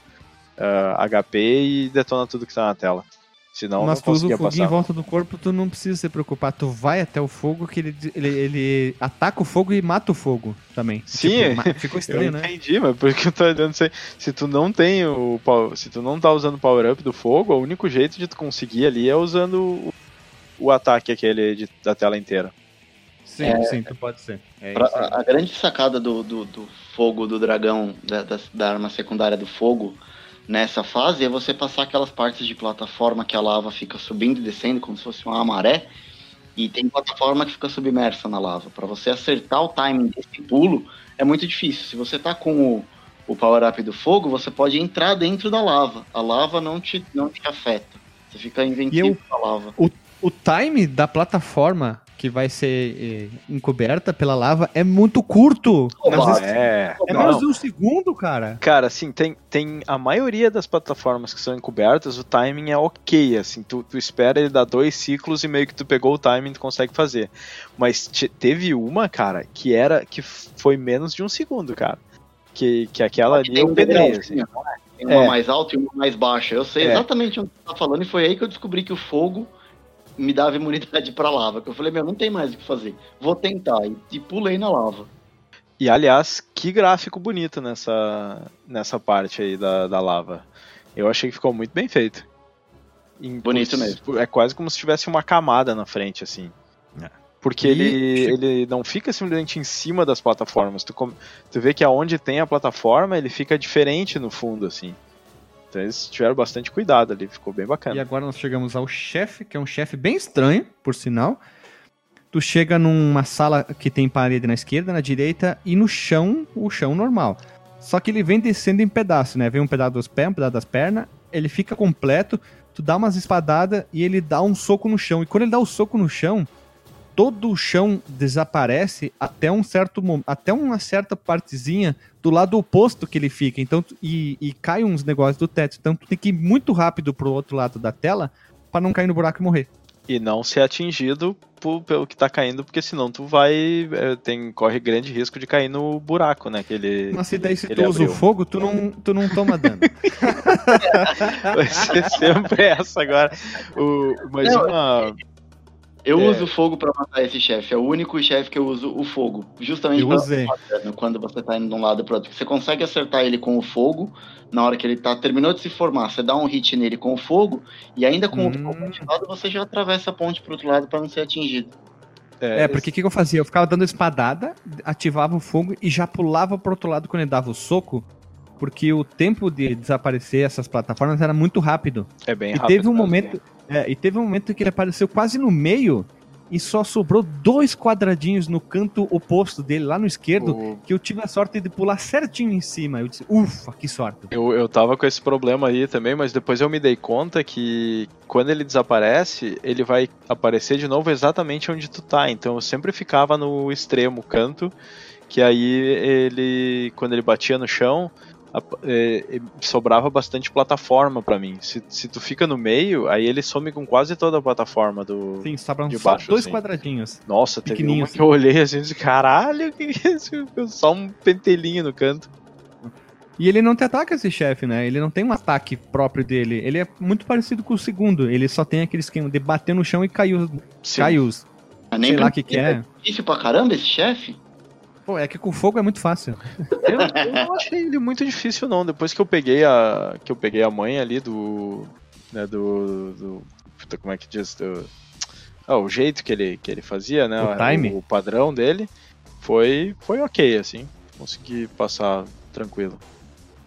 uh, ah, HP e detona tudo que tá na tela. Senão Mas não tu usa o foguinho em passar. volta do corpo, tu não precisa se preocupar. Tu vai até o fogo, que ele, ele, ele ataca o fogo e mata o fogo também. Sim, Tipo, ficou Eu estranho, né? entendi, mas porque eu tô olhando se, se tu não tem o se tu não tá usando o power up do fogo, o único jeito de tu conseguir ali é usando o, o ataque aquele de- da tela inteira. Sim, sim, tu pode ser. É Pra- a, a grande sacada do, do, do fogo do dragão, da, da, da arma secundária do fogo, nessa fase é você passar aquelas partes de plataforma que a lava fica subindo e descendo como se fosse uma maré. E tem plataforma que fica submersa na lava. Pra você acertar o timing desse pulo é muito difícil. Se você tá com o, o power-up do fogo, você pode entrar dentro da lava. A lava não te, não te afeta. Você fica invencível na lava. O time da plataforma que vai ser eh, encoberta pela lava é muito curto. Oba, vezes- É. é menos de um segundo, cara. Cara, assim, tem, tem a maioria das plataformas que são encobertas, o timing é ok, assim, tu, tu espera ele dar dois ciclos e meio que tu pegou o timing e tu consegue fazer. Mas te- teve uma, cara, que era, que foi menos de um segundo, cara. Que, que aquela ali eu um pedrei, assim. ó. Tem uma É. mais alta e uma mais baixa. Eu sei É. exatamente onde você tá falando e foi aí que eu descobri que o fogo me dava imunidade pra lava. Que eu falei, meu, não tem mais o que fazer. Vou tentar. E, e pulei na lava. E aliás, que gráfico bonito nessa, nessa parte aí da, da lava. Eu achei que ficou muito bem feito. Em- Bonito mesmo. É quase como se tivesse uma camada na frente, assim. É. Porque E- ele, ele não fica simplesmente em cima das plataformas. Tu, tu vê que aonde tem a plataforma, ele fica diferente no fundo, assim. Então eles tiveram bastante cuidado ali, ficou bem E bacana. agora nós chegamos ao chefe, que é um chefe bem estranho, por sinal. Tu chega numa sala que tem parede na esquerda, na direita, e no chão, o chão normal. Só que ele vem descendo em pedaços, né? Vem um pedaço dos pés, um pedaço das pernas, ele fica completo, tu dá umas espadadas e ele dá um soco no chão. E quando ele dá o soco no chão, todo o chão desaparece até um certo até uma certa partezinha do lado oposto que ele fica. Então, e, e cai uns negócios do teto. Então tu tem que ir muito rápido pro outro lado da tela pra não cair no buraco e morrer. E não ser atingido por- pelo que tá caindo, porque senão tu vai. é, tem, corre grande risco de cair no buraco, né? Que ele, Mas se daí se ele tu usa o fogo, tu não, tu não toma dano. Vai ser sempre essa agora. O, mas Não, uma. Eu É. uso o fogo pra matar esse chefe. É o único chefe que eu uso o fogo. Justamente Eu usei. quando você tá indo de um lado pro outro. Você consegue acertar ele com o fogo na hora que ele tá terminou de se formar. Você dá um hit nele com o fogo e ainda com o Hum. fogo ativado você já atravessa a ponte pro outro lado pra não ser atingido. É, porque o que, que eu fazia? Eu ficava dando espadada, ativava o fogo e já pulava pro outro lado quando ele dava o soco. Porque o tempo de desaparecer essas plataformas era muito rápido. É bem E rápido. teve um mesmo. É, e teve um momento que ele apareceu quase no meio e só sobrou dois quadradinhos no canto oposto dele, lá no esquerdo, que eu tive a sorte de pular certinho em cima. Eu disse, ufa, que sorte. Eu, eu tava com esse problema aí também, mas depois eu me dei conta que quando ele desaparece, ele vai aparecer de novo exatamente onde tu tá. Então eu sempre ficava no extremo canto, que aí ele, quando ele batia no chão, é, é, sobrava bastante plataforma pra mim. Se, se tu fica no meio, aí ele some com quase toda a plataforma do. Sim, sobram De só baixo, dois assim. quadradinhos. Nossa, teve pequenininho uma assim. que eu olhei assim e disse, caralho, que que é isso? Só um pentelinho no canto. E ele não te ataca esse chefe, né? Ele não tem um ataque próprio dele. Ele é muito parecido com o segundo. Ele só tem aquele esquema de bater no chão e caiu. Sim. Caiu. Mas Sei lá o que, que é. difícil pra caramba esse chefe? Pô, é que com fogo é muito fácil. Eu, eu não achei ele muito difícil não. Depois que eu peguei a que eu peguei a mãe ali do né, do, do puta, como é que diz do, ah, o jeito que ele que ele fazia, né? O time? O, padrão dele foi foi ok assim. Consegui passar tranquilo.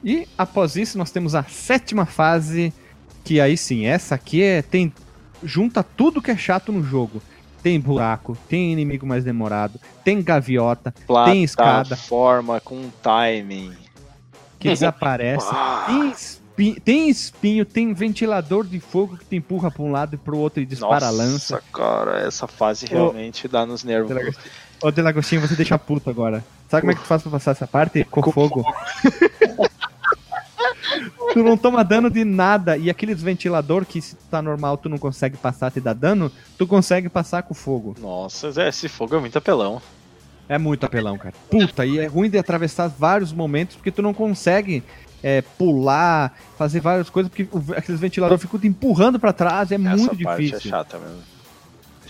E após isso, nós temos a sétima fase. Que aí sim, essa aqui é. Tem. Junta tudo que é chato no jogo. Tem buraco, tem inimigo mais demorado, tem gaviota, Tem escada. forma com timing. que desaparece. Ah, Tem, espi- tem espinho, tem ventilador de fogo que te empurra pra um lado e pro outro e dispara a lança. Nossa, cara, essa fase Ô, realmente dá nos nervos. Delagostinho. Ô, Delagostinho, você deixa puto agora. Sabe como é que tu faz pra passar essa parte? Com, Com fogo. tu não toma dano de nada. E aqueles ventilador que se tá normal tu não consegue passar te dá dano, tu consegue passar com fogo. Nossa, é, esse fogo é muito apelão. É muito apelão, cara. Puta, e é ruim de atravessar vários momentos porque tu não consegue é, pular, fazer várias coisas, porque aqueles ventiladores ficam te empurrando para trás, é Essa muito parte é difícil. É chata mesmo.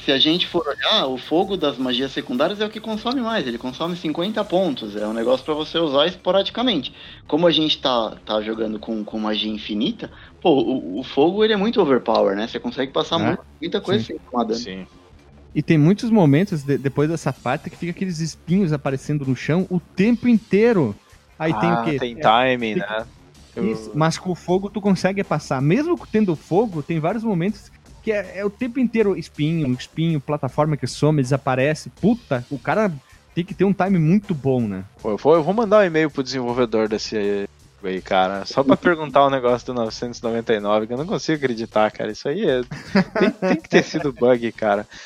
Se a gente for olhar, o fogo das magias secundárias é o que consome mais, ele consome 50 pontos, é um negócio para você usar esporadicamente. Como a gente tá, tá jogando com, com magia infinita, pô, o, o fogo ele é muito overpower, né? Você consegue passar é? muita coisa Sim. sem tomar dano. Sim. E tem muitos momentos de, depois dessa parte que fica aqueles espinhos aparecendo no chão o tempo inteiro. Aí ah, tem o ah, quê? Tem time, tem, né? Isso, mas com o fogo tu consegue passar. Mesmo tendo fogo, tem vários momentos que é, é, o tempo inteiro espinho, espinho, plataforma que some, desaparece. Puta, o cara tem que ter um time muito bom, né? Pô, eu, vou, eu vou mandar um e-mail pro desenvolvedor desse aí, cara. Só pra perguntar o um negócio do 999, que eu não consigo acreditar, cara. Isso aí é. Tem, tem que ter sido bug, cara.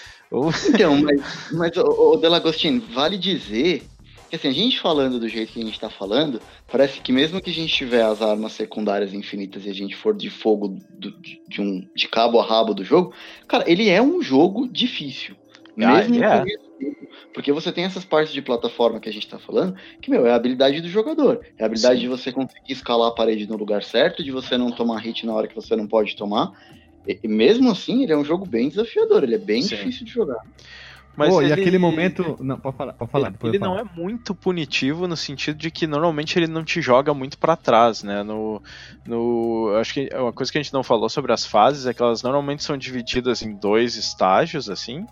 Então, mas, mas o, o Delagostino, vale dizer que assim, a gente falando do jeito que a gente tá falando, parece que mesmo que a gente tiver as armas secundárias infinitas e a gente for de fogo do, de, um, de cabo a rabo do jogo, cara, ele é um jogo difícil. Ah, mesmo yeah. porque você tem essas partes de plataforma que a gente tá falando, que, meu, é a habilidade do jogador. É a habilidade Sim. de você conseguir escalar a parede no lugar certo, de você não tomar hit na hora que você não pode tomar. E, mesmo assim, ele é um jogo bem desafiador, ele é bem Sim. difícil de jogar. Mas ele... e aquele momento. Não, pode falar, pode falar. Ele, ele não é muito punitivo no sentido de que normalmente ele não te joga muito para trás, né? No, no, acho que uma coisa que a gente não falou sobre as fases é que elas normalmente são divididas em dois estágios, assim.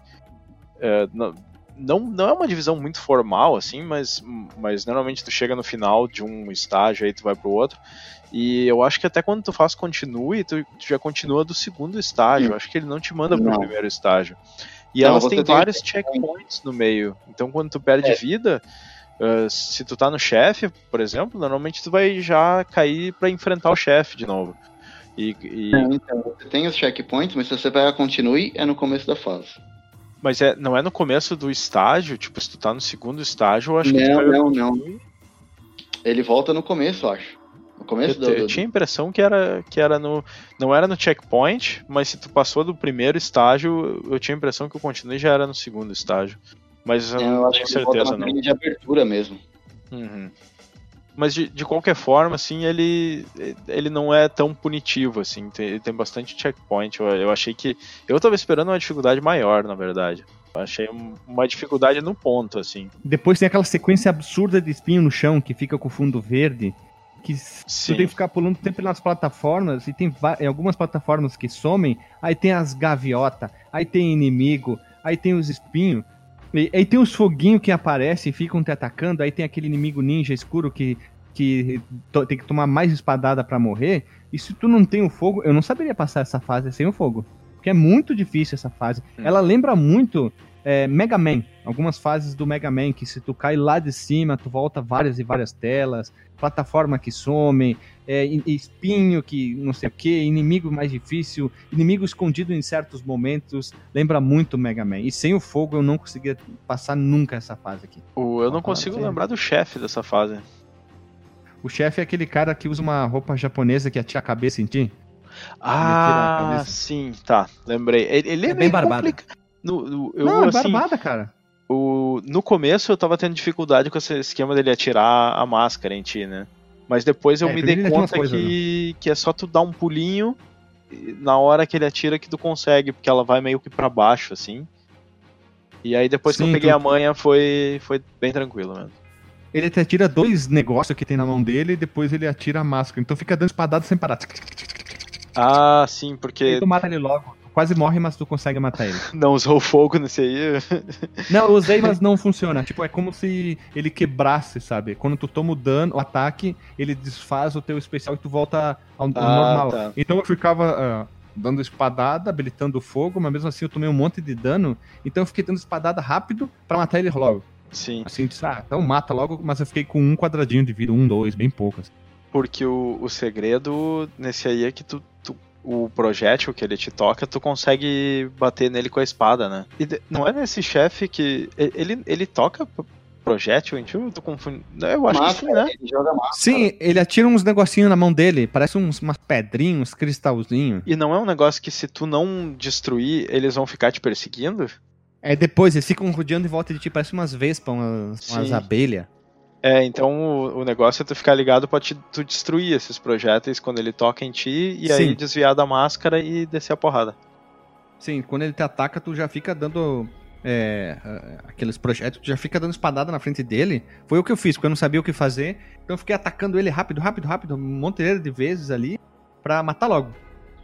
É, não, não, não é uma divisão muito formal, assim, mas, mas normalmente tu chega no final de um estágio, aí tu vai pro outro. E eu acho que até quando tu faz continue, tu, tu já continua do segundo estágio. Eu acho que ele não te manda pro não. primeiro estágio. E não, elas têm vários checkpoints no meio. Então quando tu perde é. vida, uh, se tu tá no chefe, por exemplo, normalmente tu vai já cair para enfrentar o chefe de novo. E, e... É, então, você tem os checkpoints, mas se você pegar continue, é no começo da fase. Mas é, não é no começo do estágio? Tipo, se tu tá no segundo estágio, eu acho não, que vai... Não, não, Ele volta no começo, eu acho. No começo eu, do, eu tinha a impressão que era, que era no. Não era no checkpoint, mas se tu passou do primeiro estágio, eu tinha a impressão que o continue já era no segundo estágio. Mas eu, é, eu não tenho certeza, não. de abertura mesmo. Uhum. Mas de, de qualquer forma, assim, ele, ele não é tão punitivo, assim. Tem, ele tem bastante checkpoint. Eu, eu achei que. Eu tava esperando uma dificuldade maior, na verdade. Eu achei uma dificuldade no ponto, assim. Depois tem aquela sequência absurda de espinho no chão que fica com o fundo verde que Sim. tu tem que ficar pulando sempre nas plataformas, e tem algumas plataformas que somem, aí tem as gaviotas, aí tem inimigo, aí tem os espinhos, e, aí tem os foguinhos que aparecem e ficam te atacando, aí tem aquele inimigo ninja escuro que, que tem que tomar mais espadada para morrer, e se tu não tem o fogo, eu não saberia passar essa fase sem o fogo. Porque é muito difícil essa fase. Hum. Ela lembra muito é, Mega Man, algumas fases do Mega Man, que se tu cai lá de cima, tu volta várias e várias telas, plataforma que some, é, espinho que não sei o que, inimigo mais difícil, inimigo escondido em certos momentos, lembra muito Mega Man. E sem o fogo eu não conseguia passar nunca essa fase aqui. O, eu não consigo lembrar do chefe dessa fase. O chefe é aquele cara que usa uma roupa japonesa que atira a cabeça em ti. Ah, sim, tá, lembrei. Ele, ele é, é bem barbado. No, no, eu, não, é assim, barbada, cara. O, no começo eu tava tendo dificuldade com esse esquema dele atirar a máscara em ti, né? Mas depois eu é, me dei conta coisas, que, né? que é só tu dar um pulinho na hora que ele atira que tu consegue, porque ela vai meio que para baixo, assim. E aí depois Sim, que eu peguei tu... a manha foi, foi bem tranquilo mesmo. Ele até atira dois negócios que tem na mão dele e depois ele atira a máscara. Então fica dando espadada sem parar. Ah, sim, porque. E tu mata ele logo quase morre, mas tu consegue matar ele. Não usou fogo nesse aí? não, eu usei, mas não funciona. Tipo, é como se ele quebrasse, sabe? Quando tu toma o dano, o ataque, ele desfaz o teu especial e tu volta ao, ao ah, normal. Tá. Então eu ficava. Uh, dando espadada, habilitando o fogo, mas mesmo assim eu tomei um monte de dano, então eu fiquei dando espadada rápido para matar ele logo. Sim. Assim, disse, ah, então mata logo, mas eu fiquei com um quadradinho de vida, um, dois, bem poucas. Assim. Porque o, o segredo nesse aí é que tu, tu o projétil que ele te toca, tu consegue bater nele com a espada, né? E não é nesse chefe que. Ele, ele toca projétil em ti? Eu tô confundindo. Eu acho Máscara, que sim, né? Ele. Sim, ele atira uns negocinhos na mão dele, parece uns, umas pedrinhas, uns cristalzinhos. E não é um negócio que se tu não destruir, eles vão ficar te perseguindo? É depois, eles ficam rodeando em volta de ti, parece umas vespas, umas, umas abelhas. É, então o, o negócio é tu ficar ligado pra te, tu destruir esses projéteis quando ele toca em ti e aí Sim. desviar da máscara e descer a porrada. Sim, quando ele te ataca, tu já fica dando. é, aqueles projetos, tu já fica dando espadada na frente dele. Foi o que eu fiz, porque eu não sabia o que fazer. Então eu fiquei atacando ele rápido, rápido, rápido, um monte de vezes ali, pra matar logo.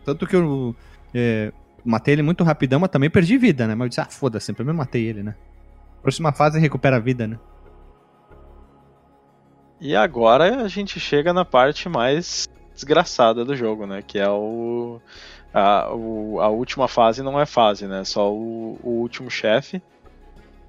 Tanto que eu é, matei ele muito rapidão, mas também perdi vida, né? Mas eu disse, ah, foda-se, primeiro matei ele, né? Próxima fase recupera a vida, né? E agora a gente chega na parte mais desgraçada do jogo, né? Que é o. A, o- a última fase não é fase, né? Só o, o último chefe.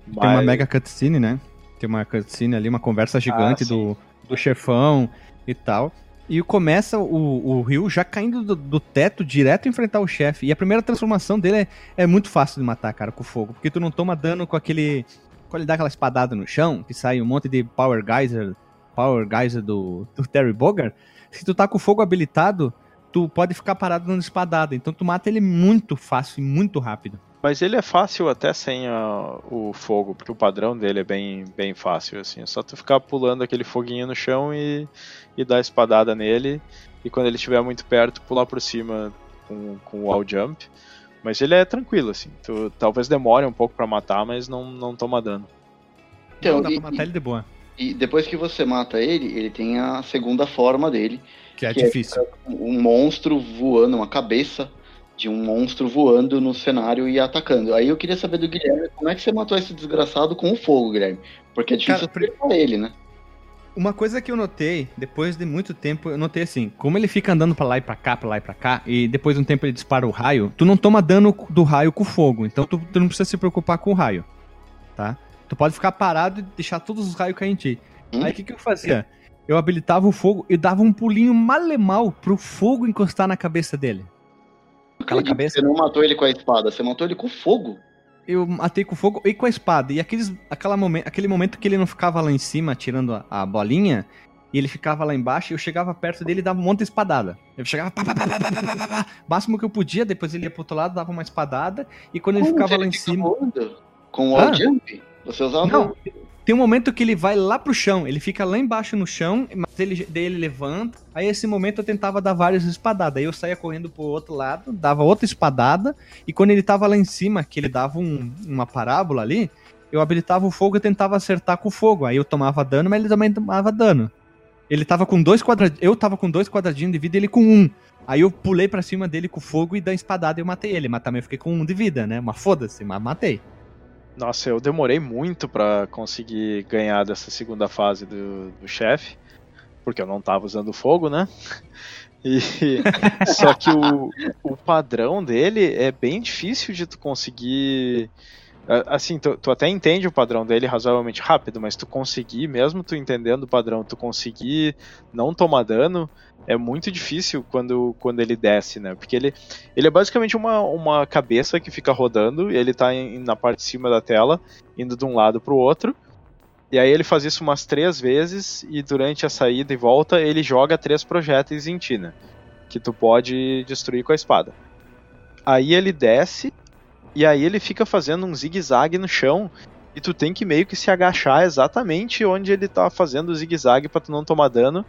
Tem uma Mas- mega cutscene, né? Tem uma cutscene ali, uma conversa gigante Ah, do, do chefão e tal. E começa o, o Ryu já caindo do, do teto direto enfrentar o chefe. E a primeira transformação dele é, é muito fácil de matar, cara, com fogo. Porque tu não toma dano com aquele. Quando ele dá aquela espadada no chão, que sai um monte de Power Geyser, Power Geyser do, do Terry Bogard. Se tu tá com o fogo habilitado, tu pode ficar parado dando espadada. Então tu mata ele muito fácil e muito rápido. Mas ele é fácil até sem a- o fogo, porque o padrão dele é bem, bem fácil, assim. É só tu ficar pulando aquele foguinho no chão e, e dar espadada nele. E quando ele estiver muito perto, pular por cima com, com o wall jump. Mas ele é tranquilo, assim. Tu talvez demore um pouco pra matar, mas não, não toma dano. Então, dá e, pra matar ele de boa. E depois que você mata ele, ele tem a segunda forma dele, Que é Que é difícil. um monstro voando, uma cabeça de um monstro voando no cenário e atacando. Aí eu queria saber do Guilherme, como é que você matou esse desgraçado com o fogo, Guilherme? Porque é difícil Cara, ele, né? Uma coisa que eu notei, depois de muito tempo, eu notei assim, como ele fica andando pra lá e pra cá, pra lá e pra cá, e depois de um tempo ele dispara o raio, tu não toma dano do raio com fogo, então tu, tu não precisa se preocupar com o raio, tá? Tu pode ficar parado e deixar todos os raios cair em ti. Hum? Aí o que, que eu fazia? Eu habilitava o fogo e dava um pulinho malemal pro fogo encostar na cabeça dele. Aquela Acredito, cabeça- Você não matou ele com a espada, você matou ele com fogo. Eu matei com fogo e com a espada. E aqueles, aquela momen- aquele momento que ele não ficava lá em cima tirando a, a bolinha, e ele ficava lá embaixo, eu chegava perto dele e dava um monte de espadada. Eu chegava. Pá, pá, pá, pá, pá, pá, pá, pá. Máximo que eu podia, depois ele ia pro outro lado, dava uma espadada, e quando ele Como ficava ele lá em cima. Com o Ah. jump? Você usava Não, tem um momento que ele vai lá pro chão, ele fica lá embaixo no chão, mas ele, daí ele levanta. Aí esse momento eu tentava dar várias espadadas. Aí eu saía correndo pro outro lado, dava outra espadada, e quando ele tava lá em cima, que ele dava um- uma parábola ali, eu habilitava o fogo e tentava acertar com o fogo. Aí eu tomava dano, mas ele também tomava dano. Ele tava com dois quadradinhos. Eu tava com dois quadradinhos de vida e ele com um. Aí eu pulei pra cima dele com o fogo e da espadada eu matei ele. Mas também eu fiquei com um de vida, né? Mas foda-se, mas matei. Nossa, eu demorei muito pra conseguir ganhar dessa segunda fase do, do chefe, porque eu não tava usando fogo, né? E, só que o, o padrão dele é bem difícil de tu conseguir. A- Assim, tu, tu até entende o padrão dele razoavelmente rápido, mas tu conseguir, mesmo tu entendendo o padrão, tu conseguir não tomar dano, é muito difícil quando, quando ele desce, né? Porque ele, ele é basicamente uma, uma cabeça que fica rodando, e ele tá em- na parte de cima da tela, indo de um lado pro outro. E aí ele faz isso umas três vezes, e durante a saída e volta, ele joga três projéteis em ti, né? Que tu pode destruir com a espada. Aí ele desce, e aí ele fica fazendo um zigue-zague no chão, e tu tem que meio que se agachar exatamente onde ele tá fazendo o zigue-zague pra tu não tomar dano.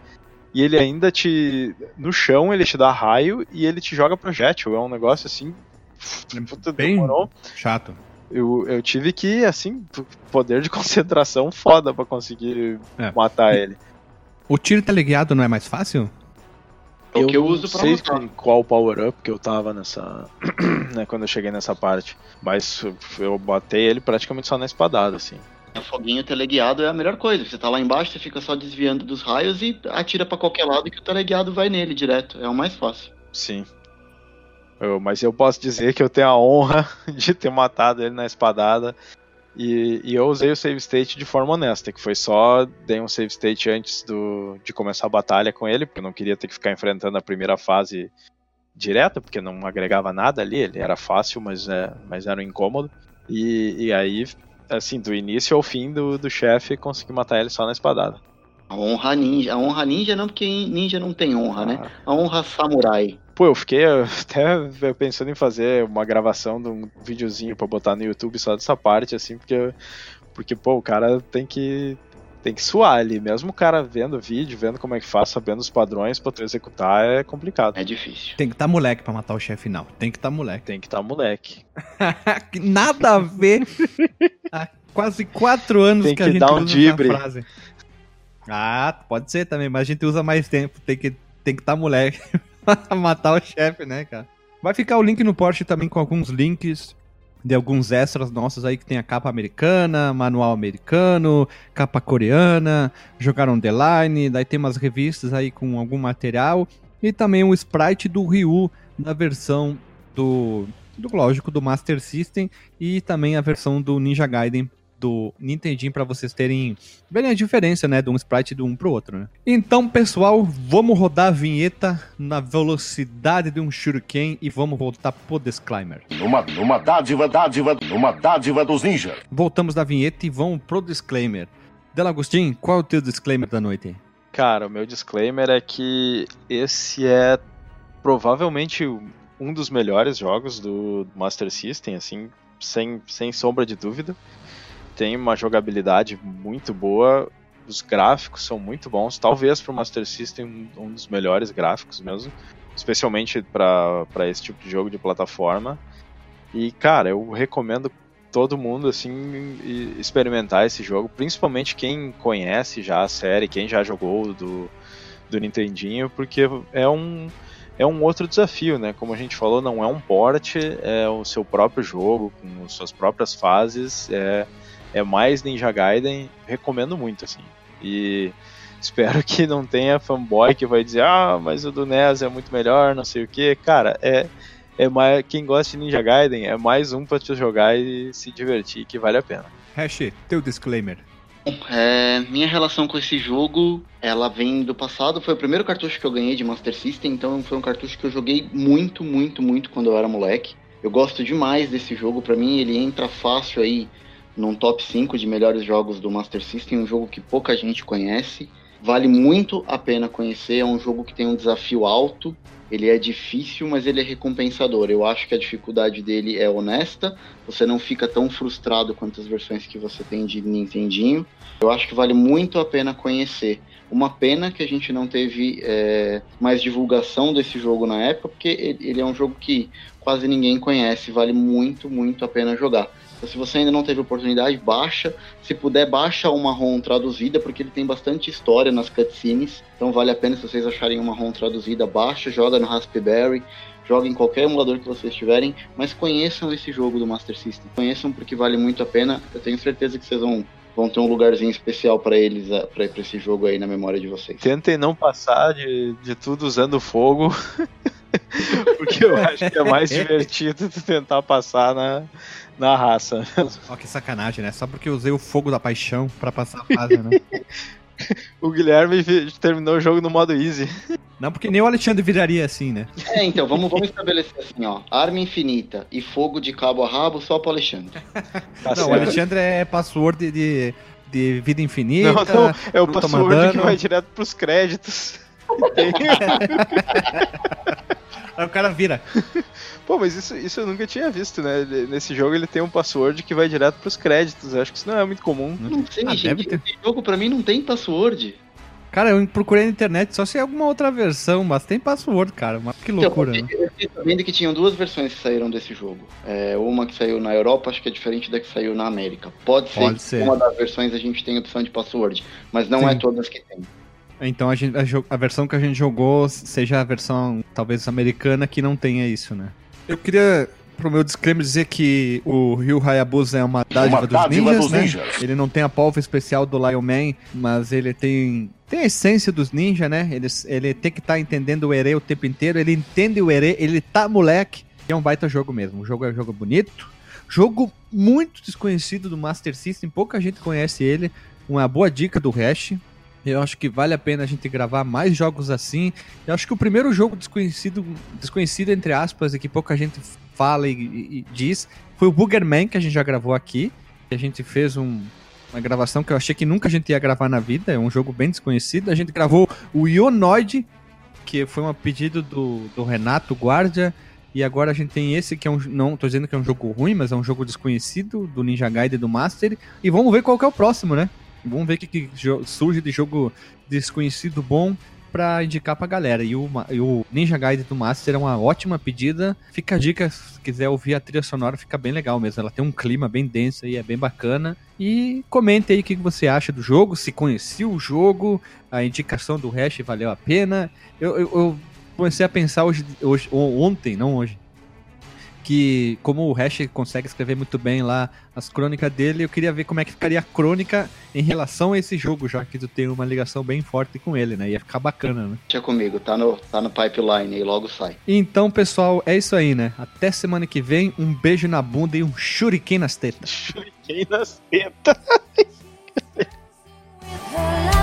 E ele ainda te. No chão ele te dá raio e ele te joga projétil. É um negócio assim. puta, bem- demorou. Chato. Eu, eu tive que, assim, poder de concentração foda pra conseguir É. matar ele. O tiro teleguiado não é mais fácil? É o que eu não uso pra sei qual power-up que eu tava nessa. né, quando eu cheguei nessa parte. Mas eu batei ele praticamente só na espadada, assim. O foguinho teleguiado é a melhor coisa. Você tá lá embaixo, você fica só desviando dos raios e atira pra qualquer lado que o teleguiado vai nele direto. É o mais fácil. Sim. Eu- mas eu posso dizer que eu tenho a honra de ter matado ele na espadada. E, e eu usei o save state de forma honesta, que foi só dei um save state antes do, de começar a batalha com ele, porque eu não queria ter que ficar enfrentando a primeira fase direta, porque não agregava nada ali, ele era fácil, mas, é, mas era um incômodo. E, e aí assim, do início ao fim do, do chefe, consegui matar ele só na espadada. A honra ninja. A honra ninja não, porque ninja não tem honra, né? A honra samurai. Pô, eu fiquei até pensando em fazer uma gravação de um videozinho pra botar no YouTube só dessa parte, assim, porque, porque pô, o cara tem que, tem que suar ali. Mesmo o cara vendo o vídeo, vendo como é que faz, sabendo os padrões pra tu executar, é complicado. É difícil. Tem que estar tá moleque pra matar o chefe final. Tem que estar tá moleque. Tem que estar tá moleque. Nada a ver. Há quase quatro anos tem que, que a gente dar um usa dibre. frase. Ah, pode ser também, mas a gente usa mais tempo. Tem que tem que estar tá moleque matar o chefe, né, cara? Vai ficar o link no Porsche também com alguns links de alguns extras nossos aí que tem a capa americana, manual americano, capa coreana, jogaram The Line, daí tem umas revistas aí com algum material e também um sprite do Ryu na versão do, do lógico do Master System e também a versão do Ninja Gaiden do Nintendinho para vocês terem bem a diferença, né, de um sprite do um pro outro, né? Então, pessoal, vamos rodar a vinheta na velocidade de um shuriken e vamos voltar pro disclaimer. Numa, numa dádiva, dádiva, numa dádiva dos ninjas. Voltamos da vinheta e vamos pro disclaimer. Delagostin, qual é o teu disclaimer da noite? Cara, o meu disclaimer é que esse é provavelmente um dos melhores jogos do Master System, assim, sem, sem sombra de dúvida tem uma jogabilidade muito boa, os gráficos são muito bons, talvez para o Master System um dos melhores gráficos mesmo, especialmente para esse tipo de jogo de plataforma. E cara, eu recomendo todo mundo assim experimentar esse jogo, principalmente quem conhece já a série, quem já jogou do, do Nintendinho, porque é um é um outro desafio, né? Como a gente falou, não é um port, é o seu próprio jogo, com suas próprias fases, é é mais Ninja Gaiden, recomendo muito, assim. E espero que não tenha fanboy que vai dizer, ah, mas o do NES é muito melhor, não sei o que. Cara, é, é mais, quem gosta de Ninja Gaiden é mais um pra te jogar e se divertir, que vale a pena. Hash, teu disclaimer. É, minha relação com esse jogo, ela vem do passado. Foi o primeiro cartucho que eu ganhei de Master System, então foi um cartucho que eu joguei muito, muito, muito quando eu era moleque. Eu gosto demais desse jogo, para mim ele entra fácil aí num top 5 de melhores jogos do Master System, um jogo que pouca gente conhece. Vale muito a pena conhecer, é um jogo que tem um desafio alto, ele é difícil, mas ele é recompensador. Eu acho que a dificuldade dele é honesta, você não fica tão frustrado quanto as versões que você tem de Nintendinho. Eu acho que vale muito a pena conhecer. Uma pena que a gente não teve é, mais divulgação desse jogo na época, porque ele é um jogo que quase ninguém conhece, vale muito, muito a pena jogar. Então, se você ainda não teve oportunidade, baixa. Se puder, baixa uma ROM traduzida, porque ele tem bastante história nas cutscenes. Então vale a pena se vocês acharem uma ROM traduzida, baixa, joga no Raspberry, joga em qualquer emulador que vocês tiverem, mas conheçam esse jogo do Master System. Conheçam porque vale muito a pena. Eu tenho certeza que vocês vão vão ter um lugarzinho especial para eles, para esse jogo aí na memória de vocês. Tentem não passar de, de tudo usando fogo, porque eu acho que é mais divertido tentar passar na, na raça. Ó, que sacanagem, né? Só porque eu usei o fogo da paixão para passar a fase, né? o Guilherme terminou o jogo no modo easy. Não, porque nem o Alexandre viraria assim, né? É, então, vamos, vamos estabelecer assim, ó. Arma infinita e fogo de cabo a rabo só pro Alexandre. Tá não, o Alexandre é password de, de vida infinita. Não, não, é o password que vai direto pros créditos. Aí o cara vira. Pô, mas isso, isso eu nunca tinha visto, né? Nesse jogo ele tem um password que vai direto pros créditos. Eu acho que isso não é muito comum. Não sei, ah, gente. Esse jogo pra mim não tem password. Cara, eu procurei na internet só se é alguma outra versão, mas tem password, cara. Mas que então, loucura, então, eu, fiquei sabendo que tinham duas versões que saíram desse jogo. É, uma que saiu na Europa, acho que é diferente da que saiu na América. Pode ser, Pode ser. uma das versões a gente tem opção de password, mas não é Sim. é todas que tem. Então a, gente, a, a, versão que a gente jogou seja a versão talvez americana que não tenha isso, né? Eu queria pro meu disclaimer dizer que o Ryu Hayabusa é uma dádiva, uma dos, dádiva ninjas, dos né? ninjas, Ele não tem a polva especial do Lion Man, mas ele tem tem a essência dos ninjas, né? Ele, ele tem que estar tá entendendo o Ere o tempo inteiro. Ele entende o Ere, ele tá moleque. É um baita jogo mesmo. O jogo é um jogo bonito. Jogo muito desconhecido do Master System, pouca gente conhece ele. Uma boa dica do Hash. Eu acho que vale a pena a gente gravar mais jogos assim. Eu acho que o primeiro jogo desconhecido, desconhecido entre aspas, e que pouca gente fala e, e, e diz, foi o Boogerman, que a gente já gravou aqui. A gente fez um, uma gravação que eu achei que nunca a gente ia gravar na vida, é um jogo bem desconhecido. A gente gravou o Ionoid, que foi um pedido do, do Renato Guardia, e agora a gente tem esse que é um. Não tô dizendo que é um jogo ruim, mas é um jogo desconhecido do Ninja Gaiden do Master. E vamos ver qual que é o próximo, né? Vamos ver o que, que surge de jogo desconhecido bom para indicar pra galera. E o, e o Ninja Gaiden do Master é uma ótima pedida. Fica a dica, se quiser ouvir a trilha sonora, fica bem legal mesmo. Ela tem um clima bem denso e é bem bacana. E comente aí o que você acha do jogo, se conhecia o jogo, a indicação do hash valeu a pena. Eu, eu, eu comecei a pensar hoje, hoje, ontem, não hoje, que como o Hash consegue escrever muito bem lá as crônicas dele, eu queria ver como é que ficaria a crônica em relação a esse jogo, já que tu tem uma ligação bem forte com ele, né? Ia ficar bacana, né? Deixa comigo, tá no, tá no pipeline e logo sai. Então, pessoal, é isso aí, né? Até semana que vem, um beijo na bunda e um shuriken nas tetas. Shuriken nas tetas.